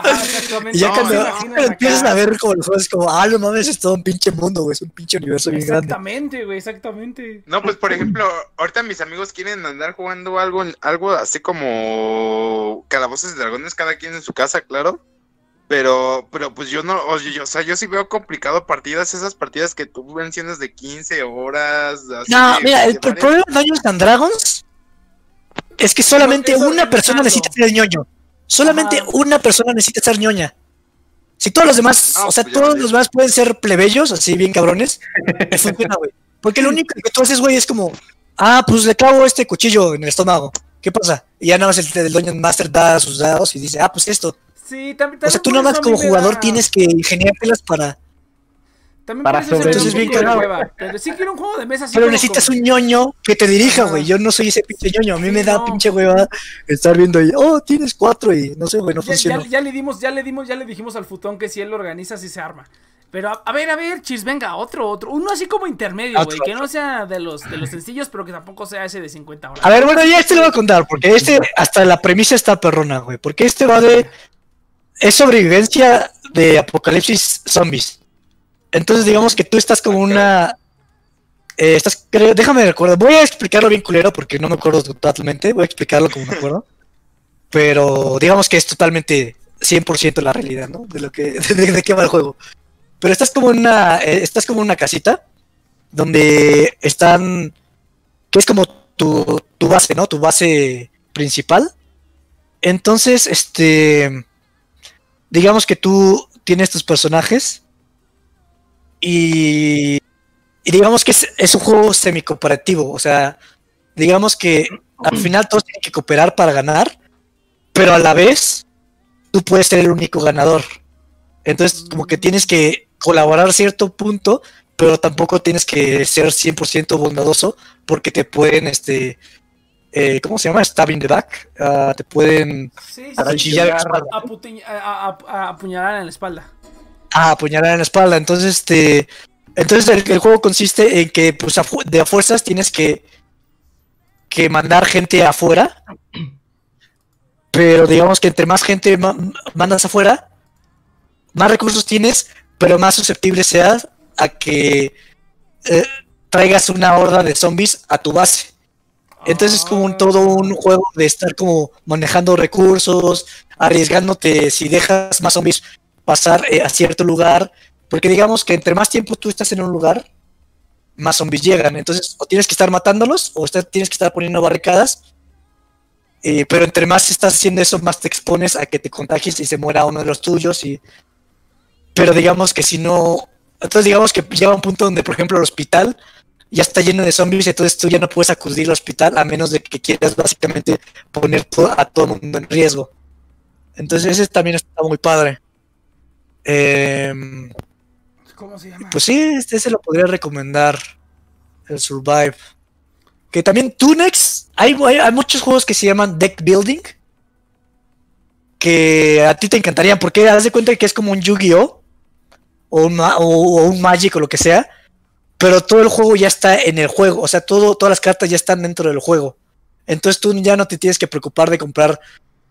Ajá, exactamente. Y ya No, cuando, no, empiezas a ver como los juegos, es como, ah, no mames, es todo un pinche mundo, güey, es un pinche universo bien grande. Exactamente, güey, exactamente. No, pues por ejemplo, ahorita mis amigos quieren andar jugando algo, algo así como calabozos y dragones, cada quien en su casa, claro. Pero, pero pues yo no, oye, yo, o sea, yo sí veo complicado partidas, esas partidas que tú mencionas de 15 horas. así No, que- mira, el, el problema de Dungeons and Dragons es que solamente una persona necesita ser ñoño. Solamente Ajá. una persona necesita ser ñoña. Si todos los demás, No, o sea, pues todos los demás pueden ser plebeyos, así bien cabrones, funciona, güey. Porque lo único que tú haces, güey, es como, ah, pues le clavo este cuchillo en el estómago. ¿Qué pasa? Y ya nada más el, el Dungeon Master da sus dados y dice, ah, pues esto. Sí, también. O sea, también tú nada más como jugador da- tienes que ingeniártelas para... También para sobrevivir. bien hueva. Pero sí quiero un juego de mesa así Pero necesitas un ñoño que te dirija, güey. Yo no soy ese pinche ñoño. A mí Sí, me da no. pinche hueva estar viendo ahí, oh, tienes cuatro y no sé, güey, no Ya, funciona. ya- ya le dimos, ya le dimos, ya le dijimos al futón que si él lo organiza, si se arma. Pero a, a ver, a ver, chis, venga, otro, otro. Uno así como intermedio, güey. Que no sea de los, de los sencillos, pero que tampoco sea ese de 50 horas. A ver, bueno, ya este lo voy a contar, porque este, hasta la premisa está perrona, güey. Porque este va de. Es sobrevivencia de apocalipsis zombies. Entonces, digamos que tú estás como una. eh, estás, creo, déjame recordar. Voy a explicarlo bien culero porque no me acuerdo totalmente. Voy a explicarlo como me acuerdo. Pero digamos que es totalmente 100% la realidad, ¿no? De lo que de, de qué va el juego. Pero estás como una eh, estás como una casita donde están que es como tu, tu base, ¿no? Tu base principal. Entonces, este digamos que tú tienes tus personajes y, y digamos que es, es un juego semi-cooperativo, o sea, digamos que al final todos tienen que cooperar para ganar, pero a la vez tú puedes ser el único ganador. Entonces, como que tienes que colaborar a cierto punto, pero tampoco tienes que ser 100% bondadoso porque te pueden, este, eh, ¿cómo se llama? Stab in the back. Ah, te pueden Sí, sí, a sí. apuñalar en la espalda. Ah, apuñalar en la espalda. Entonces, este. Entonces el, juego consiste en que, pues, de a fuerzas tienes que. que mandar gente afuera. Pero digamos que entre más gente ma- mandas afuera, más recursos tienes, pero más susceptible seas a que eh, traigas una horda de zombies a tu base. Entonces es como un, todo un juego de estar como manejando recursos, arriesgándote si dejas más zombies pasar eh, a cierto lugar, porque digamos que entre más tiempo tú estás en un lugar, más zombies llegan. Entonces o tienes que estar matándolos o tienes que estar poniendo barricadas. eh, pero entre más estás haciendo eso, más te expones a que te contagies y se muera uno de los tuyos. Y... Pero digamos que si no... Entonces digamos que llega un punto donde, por ejemplo, el hospital ya está lleno de zombies, entonces tú ya no puedes acudir al hospital a menos de que quieras básicamente poner a todo el mundo en riesgo. Entonces ese también está muy padre. Em, ¿Cómo se llama? pues sí, este se lo podría recomendar. El Survive. Que también Tunex. Hay, hay, hay muchos juegos que se llaman deck building. que a ti te encantarían, porque haz de cuenta que es como un Yu-Gi-Oh! O un, ma- o, o un Magic o lo que sea, pero todo el juego ya está en el juego, o sea, todo, todas las cartas ya están dentro del juego. Entonces tú ya no te tienes que preocupar de comprar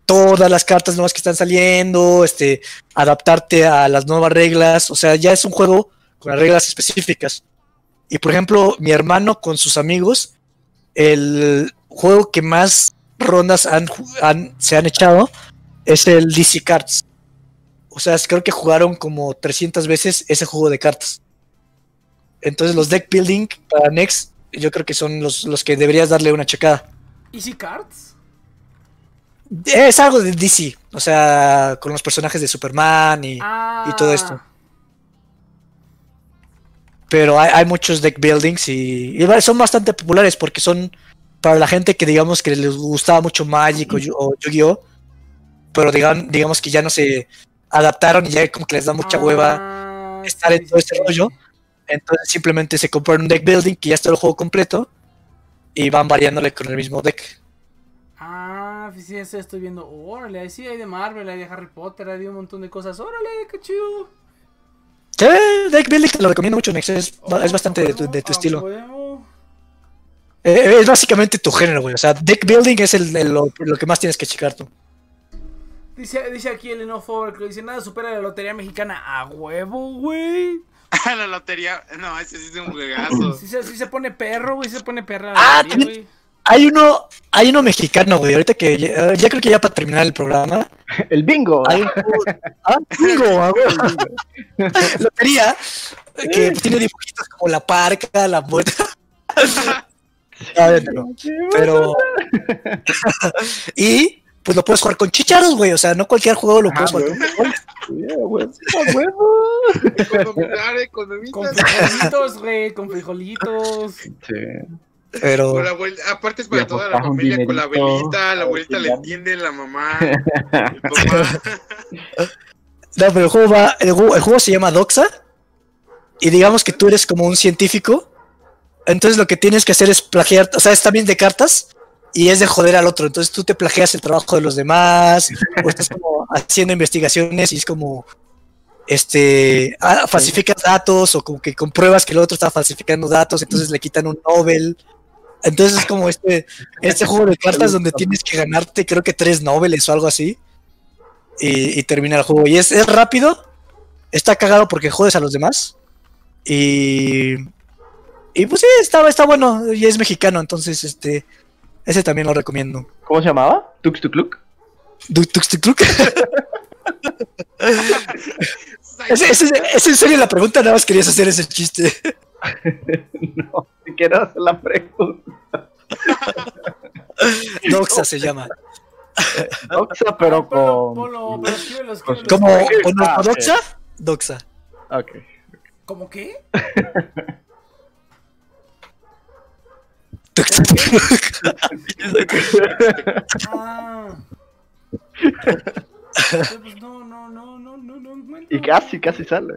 todas las cartas nuevas que están saliendo, este, adaptarte a las nuevas reglas, o sea, ya es un juego con las reglas específicas. Y por ejemplo, mi hermano con sus amigos, el juego que más rondas han, se han echado es el DC Cards. O sea, creo que jugaron como 300 veces ese juego de cartas. Entonces los deck building para Next yo creo que son los, los que deberías darle una checada. ¿Easy Cards? Es algo de DC, o sea, con los personajes de Superman y... Ah. y todo esto. Pero hay, hay muchos deck buildings y, y son bastante populares porque son para la gente que digamos que les gustaba mucho Magic o, Yu- o Yu-Gi-Oh! Pero digan, digamos que ya no se adaptaron y ya como que les da mucha hueva Ah, estar en todo este rollo. Entonces simplemente se compran un deck building que ya está el juego completo y van variándole con el mismo deck. Ah, sí, sí, estoy viendo. Órale, ahí sí hay de Marvel, hay de Harry Potter, hay de un montón de cosas. Órale, qué chido. Sí, deck building te lo recomiendo mucho, Nex. Es, Oh, es bastante de tu, de tu a estilo. huevo. Eh, es básicamente tu género, güey. O sea, deck building es el, el- lo, lo que más tienes que checar tú. Dice, dice aquí el Enough Over que dice, nada supera la lotería mexicana. A huevo, güey. la lotería. No, ese sí es un juegazo. Sí se, sí se pone perro, güey, se pone perra Ah, la lotería, también- güey. Hay uno, hay uno mexicano, güey. Ahorita que ya, ya creo que ya para terminar el programa. El bingo. Hay un ah, bingo, ah, güey. Lotería. Que tiene dibujitos como la parca, la muerte. Ah, no. Pero. y pues lo puedes jugar con chicharos, güey. O sea, no cualquier juego lo puedes Ah, jugar con güey. Con frijolitos, güey, con frijolitos. Sí. Pero. Con la abuela- aparte es para toda la familia, con la abuelita, la abuelita le entiende, la mamá, el papá. No, pero el juego va. El juego, el juego se llama Doxa. Y digamos que tú eres como un científico. Entonces lo que tienes que hacer es plagiar. O sea, es también de cartas. Y es de joder al otro. Entonces tú te plagias el trabajo de los demás. o estás como haciendo investigaciones y es como. Este. ah, falsificas datos. O como que compruebas que el otro está falsificando datos. Entonces le quitan un Nobel. Entonces es como este, este juego de cartas donde tienes que ganarte, creo que tres Nobeles o algo así. Y, y termina el juego. Y es, es rápido. Está cagado porque jodes a los demás. Y. Y pues sí, está, está bueno. Y es mexicano, entonces este. Ese también lo recomiendo. ¿Cómo se llamaba? Tux Tucluc. Du- tux, tuk, tuk. ¿Es, es, es en serio la pregunta? Nada más querías hacer ese chiste. No, si quiero hacer la pregunta. Doxa se llama. Doxa, pero con. ponlo, pero escríbelo. ¿Como Ah, ortodoxa? Doxa. Ok. ¿Cómo qué? Ah. Pues no, no, no, no, no, no. Y casi, casi sale.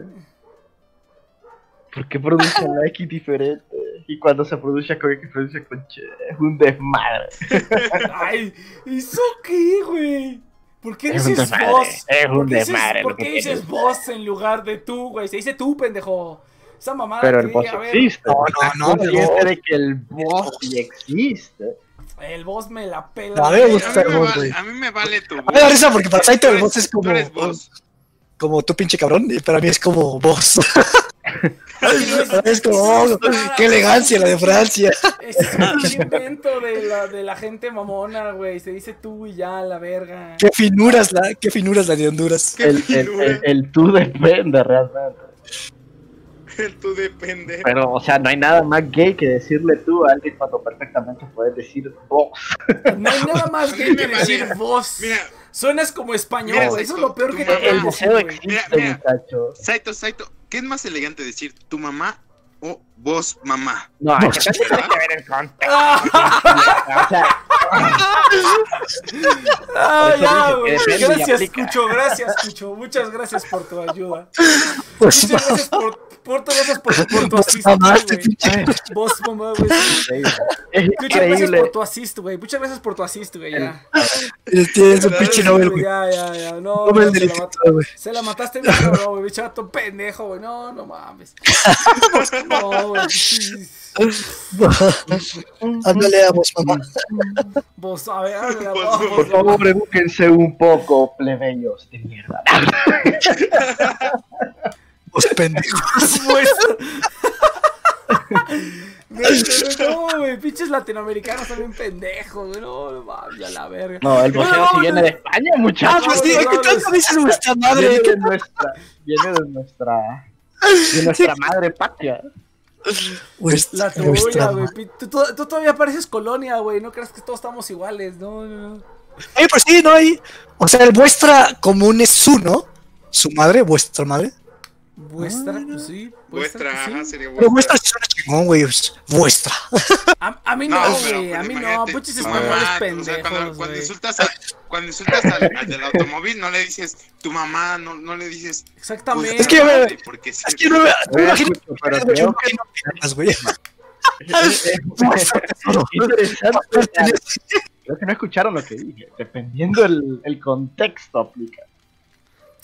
¿Por qué pronuncian la X diferente? Y cuando se pronuncia con X, pronuncia con Che. Es un desmadre. Ay, ¿eso qué, güey? ¿Por qué Es dices vos? es un ¿Por qué dices- desmadre ¿Por qué dices es. vos en lugar de tú, güey? Se dice tú, pendejo. Esa mamada Pero el que, boss a ver, existe. No, no, no, el de que el boss sí existe. el boss me la pela. No, a mí me A mí, me vos, vale, güey. a mí me vale tu A mí me da risa porque para Saito el Tú boss es como. tú. Como tu pinche cabrón. Y para mí es como boss. Es como. oh, qué elegancia la de Francia. Ese es un invento de la, de la gente mamona, güey. Se dice tú y ya, la verga. Qué finuras la, qué finuras la de Honduras. El, el, finura. el, el tú depende realmente. El tú depende. Pero, o sea, no hay nada más gay que decirle tú a alguien cuando perfectamente puedes decir vos. No hay nada más A que decir vos. Mira, Suenas como español, Mira, güey. Eso es lo peor que te El deseo existe, Mira, mira. Saito, Saito, ¿qué es más elegante decir? ¿Tu mamá o vos, mamá? No, que tiene que ver el contexto. O sea, Ah, ya, Gracias. Cucho. Gracias, Cucho. Muchas gracias por tu ayuda. Pues, Muchas gracias por, Muchas gracias por, por tu assist, güey. Vos, mamá, güey. Muchas gracias por tu assist, güey. Muchas gracias por tu assist, güey. Ya. Tienes un pinche Nobel, güey. Ya, ya, ya. No, no, se, la se la mataste bien, cabrón, güey. Pendejo, güey. No, no mames. No, güey. Ándale a vos, mamá. Vos, a ver, ver, a Vos, Por favor, edúquense un poco, plebeyos de mierda. Vos pendejo. Pues. No, no, güey, pinches latinoamericanos son bien pendejos, güey. No, no mames, a la verga. No, el boxeo No, sí no, viene de España, Ah, muchachos. pues sí, ¿qué tanto dices vuestra madre? Viene ¿Qué de nuestra, viene de nuestra, de nuestra madre patria. vuestra, La tuya, güey. Tú, todavía pareces colonia, güey. No creas que todos estamos iguales. No, no, no. Eh, pues sí, no hay. O sea, el vuestra común es su, ¿no? Su madre, vuestra madre. Vuestra, pues sí. Vuestra, pues ajá, sí. sería Pero vuestra. vuestra sí suena chingón, güey. es Vuestra. A, a mí no, No, güey. pero, a pues, mí no. imagínate, Pinches tu españoles mamá, o sea, pendejos, cuando, insultas, a- cuando insultas al, al del automóvil, no le dices tu mamá, no, no le dices. Exactamente. Es que, güey, porque sí, Es que no me, no me imagino pero no güey. Creo que no escucharon lo que dije. Dependiendo el, el contexto aplica.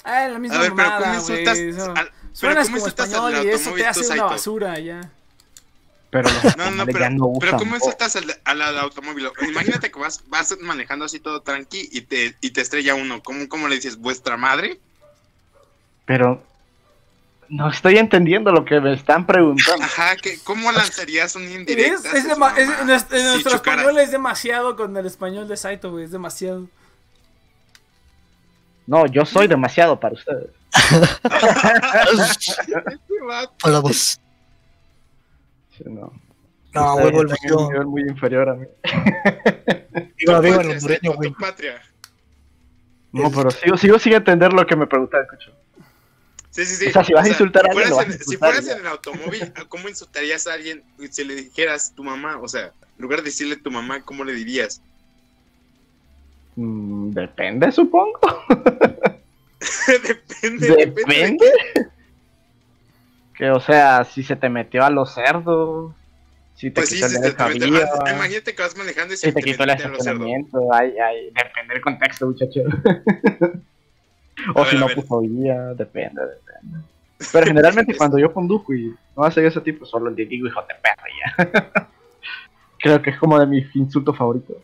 Ah, la misma A ver, pero ¿cómo insultas eso. al- Suenas cómo como insultas al español y eso te automóvil, hace una basura ya. Pero los No, no, pero, ya no pero ¿cómo insultas al, al, al automóvil? Imagínate que vas, vas manejando así todo tranqui y te, y te estrella uno. ¿Cómo, ¿Cómo le dices? ¿Vuestra madre? Pero no estoy entendiendo lo que me están preguntando. Ajá, ¿qué, ¿cómo lanzarías un Es, indirecto? es es- nuestro, Si nuestro chocara. español es demasiado con el español de Saito, güey. Es demasiado. No, yo soy demasiado para ustedes. Para vos. Sí, no. No, el están en un yo. nivel muy inferior a mí. Viva, viva el hondureño, güey. patria. No, pero sigo, sigo sin entender lo que me preguntaste, escucho. Sí, sí, sí. O sea, si vas a insultar a si alguien, fueras en- Si fueras en el automóvil, ¿cómo insultarías a alguien si le dijeras tu mamá? O sea, en lugar de decirle tu mamá, ¿cómo le dirías? Mm, depende, supongo. depende, depende. Depende. Que, o sea, si se te metió a los cerdos, si te Pues sí, quitó si te, te- ah, imagínate que vas manejando y se te quitó el estacionamiento, ay, ay, depende del contexto, muchacho. o si no puso guía, depende, depende. Pero generalmente cuando yo conduzco y no hacen ese tipo, solo le digo hijo de perra ya. Creo que es como de mis insultos favoritos.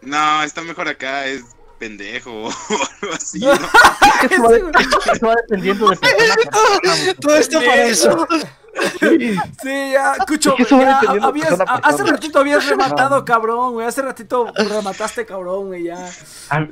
No, está mejor acá, es pendejo o algo así, ¿no? Eso va, de- eso va dependiendo de persona persona. Todo esto para eso. Sí. Sí, ya, Es que habías- persona a- hace ratito habías rematado, cabrón, güey. Hace ratito remataste, cabrón, güey, ya.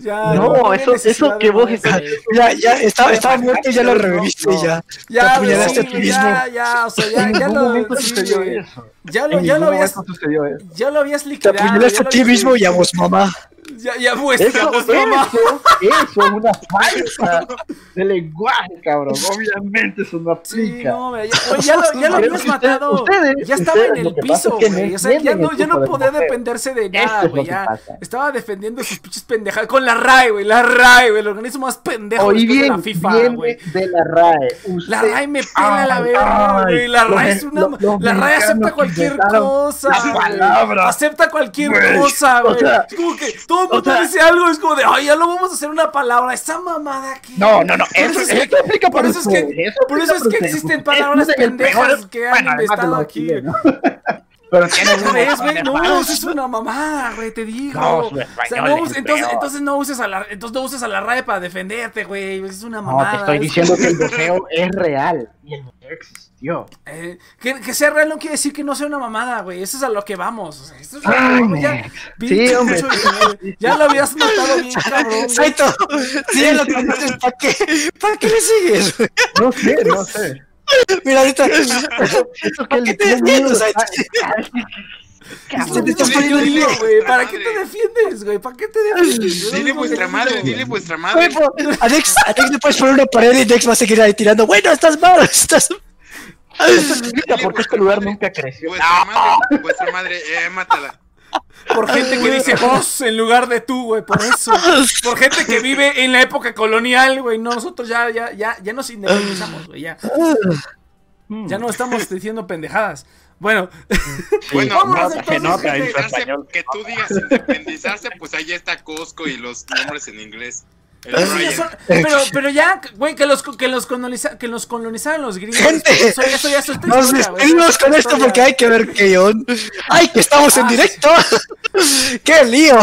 Ya, no, eso, eso que vos estás. Ya, ya, estaba, estaba muerto y ya lo reviviste no. ya. Te Ya, apuñalaste a ti mismo. ya, ya, o sea, ya, en ya ningún lo, sí, sucedió eso. Ya lo, ya lo habías, momento sucedió eso. ya lo habías Te liquidado. apuñalaste ya a lo ti mismo y a vos, mamá. Ya, ya muestra, Eso, eso, eso es una falta de lenguaje, cabrón. Obviamente eso no Sí, aplica. no, güey, ya, ya lo, ya lo habías usted- matado. ustedes- ya estaba ustedes, en el piso, es no güey. O sea, ya no, ya no de podía mujer. dependerse de nada, es güey. pasa. estaba defendiendo sus pinches pendejadas. Con la RAE, güey. La RAE, güey. El organismo más pendejo después de bien, la FIFA, güey. de la RAE. Usted- La RAE me pela la Ay, verga, ay, güey. La RAE es una. los- los la RAE acepta cualquier cosa. la palabra. Acepta cualquier cosa, o güey. sea, es como que todo el mundo dice algo. Es como de, ay, ya lo vamos a hacer una palabra. Esa mamada aquí. No, no, no. Eso, eso es que- eso aplica por eso es que- ustedes, por eso es que existen palabras pendejas que han inventado aquí. Pero No palabras. uses una mamada, güey, te digo. No, o sea, no es uses- entonces, entonces no uses a la, entonces no uses a la RAE para defenderte, güey. Es una No, mamada. te estoy es- diciendo que el boxeo es real. Y el boxeo existió. Eh, que, que sea real no quiere decir que no sea una mamada, güey. Eso es a lo que vamos. O sea, esto es Ay, ya, Sí, hombre. güey. Ya lo habías matado bien, cabrón. Saito, ya lo conoces, ¿para qué? ¿Para qué le sigues? No sé, no sé. Mira, ahorita. Qué te defiendes, te poniendo güey. ¿Para qué te defiendes, güey? ¿Para qué te defiendes? Dile vuestra madre, dile vuestra madre. pues, a Dex, a Dex le puedes poner una pared y Dex va a seguir ahí tirando. Bueno, estás mal, estás. Explica por qué este lugar nunca creció. Vuestra madre, vuestra madre, eh, mátala. Por gente que dice vos en lugar de tú, güey, por eso. Por gente que vive en la época colonial, güey. No, nosotros ya, ya, ya, ya nos independizamos, güey, ya. Hmm. Ya no estamos diciendo pendejadas. Bueno, Bueno, nota, entonces, nota que tú digas independizarse, pues ahí está Costco y los nombres en inglés. Eso ya son- pero, pero ya, güey, que los, que los, coloniza- que los colonizaron los gringos. Gente, eso, eso ya es otra Nos despedimos con es esto porque hay que ver que ¡Ay, que estamos en Ah, directo! ¡Qué lío!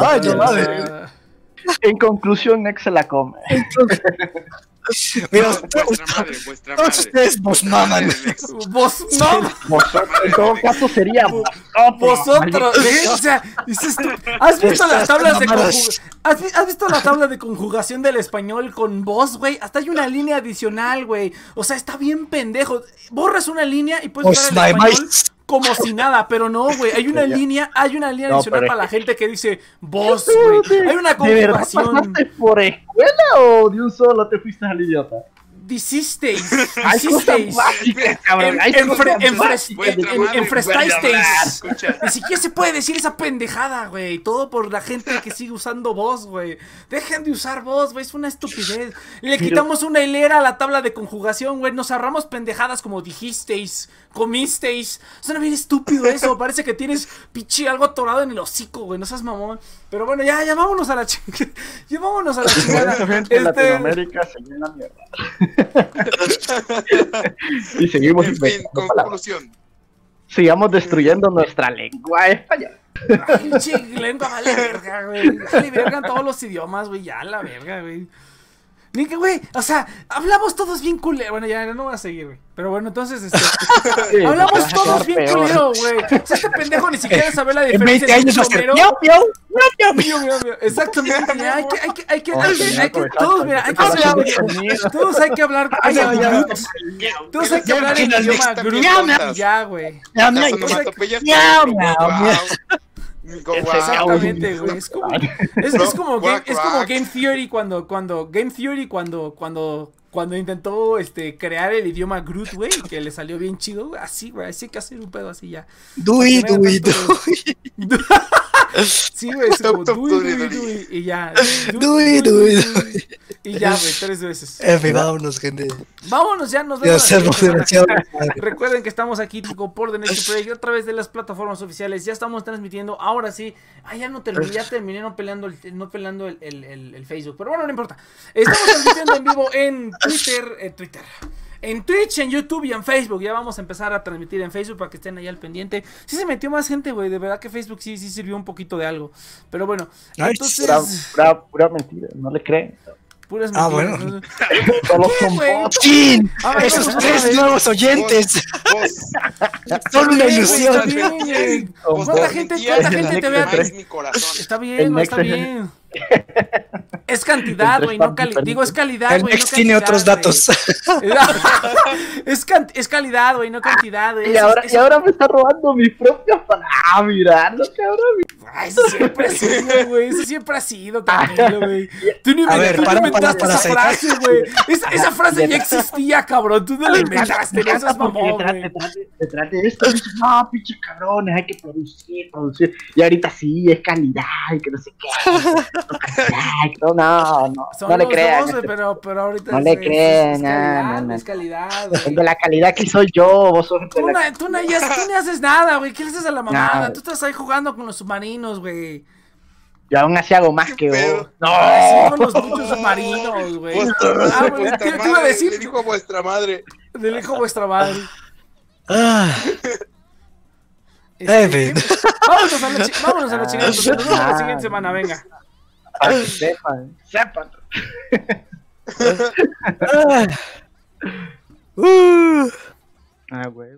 Ay, no mames. En conclusión, Nex se la come. Mira, No, vuestra madre, vuestra madre. ustedes vos maman. Vos, no, Vosotros, en todo caso sería vosotros, ¿eh? o sea, dices tú, ¿has visto las tablas de? ¿Has, vi- has visto la tabla de conjugación del español con vos, güey? Hasta hay una línea adicional, güey. O sea, está bien pendejo. Borras una línea y puedes Os usar el español. Como si nada, pero no, güey. Hay una línea, hay una línea No, adicional para la gente que dice vos, güey. Hay una ¿De verdad conjugación. por escuela o de un solo te fuiste al idiota? En- madre, enfrestasteis. Ni siquiera se puede decir esa pendejada, güey. Todo por la gente que sigue usando voz, güey. Dejen de usar voz, güey. Es una estupidez. Le quitamos una hilera a la tabla de conjugación, güey. Nos ahorramos pendejadas como dijisteis, comisteis. Suena bien estúpido eso. Parece que tienes pichi algo atorado en el hocico, güey. No seas mamón. Pero bueno, ya, ya vámonos a la chingada. Ya vámonos a la chingada. Este, Latinoamérica se llena mierda. y seguimos En fin, palabras. conclusión. Sigamos destruyendo nuestra lengua española. Ay, pinche lengua vale verga, güey. Vale verga en todos los idiomas, güey. Ya la verga, güey. Ni que, güey, o sea, hablamos todos bien culero. Bueno, ya no voy a seguir, güey. Pero bueno, entonces, este. Sí, hablamos todos bien peor. culero, güey. O sea, este pendejo ni siquiera sabe la En diferencia 20 años plomero- miau, miau, miau, miau, mío, mío. Exactamente, ya, hay que, hay que, hay que, hay que, hay que, todos, mira, hay que hablar, todos hay que hablar, hay que hablar, todos hay que hablar en idioma Groot, ya, güey. miau, Las miau. Miau, Exactamente, güey. Es como, es, es como, Quack, game, es como. Game Theory cuando, cuando, Game Theory cuando, cuando, cuando intentó, este, crear el idioma Groot, güey, que le salió bien chido, güey. Así, güey, así hay que hacer un pedo así ya. Dui, Para que dui, vean dui. Sí, güey, es como y ya. Dui, dui, dui. Y ya, güey, tres veces. En fin, vámonos, gente. Vámonos ya, nos vemos. Recuerden que estamos aquí por The Next Project a través de las plataformas oficiales. Ya estamos transmitiendo. Ahora sí. Ah, ya no terminé, ya terminé no peleando el, no peleando el, el- el- el Facebook. Pero bueno, no importa. Estamos transmitiendo en vivo en Twitter, eh, Twitter. En Twitch, en YouTube y en Facebook. Ya vamos a empezar a transmitir en Facebook para que estén ahí al pendiente. Sí se metió más gente, güey. De verdad que Facebook sí, sí sirvió un poquito de algo. Pero bueno, Nice. entonces. Pura, pura, pura mentira, no le creen. Puras Ah, mentiras. bueno. A ver, Esos a tres nuevos oyentes Vos, son una ilusión. ¿Cuánta gente, cuánta gente te ve corazón. Está bien, está bien. Es cantidad, güey, no calidad. Digo, es calidad, güey. no tiene otros datos. es, can- es calidad, güey, no cantidad, güey. Y ahora, y ahora me está robando mis propias palabras. Ah, mirando, cabrón. Ay, eso siempre ha sido, güey. Eso siempre ha sido, tranquilo, güey. Tú ni A ver, tú para, inventaste para, esa frase, güey. Esa, esa frase ya existía, cabrón. Tú no la inventaste, no seas mamón, Detrás, güey. de- detrás de esto, no, pinches cabrones, hay que producir, producir. Y ahorita sí, es calidad, y que no sé qué. No, no, no, Son no le crean. dos, güey, pero, pero ahorita No es- le crean, no, no, no. es calidad, güey. de la calidad que soy yo, vos sos Tú, no, tú, no, haces nada, güey. ¿Qué le haces a la mamada? No. Tú estás ahí jugando con los submarinos, güey. Y aún así hago más que vos. No, Así con los muchos submarinos, güey. Vuestra madre, Ah, güey, vuestra te, te iba a madre, decir, Le dijo a vuestra madre. le dijo vuestra madre. Ah, Este, fin. ¿qué? Vámonos a la, chi- vámonos a la chingada. Nos vemos la siguiente semana, venga. para que sepan, sepan. ah. Uh. Ah, güey.